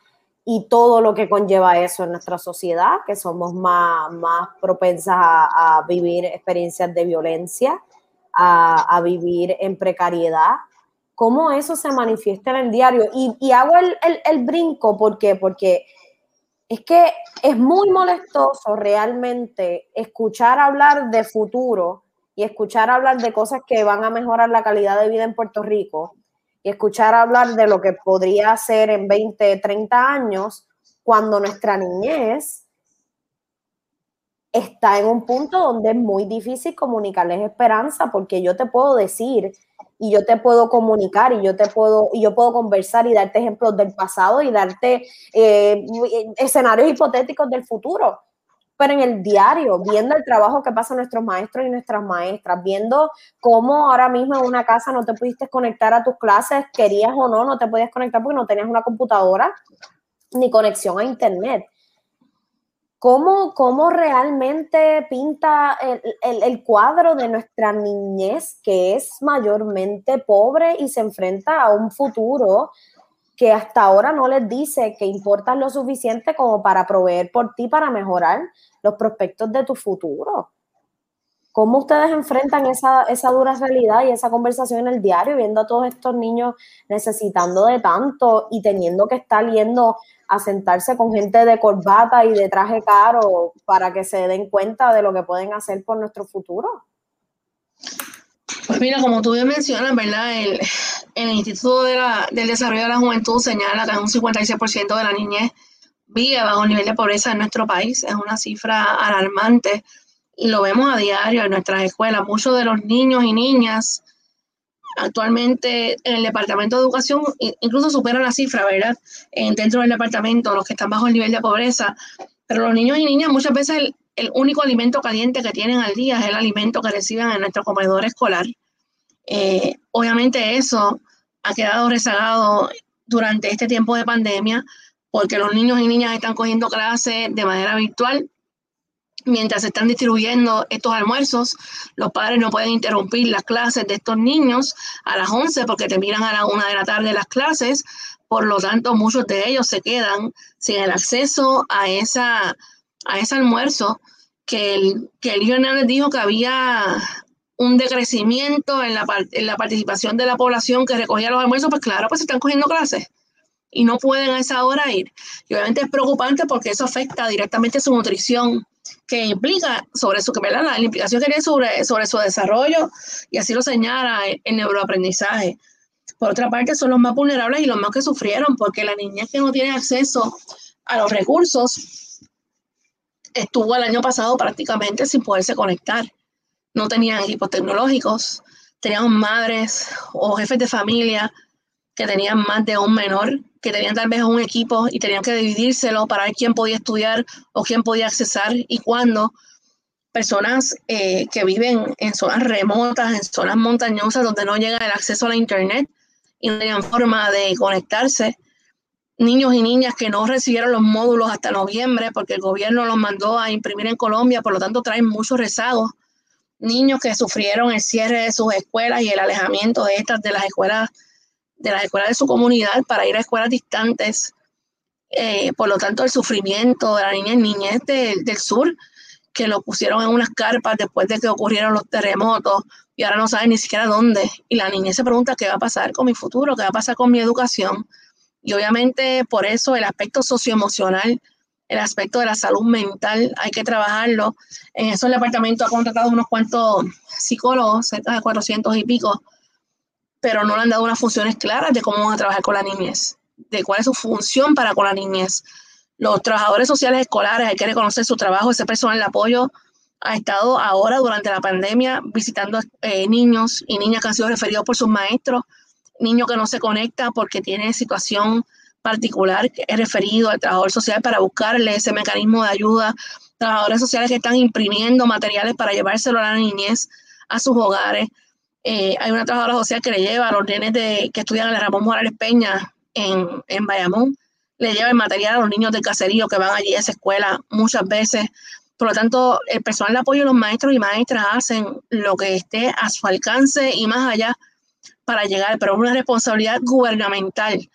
y todo lo que conlleva eso en nuestra sociedad, que somos más, más propensas a, vivir experiencias de violencia, a, vivir en precariedad. ¿Cómo eso se manifiesta en el diario? Y, hago el, el, brinco, ¿por qué? Porque es que es muy molestoso realmente escuchar hablar de futuro y escuchar hablar de cosas que van a mejorar la calidad de vida en Puerto Rico y escuchar hablar de lo que podría ser en 20, 30 años, cuando nuestra niñez está en un punto donde es muy difícil comunicarles esperanza, porque yo te puedo decir y yo te puedo comunicar y yo te puedo y yo puedo conversar y darte ejemplos del pasado y darte eh, escenarios hipotéticos del futuro pero en el diario, viendo el trabajo que pasan nuestros maestros y nuestras maestras, viendo cómo ahora mismo en una casa no te pudiste conectar a tus clases, querías o no, no te podías conectar porque no tenías una computadora ni conexión a internet. ¿Cómo, cómo realmente pinta el, el cuadro de nuestra niñez que es mayormente pobre y se enfrenta a un futuro que hasta ahora no les dice que importas lo suficiente como para proveer por ti para mejorar los prospectos de tu futuro. ¿Cómo ustedes enfrentan esa, esa dura realidad y esa conversación en el diario, viendo a todos estos niños necesitando de tanto y teniendo que estar yendo a sentarse con gente de corbata y de traje caro para que se den cuenta de lo que pueden hacer por nuestro futuro? Pues mira, como tú bien mencionas, ¿verdad? El, el Instituto de la, del Desarrollo de la Juventud señala que un 56% de la niñez vive bajo el nivel de pobreza en nuestro país. Es una cifra alarmante y lo vemos a diario en nuestras escuelas. Muchos de los niños y niñas actualmente en el Departamento de Educación incluso superan la cifra, ¿verdad? dentro del departamento, los que están bajo el nivel de pobreza. Pero los niños y niñas muchas veces el, único alimento caliente que tienen al día es el alimento que reciben en nuestro comedor escolar. Eh, obviamente eso ha quedado rezagado durante este tiempo de pandemia porque los niños y niñas están cogiendo clases de manera virtual. Mientras se están distribuyendo estos almuerzos, los padres no pueden interrumpir las clases de estos niños a las 11 porque terminan a la 1 de la tarde las clases. Por lo tanto, muchos de ellos se quedan sin el acceso a, esa, a ese almuerzo que el, que Hernández dijo que había un decrecimiento en la, en la participación de la población que recogía los almuerzos, pues claro, pues están cogiendo clases y no pueden a esa hora ir. Y obviamente es preocupante porque eso afecta directamente su nutrición, que implica sobre su, ¿verdad? La, implicación que tiene sobre, sobre su desarrollo, y así lo señala el, neuroaprendizaje. Por otra parte, son los más vulnerables y los más que sufrieron, porque la niñez que no tiene acceso a los recursos estuvo el año pasado prácticamente sin poderse conectar. No tenían equipos tecnológicos, tenían madres o jefes de familia que tenían más de un menor, que tenían tal vez un equipo y tenían que dividírselo para ver quién podía estudiar o quién podía accesar y cuándo. Personas eh, que viven en zonas remotas, en zonas montañosas donde no llega el acceso a la internet y no tenían forma de conectarse. Niños y niñas que no recibieron los módulos hasta noviembre porque el gobierno los mandó a imprimir en Colombia, por lo tanto traen muchos rezagos. Niños que sufrieron el cierre de sus escuelas y el alejamiento de estas de las escuelas de las escuelas de su comunidad para ir a escuelas distantes. Eh, por lo tanto, el sufrimiento de la niña y niñez del sur, que lo pusieron en unas carpas después de que ocurrieron los terremotos y ahora no saben ni siquiera dónde. Y la niñez se pregunta qué va a pasar con mi futuro, qué va a pasar con mi educación. Y obviamente por eso el aspecto socioemocional, el aspecto de la salud mental, hay que trabajarlo. En eso el departamento ha contratado unos cuantos psicólogos, cerca de 400 y pico, pero no le han dado unas funciones claras de cómo van a trabajar con la niñez, de cuál es su función para con la niñez. Los trabajadores sociales escolares, hay que reconocer su trabajo, ese personal de apoyo ha estado ahora durante la pandemia visitando eh, niños y niñas que han sido referidos por sus maestros, niños que no se conecta porque tiene situación particular que es referido al trabajador social para buscarle ese mecanismo de ayuda, trabajadores sociales que están imprimiendo materiales para llevárselo a la niñez a sus hogares, eh, hay una trabajadora social que le lleva a los nenes de, que estudian en la Ramón Morales Peña en, en Bayamón, le lleva el material a los niños del caserío que van allí a esa escuela muchas veces. Por lo tanto, el personal de apoyo, los maestros y maestras hacen lo que esté a su alcance y más allá para llegar, pero es una responsabilidad gubernamental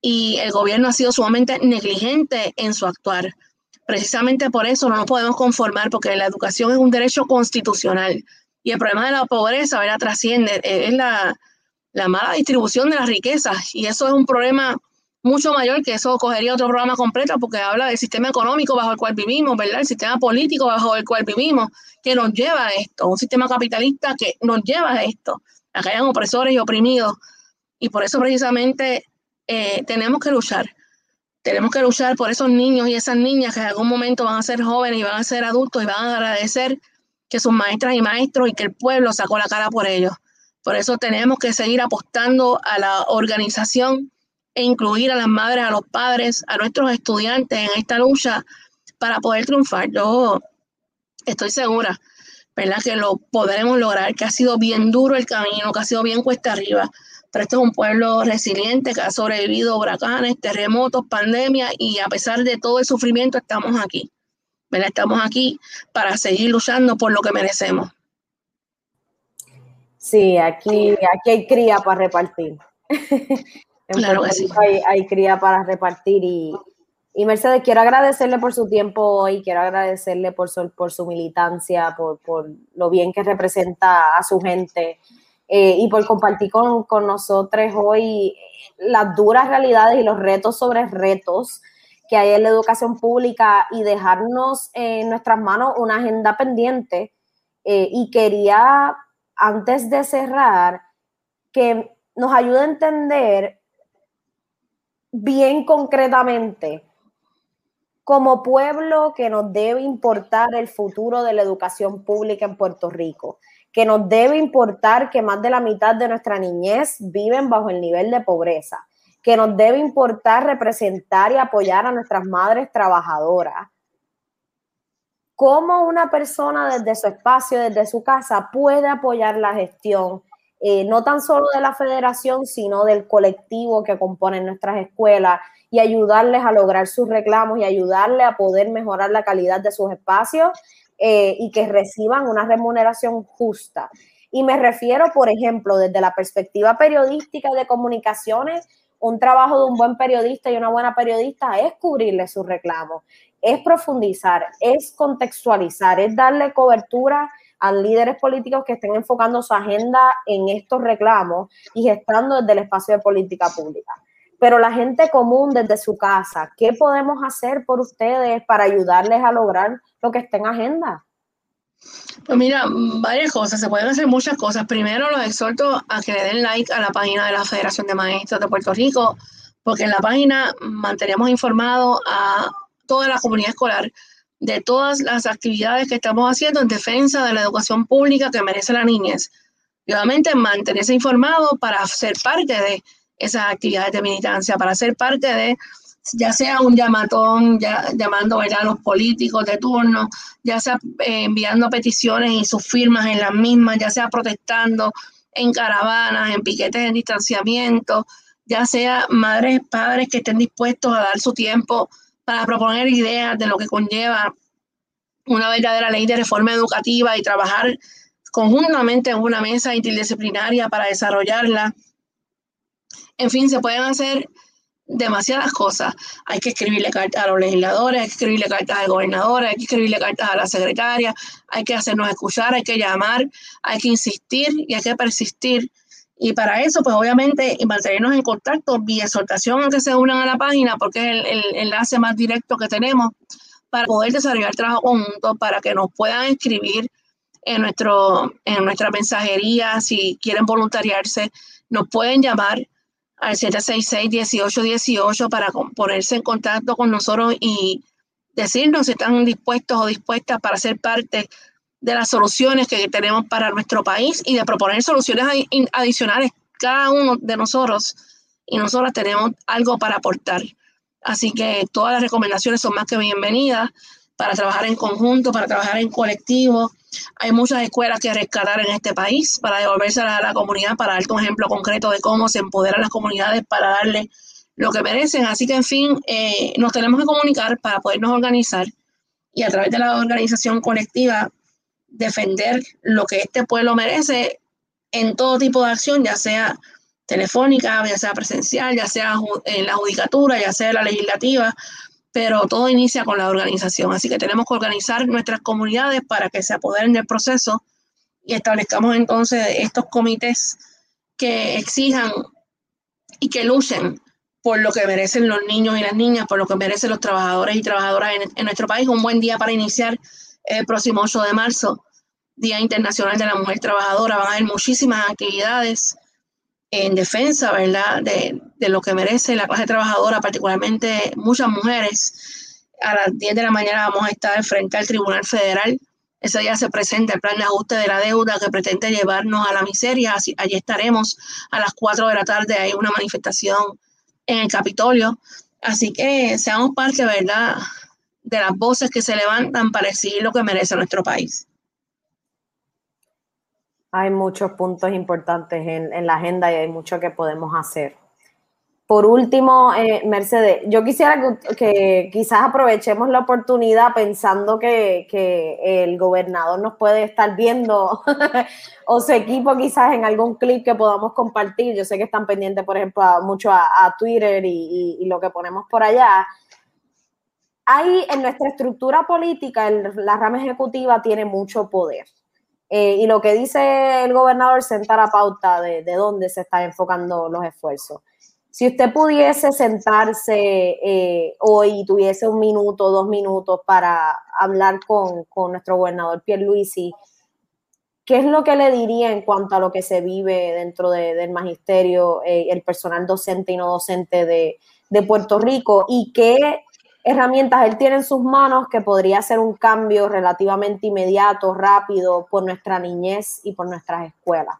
y el gobierno ha sido sumamente negligente en su actuar. Precisamente por eso no nos podemos conformar, porque la educación es un derecho constitucional. Y el problema de la pobreza, ¿verdad? Trasciende, eh, es la, mala distribución de las riquezas. Y eso es un problema mucho mayor que eso cogería otro programa completo porque habla del sistema económico bajo el cual vivimos, ¿verdad? El sistema político bajo el cual vivimos, que nos lleva a esto, un sistema capitalista que nos lleva a esto, a que hayan opresores y oprimidos. Y por eso precisamente eh, tenemos que luchar. Tenemos que luchar por esos niños y esas niñas que en algún momento van a ser jóvenes y van a ser adultos y van a agradecer que sus maestras y maestros y que el pueblo sacó la cara por ellos. Por eso tenemos que seguir apostando a la organización e incluir a las madres, a los padres, a nuestros estudiantes en esta lucha para poder triunfar. Yo estoy segura, ¿verdad? Que lo podremos lograr, que ha sido bien duro el camino, que ha sido bien cuesta arriba, pero este es un pueblo resiliente que ha sobrevivido huracanes, terremotos, pandemia y a pesar de todo el sufrimiento estamos aquí. Estamos aquí para seguir luchando por lo que merecemos. Sí, aquí, aquí hay cría para repartir. claro que sí. hay, cría para repartir y, Mercedes, quiero agradecerle por su tiempo hoy, quiero agradecerle por su, por su militancia, por, lo bien que representa a su gente eh, y por compartir con, con nosotros hoy las duras realidades y los retos sobre retos que hay en la educación pública y dejarnos en nuestras manos una agenda pendiente. Eh, y quería, antes de cerrar, que nos ayude a entender bien concretamente como pueblo que nos debe importar el futuro de la educación pública en Puerto Rico, que nos debe importar que más de la mitad de nuestra niñez viven bajo el nivel de pobreza, que nos debe importar representar y apoyar a nuestras madres trabajadoras. ¿Cómo una persona desde su espacio, desde su casa, puede apoyar la gestión, eh, no tan solo de la federación, sino del colectivo que compone nuestras escuelas y ayudarles a lograr sus reclamos y ayudarles a poder mejorar la calidad de sus espacios eh, y que reciban una remuneración justa. Y me refiero, por ejemplo, desde la perspectiva periodística de comunicaciones, un trabajo de un buen periodista y una buena periodista es cubrirle sus reclamos, es profundizar, es contextualizar, es darle cobertura a líderes políticos que estén enfocando su agenda en estos reclamos y gestando desde el espacio de política pública. Pero la gente común desde su casa, ¿qué podemos hacer por ustedes para ayudarles a lograr lo que esté en agenda? Pues mira, varias cosas, se pueden hacer muchas cosas. Primero los exhorto a que le den like a la página de la Federación de Maestros de Puerto Rico, porque en la página mantenemos informado a toda la comunidad escolar de todas las actividades que estamos haciendo en defensa de la educación pública que merece la niñez. Y obviamente mantenerse informado para ser parte de esas actividades de militancia, para ser parte de ya sea un llamatón, ya, llamando a los políticos de turno, ya sea eh, enviando peticiones y sus firmas en las mismas, ya sea protestando en caravanas, en piquetes en distanciamiento, ya sea madres, padres que estén dispuestos a dar su tiempo para proponer ideas de lo que conlleva una verdadera ley de reforma educativa y trabajar conjuntamente en una mesa interdisciplinaria para desarrollarla. En fin, se pueden hacer demasiadas cosas. Hay que escribirle cartas a los legisladores, hay que escribirle cartas al gobernador, hay que escribirle cartas a la secretaria, hay que hacernos escuchar, hay que llamar, hay que insistir y hay que persistir. Y para eso, pues obviamente, mantenernos en contacto vía exhortación a que se unan a la página, porque es el, el enlace más directo que tenemos para poder desarrollar trabajo conjunto, para que nos puedan escribir en, nuestro, en nuestra mensajería, si quieren voluntariarse, nos pueden llamar al 766-1818 para ponerse en contacto con nosotros y decirnos si están dispuestos o dispuestas para ser parte de las soluciones que tenemos para nuestro país y de proponer soluciones adicionales cada uno de nosotros y nosotras tenemos algo para aportar. Así que todas las recomendaciones son más que bienvenidas para trabajar en conjunto, para trabajar en colectivo. Hay muchas escuelas que rescatar en este país para devolverse a la comunidad, para darte un ejemplo concreto de cómo se empoderan las comunidades para darle lo que merecen. Así que, en fin, eh, nos tenemos que comunicar para podernos organizar y a través de la organización colectiva defender lo que este pueblo merece en todo tipo de acción, ya sea telefónica, ya sea presencial, ya sea en la judicatura, ya sea en la legislativa, pero todo inicia con la organización. Así que tenemos que organizar nuestras comunidades para que se apoderen del proceso y establezcamos entonces estos comités que exijan y que luchen por lo que merecen los niños y las niñas, por lo que merecen los trabajadores y trabajadoras en, nuestro país. Un buen día para iniciar el próximo 8 de marzo, Día Internacional de la Mujer Trabajadora. Van a haber muchísimas actividades en defensa, ¿verdad?, de, de, lo que merece la clase trabajadora, particularmente muchas mujeres. A las 10 de la mañana vamos a estar frente al Tribunal Federal. Ese día se presenta el plan de ajuste de la deuda que pretende llevarnos a la miseria. Así, allí estaremos a las 4 de la tarde. Hay una manifestación en el Capitolio. Así que seamos parte, ¿verdad?, de las voces que se levantan para exigir lo que merece nuestro país. Hay muchos puntos importantes en, la agenda y hay mucho que podemos hacer. Por último, eh, Mercedes, yo quisiera que, quizás aprovechemos la oportunidad pensando que, el gobernador nos puede estar viendo o su equipo quizás en algún clip que podamos compartir. Yo sé que están pendientes, por ejemplo, mucho a, Twitter y, lo que ponemos por allá. Hay en nuestra estructura política, la rama ejecutiva tiene mucho poder. Eh, y lo que dice el gobernador sentar a pauta de, de, dónde se están enfocando los esfuerzos. Si usted pudiese sentarse eh, hoy y tuviese un minuto, dos minutos para hablar con, con nuestro gobernador Pierluisi, ¿qué es lo que le diría en cuanto a lo que se vive dentro de, del magisterio, eh, el personal docente y no docente de, de Puerto Rico? ¿Y qué herramientas él tiene en sus manos que podría hacer un cambio relativamente inmediato, rápido, por nuestra niñez y por nuestras escuelas?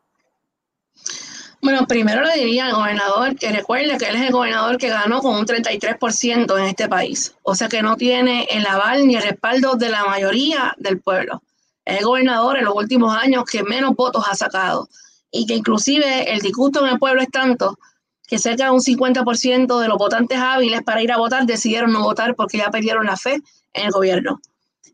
Bueno, primero le diría al gobernador que recuerde que él es el gobernador que ganó con un 33% en este país. O sea que no tiene el aval ni el respaldo de la mayoría del pueblo. Es el gobernador en los últimos años que menos votos ha sacado. Y que inclusive el disgusto en el pueblo es tanto que cerca de un 50% de los votantes hábiles para ir a votar decidieron no votar porque ya perdieron la fe en el gobierno.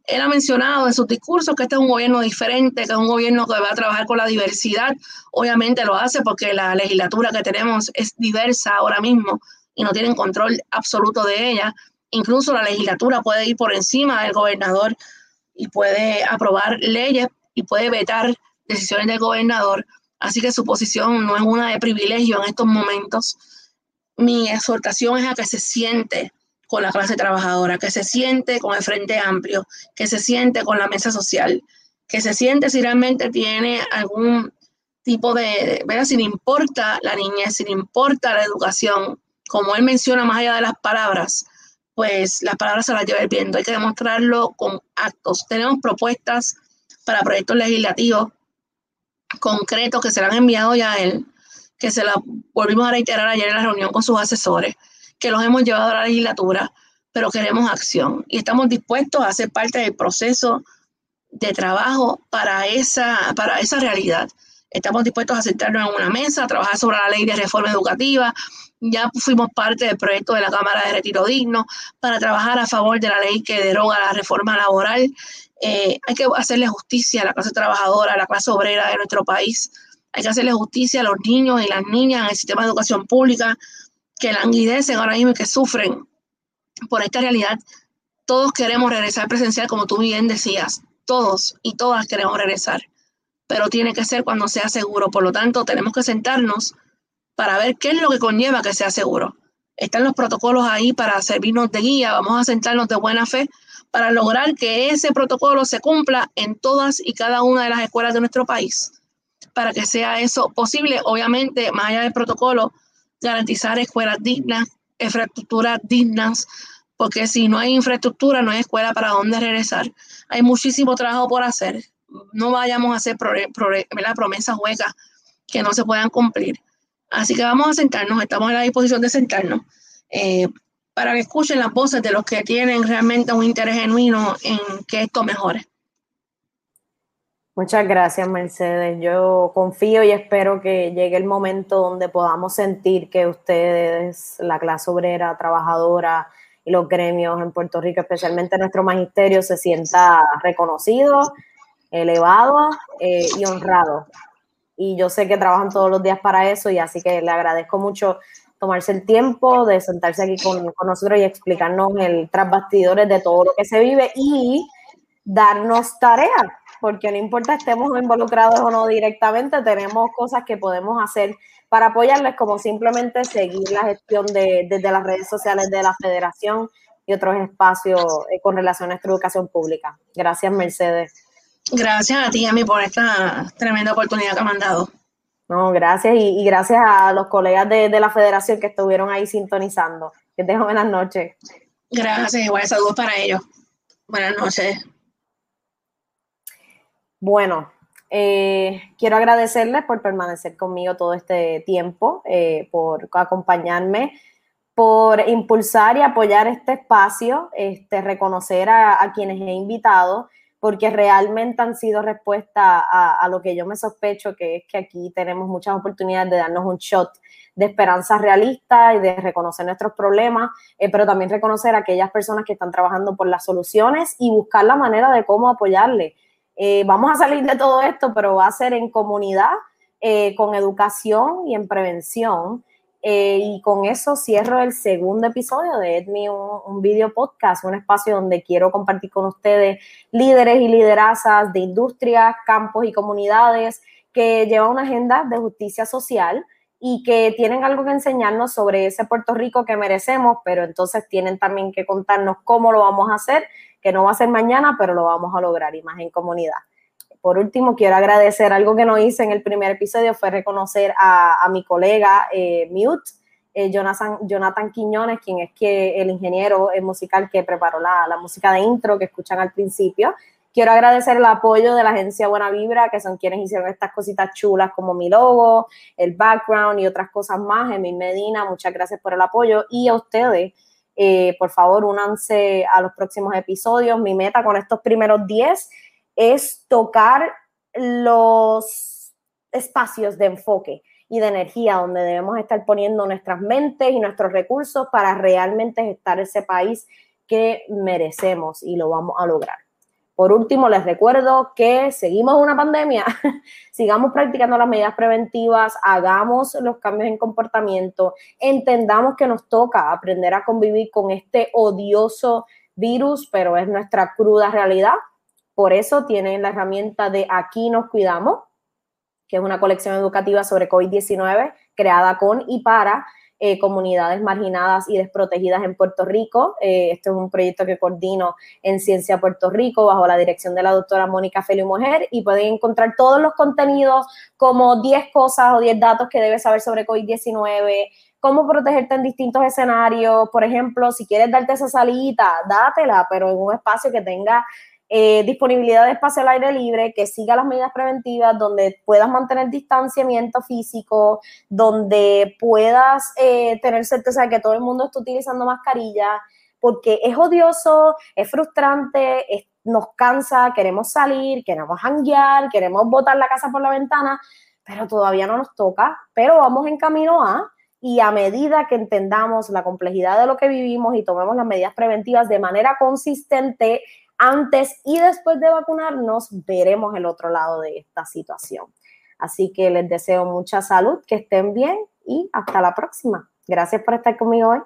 Él ha mencionado en sus discursos que este es un gobierno diferente, que es un gobierno que va a trabajar con la diversidad. Obviamente lo hace porque la legislatura que tenemos es diversa ahora mismo y no tienen control absoluto de ella. Incluso la legislatura puede ir por encima del gobernador y puede aprobar leyes y puede vetar decisiones del gobernador. Así que su posición no es una de privilegio en estos momentos. Mi exhortación es a que se siente con la clase trabajadora, que se siente con el Frente Amplio, que se siente con la mesa social, que se siente si realmente tiene algún tipo de, ¿verdad? Si le importa la niñez, si le importa la educación, como él menciona más allá de las palabras, pues las palabras se las lleva el viento. Hay que demostrarlo con actos. Tenemos propuestas para proyectos legislativos concretos que se han enviado ya a él, que se las volvimos a reiterar ayer en la reunión con sus asesores que los hemos llevado a la legislatura, pero queremos acción y estamos dispuestos a ser parte del proceso de trabajo para esa, para esa realidad. Estamos dispuestos a sentarnos en una mesa, a trabajar sobre la ley de reforma educativa. Ya fuimos parte del proyecto de la Cámara de Retiro Digno para trabajar a favor de la ley que deroga la reforma laboral. Eh, hay que hacerle justicia a la clase trabajadora, a la clase obrera de nuestro país. Hay que hacerle justicia a los niños y las niñas en el sistema de educación pública que languidecen ahora mismo y que sufren por esta realidad, todos queremos regresar presencial, como tú bien decías, todos y todas queremos regresar, pero tiene que ser cuando sea seguro. Por lo tanto, tenemos que sentarnos para ver qué es lo que conlleva que sea seguro. Están los protocolos ahí para servirnos de guía, vamos a sentarnos de buena fe para lograr que ese protocolo se cumpla en todas y cada una de las escuelas de nuestro país. Para que sea eso posible, obviamente, más allá del protocolo, garantizar escuelas dignas, infraestructuras dignas, porque si no hay infraestructura, no hay escuela para dónde regresar. Hay muchísimo trabajo por hacer. No vayamos a hacer promesas huecas que no se puedan cumplir. Así que vamos a sentarnos, estamos a la disposición de sentarnos eh, para que escuchen las voces de los que tienen realmente un interés genuino en que esto mejore. Muchas gracias, Mercedes. Yo confío y espero que llegue el momento donde podamos sentir que ustedes, la clase obrera, trabajadora y los gremios en Puerto Rico, especialmente nuestro magisterio, se sienta reconocido, elevado eh, y honrado. Y yo sé que trabajan todos los días para eso y así que le agradezco mucho tomarse el tiempo de sentarse aquí con, nosotros y explicarnos el tras bastidores de todo lo que se vive y darnos tareas porque no importa estemos involucrados o no directamente, tenemos cosas que podemos hacer para apoyarles, como simplemente seguir la gestión de, desde las redes sociales de la federación y otros espacios eh, con relación a nuestra educación pública. Gracias, Mercedes. Gracias a ti, Amy, por esta tremenda oportunidad que me han dado. No, gracias y, gracias a los colegas de, de, la federación que estuvieron ahí sintonizando. Que tengan buenas noches. Gracias, igual saludos para ellos. Buenas noches. Bueno, eh, quiero agradecerles por permanecer conmigo todo este tiempo, eh, por acompañarme, por impulsar y apoyar este espacio, este, reconocer a, quienes he invitado, porque realmente han sido respuesta a, lo que yo me sospecho, que es que aquí tenemos muchas oportunidades de darnos un shot de esperanza realista y de reconocer nuestros problemas, eh, pero también reconocer a aquellas personas que están trabajando por las soluciones y buscar la manera de cómo apoyarle. Eh, vamos a salir de todo esto, pero va a ser en comunidad, eh, con educación y en prevención. Eh, y con eso cierro el segundo episodio de Edmi, un, un, video podcast, un espacio donde quiero compartir con ustedes líderes y liderazas de industrias, campos y comunidades que llevan una agenda de justicia social y que tienen algo que enseñarnos sobre ese Puerto Rico que merecemos, pero entonces tienen también que contarnos cómo lo vamos a hacer que no va a ser mañana, pero lo vamos a lograr y más en comunidad. Por último, quiero agradecer algo que no hice en el primer episodio, fue reconocer a, mi colega eh, Mute, eh, Jonathan, Jonathan, Quiñones, quien es que el ingeniero musical que preparó la, la, música de intro que escuchan al principio. Quiero agradecer el apoyo de la agencia Buena Vibra, que son quienes hicieron estas cositas chulas como mi logo, el background y otras cosas más. Emil Medina, muchas gracias por el apoyo. Y a ustedes, eh, por favor, únanse a los próximos episodios. Mi meta con estos primeros 10 es tocar los espacios de enfoque y de energía donde debemos estar poniendo nuestras mentes y nuestros recursos para realmente gestar ese país que merecemos y lo vamos a lograr. Por último, les recuerdo que seguimos una pandemia, sigamos practicando las medidas preventivas, hagamos los cambios en comportamiento, entendamos que nos toca aprender a convivir con este odioso virus, pero es nuestra cruda realidad. Por eso tienen la herramienta de Aquí nos cuidamos, que es una colección educativa sobre COVID-19 creada con y para eh, comunidades marginadas y desprotegidas en Puerto Rico. Eh, este es un proyecto que coordino en Ciencia Puerto Rico bajo la dirección de la doctora Mónica Feliu Mujer y pueden encontrar todos los contenidos como 10 cosas o 10 datos que debes saber sobre COVID-19, cómo protegerte en distintos escenarios. Por ejemplo, si quieres darte esa salita, dátela, pero en un espacio que tenga eh, disponibilidad de espacio al aire libre, que siga las medidas preventivas, donde puedas mantener distanciamiento físico, donde puedas eh, tener certeza de que todo el mundo está utilizando mascarilla, porque es odioso, es frustrante, nos cansa, queremos salir, queremos hanguear, queremos botar la casa por la ventana, pero todavía no nos toca, pero vamos en camino a, y a medida que entendamos la complejidad de lo que vivimos y tomemos las medidas preventivas de manera consistente, antes y después de vacunarnos, veremos el otro lado de esta situación. Así que les deseo mucha salud, que estén bien y hasta la próxima. Gracias por estar conmigo hoy.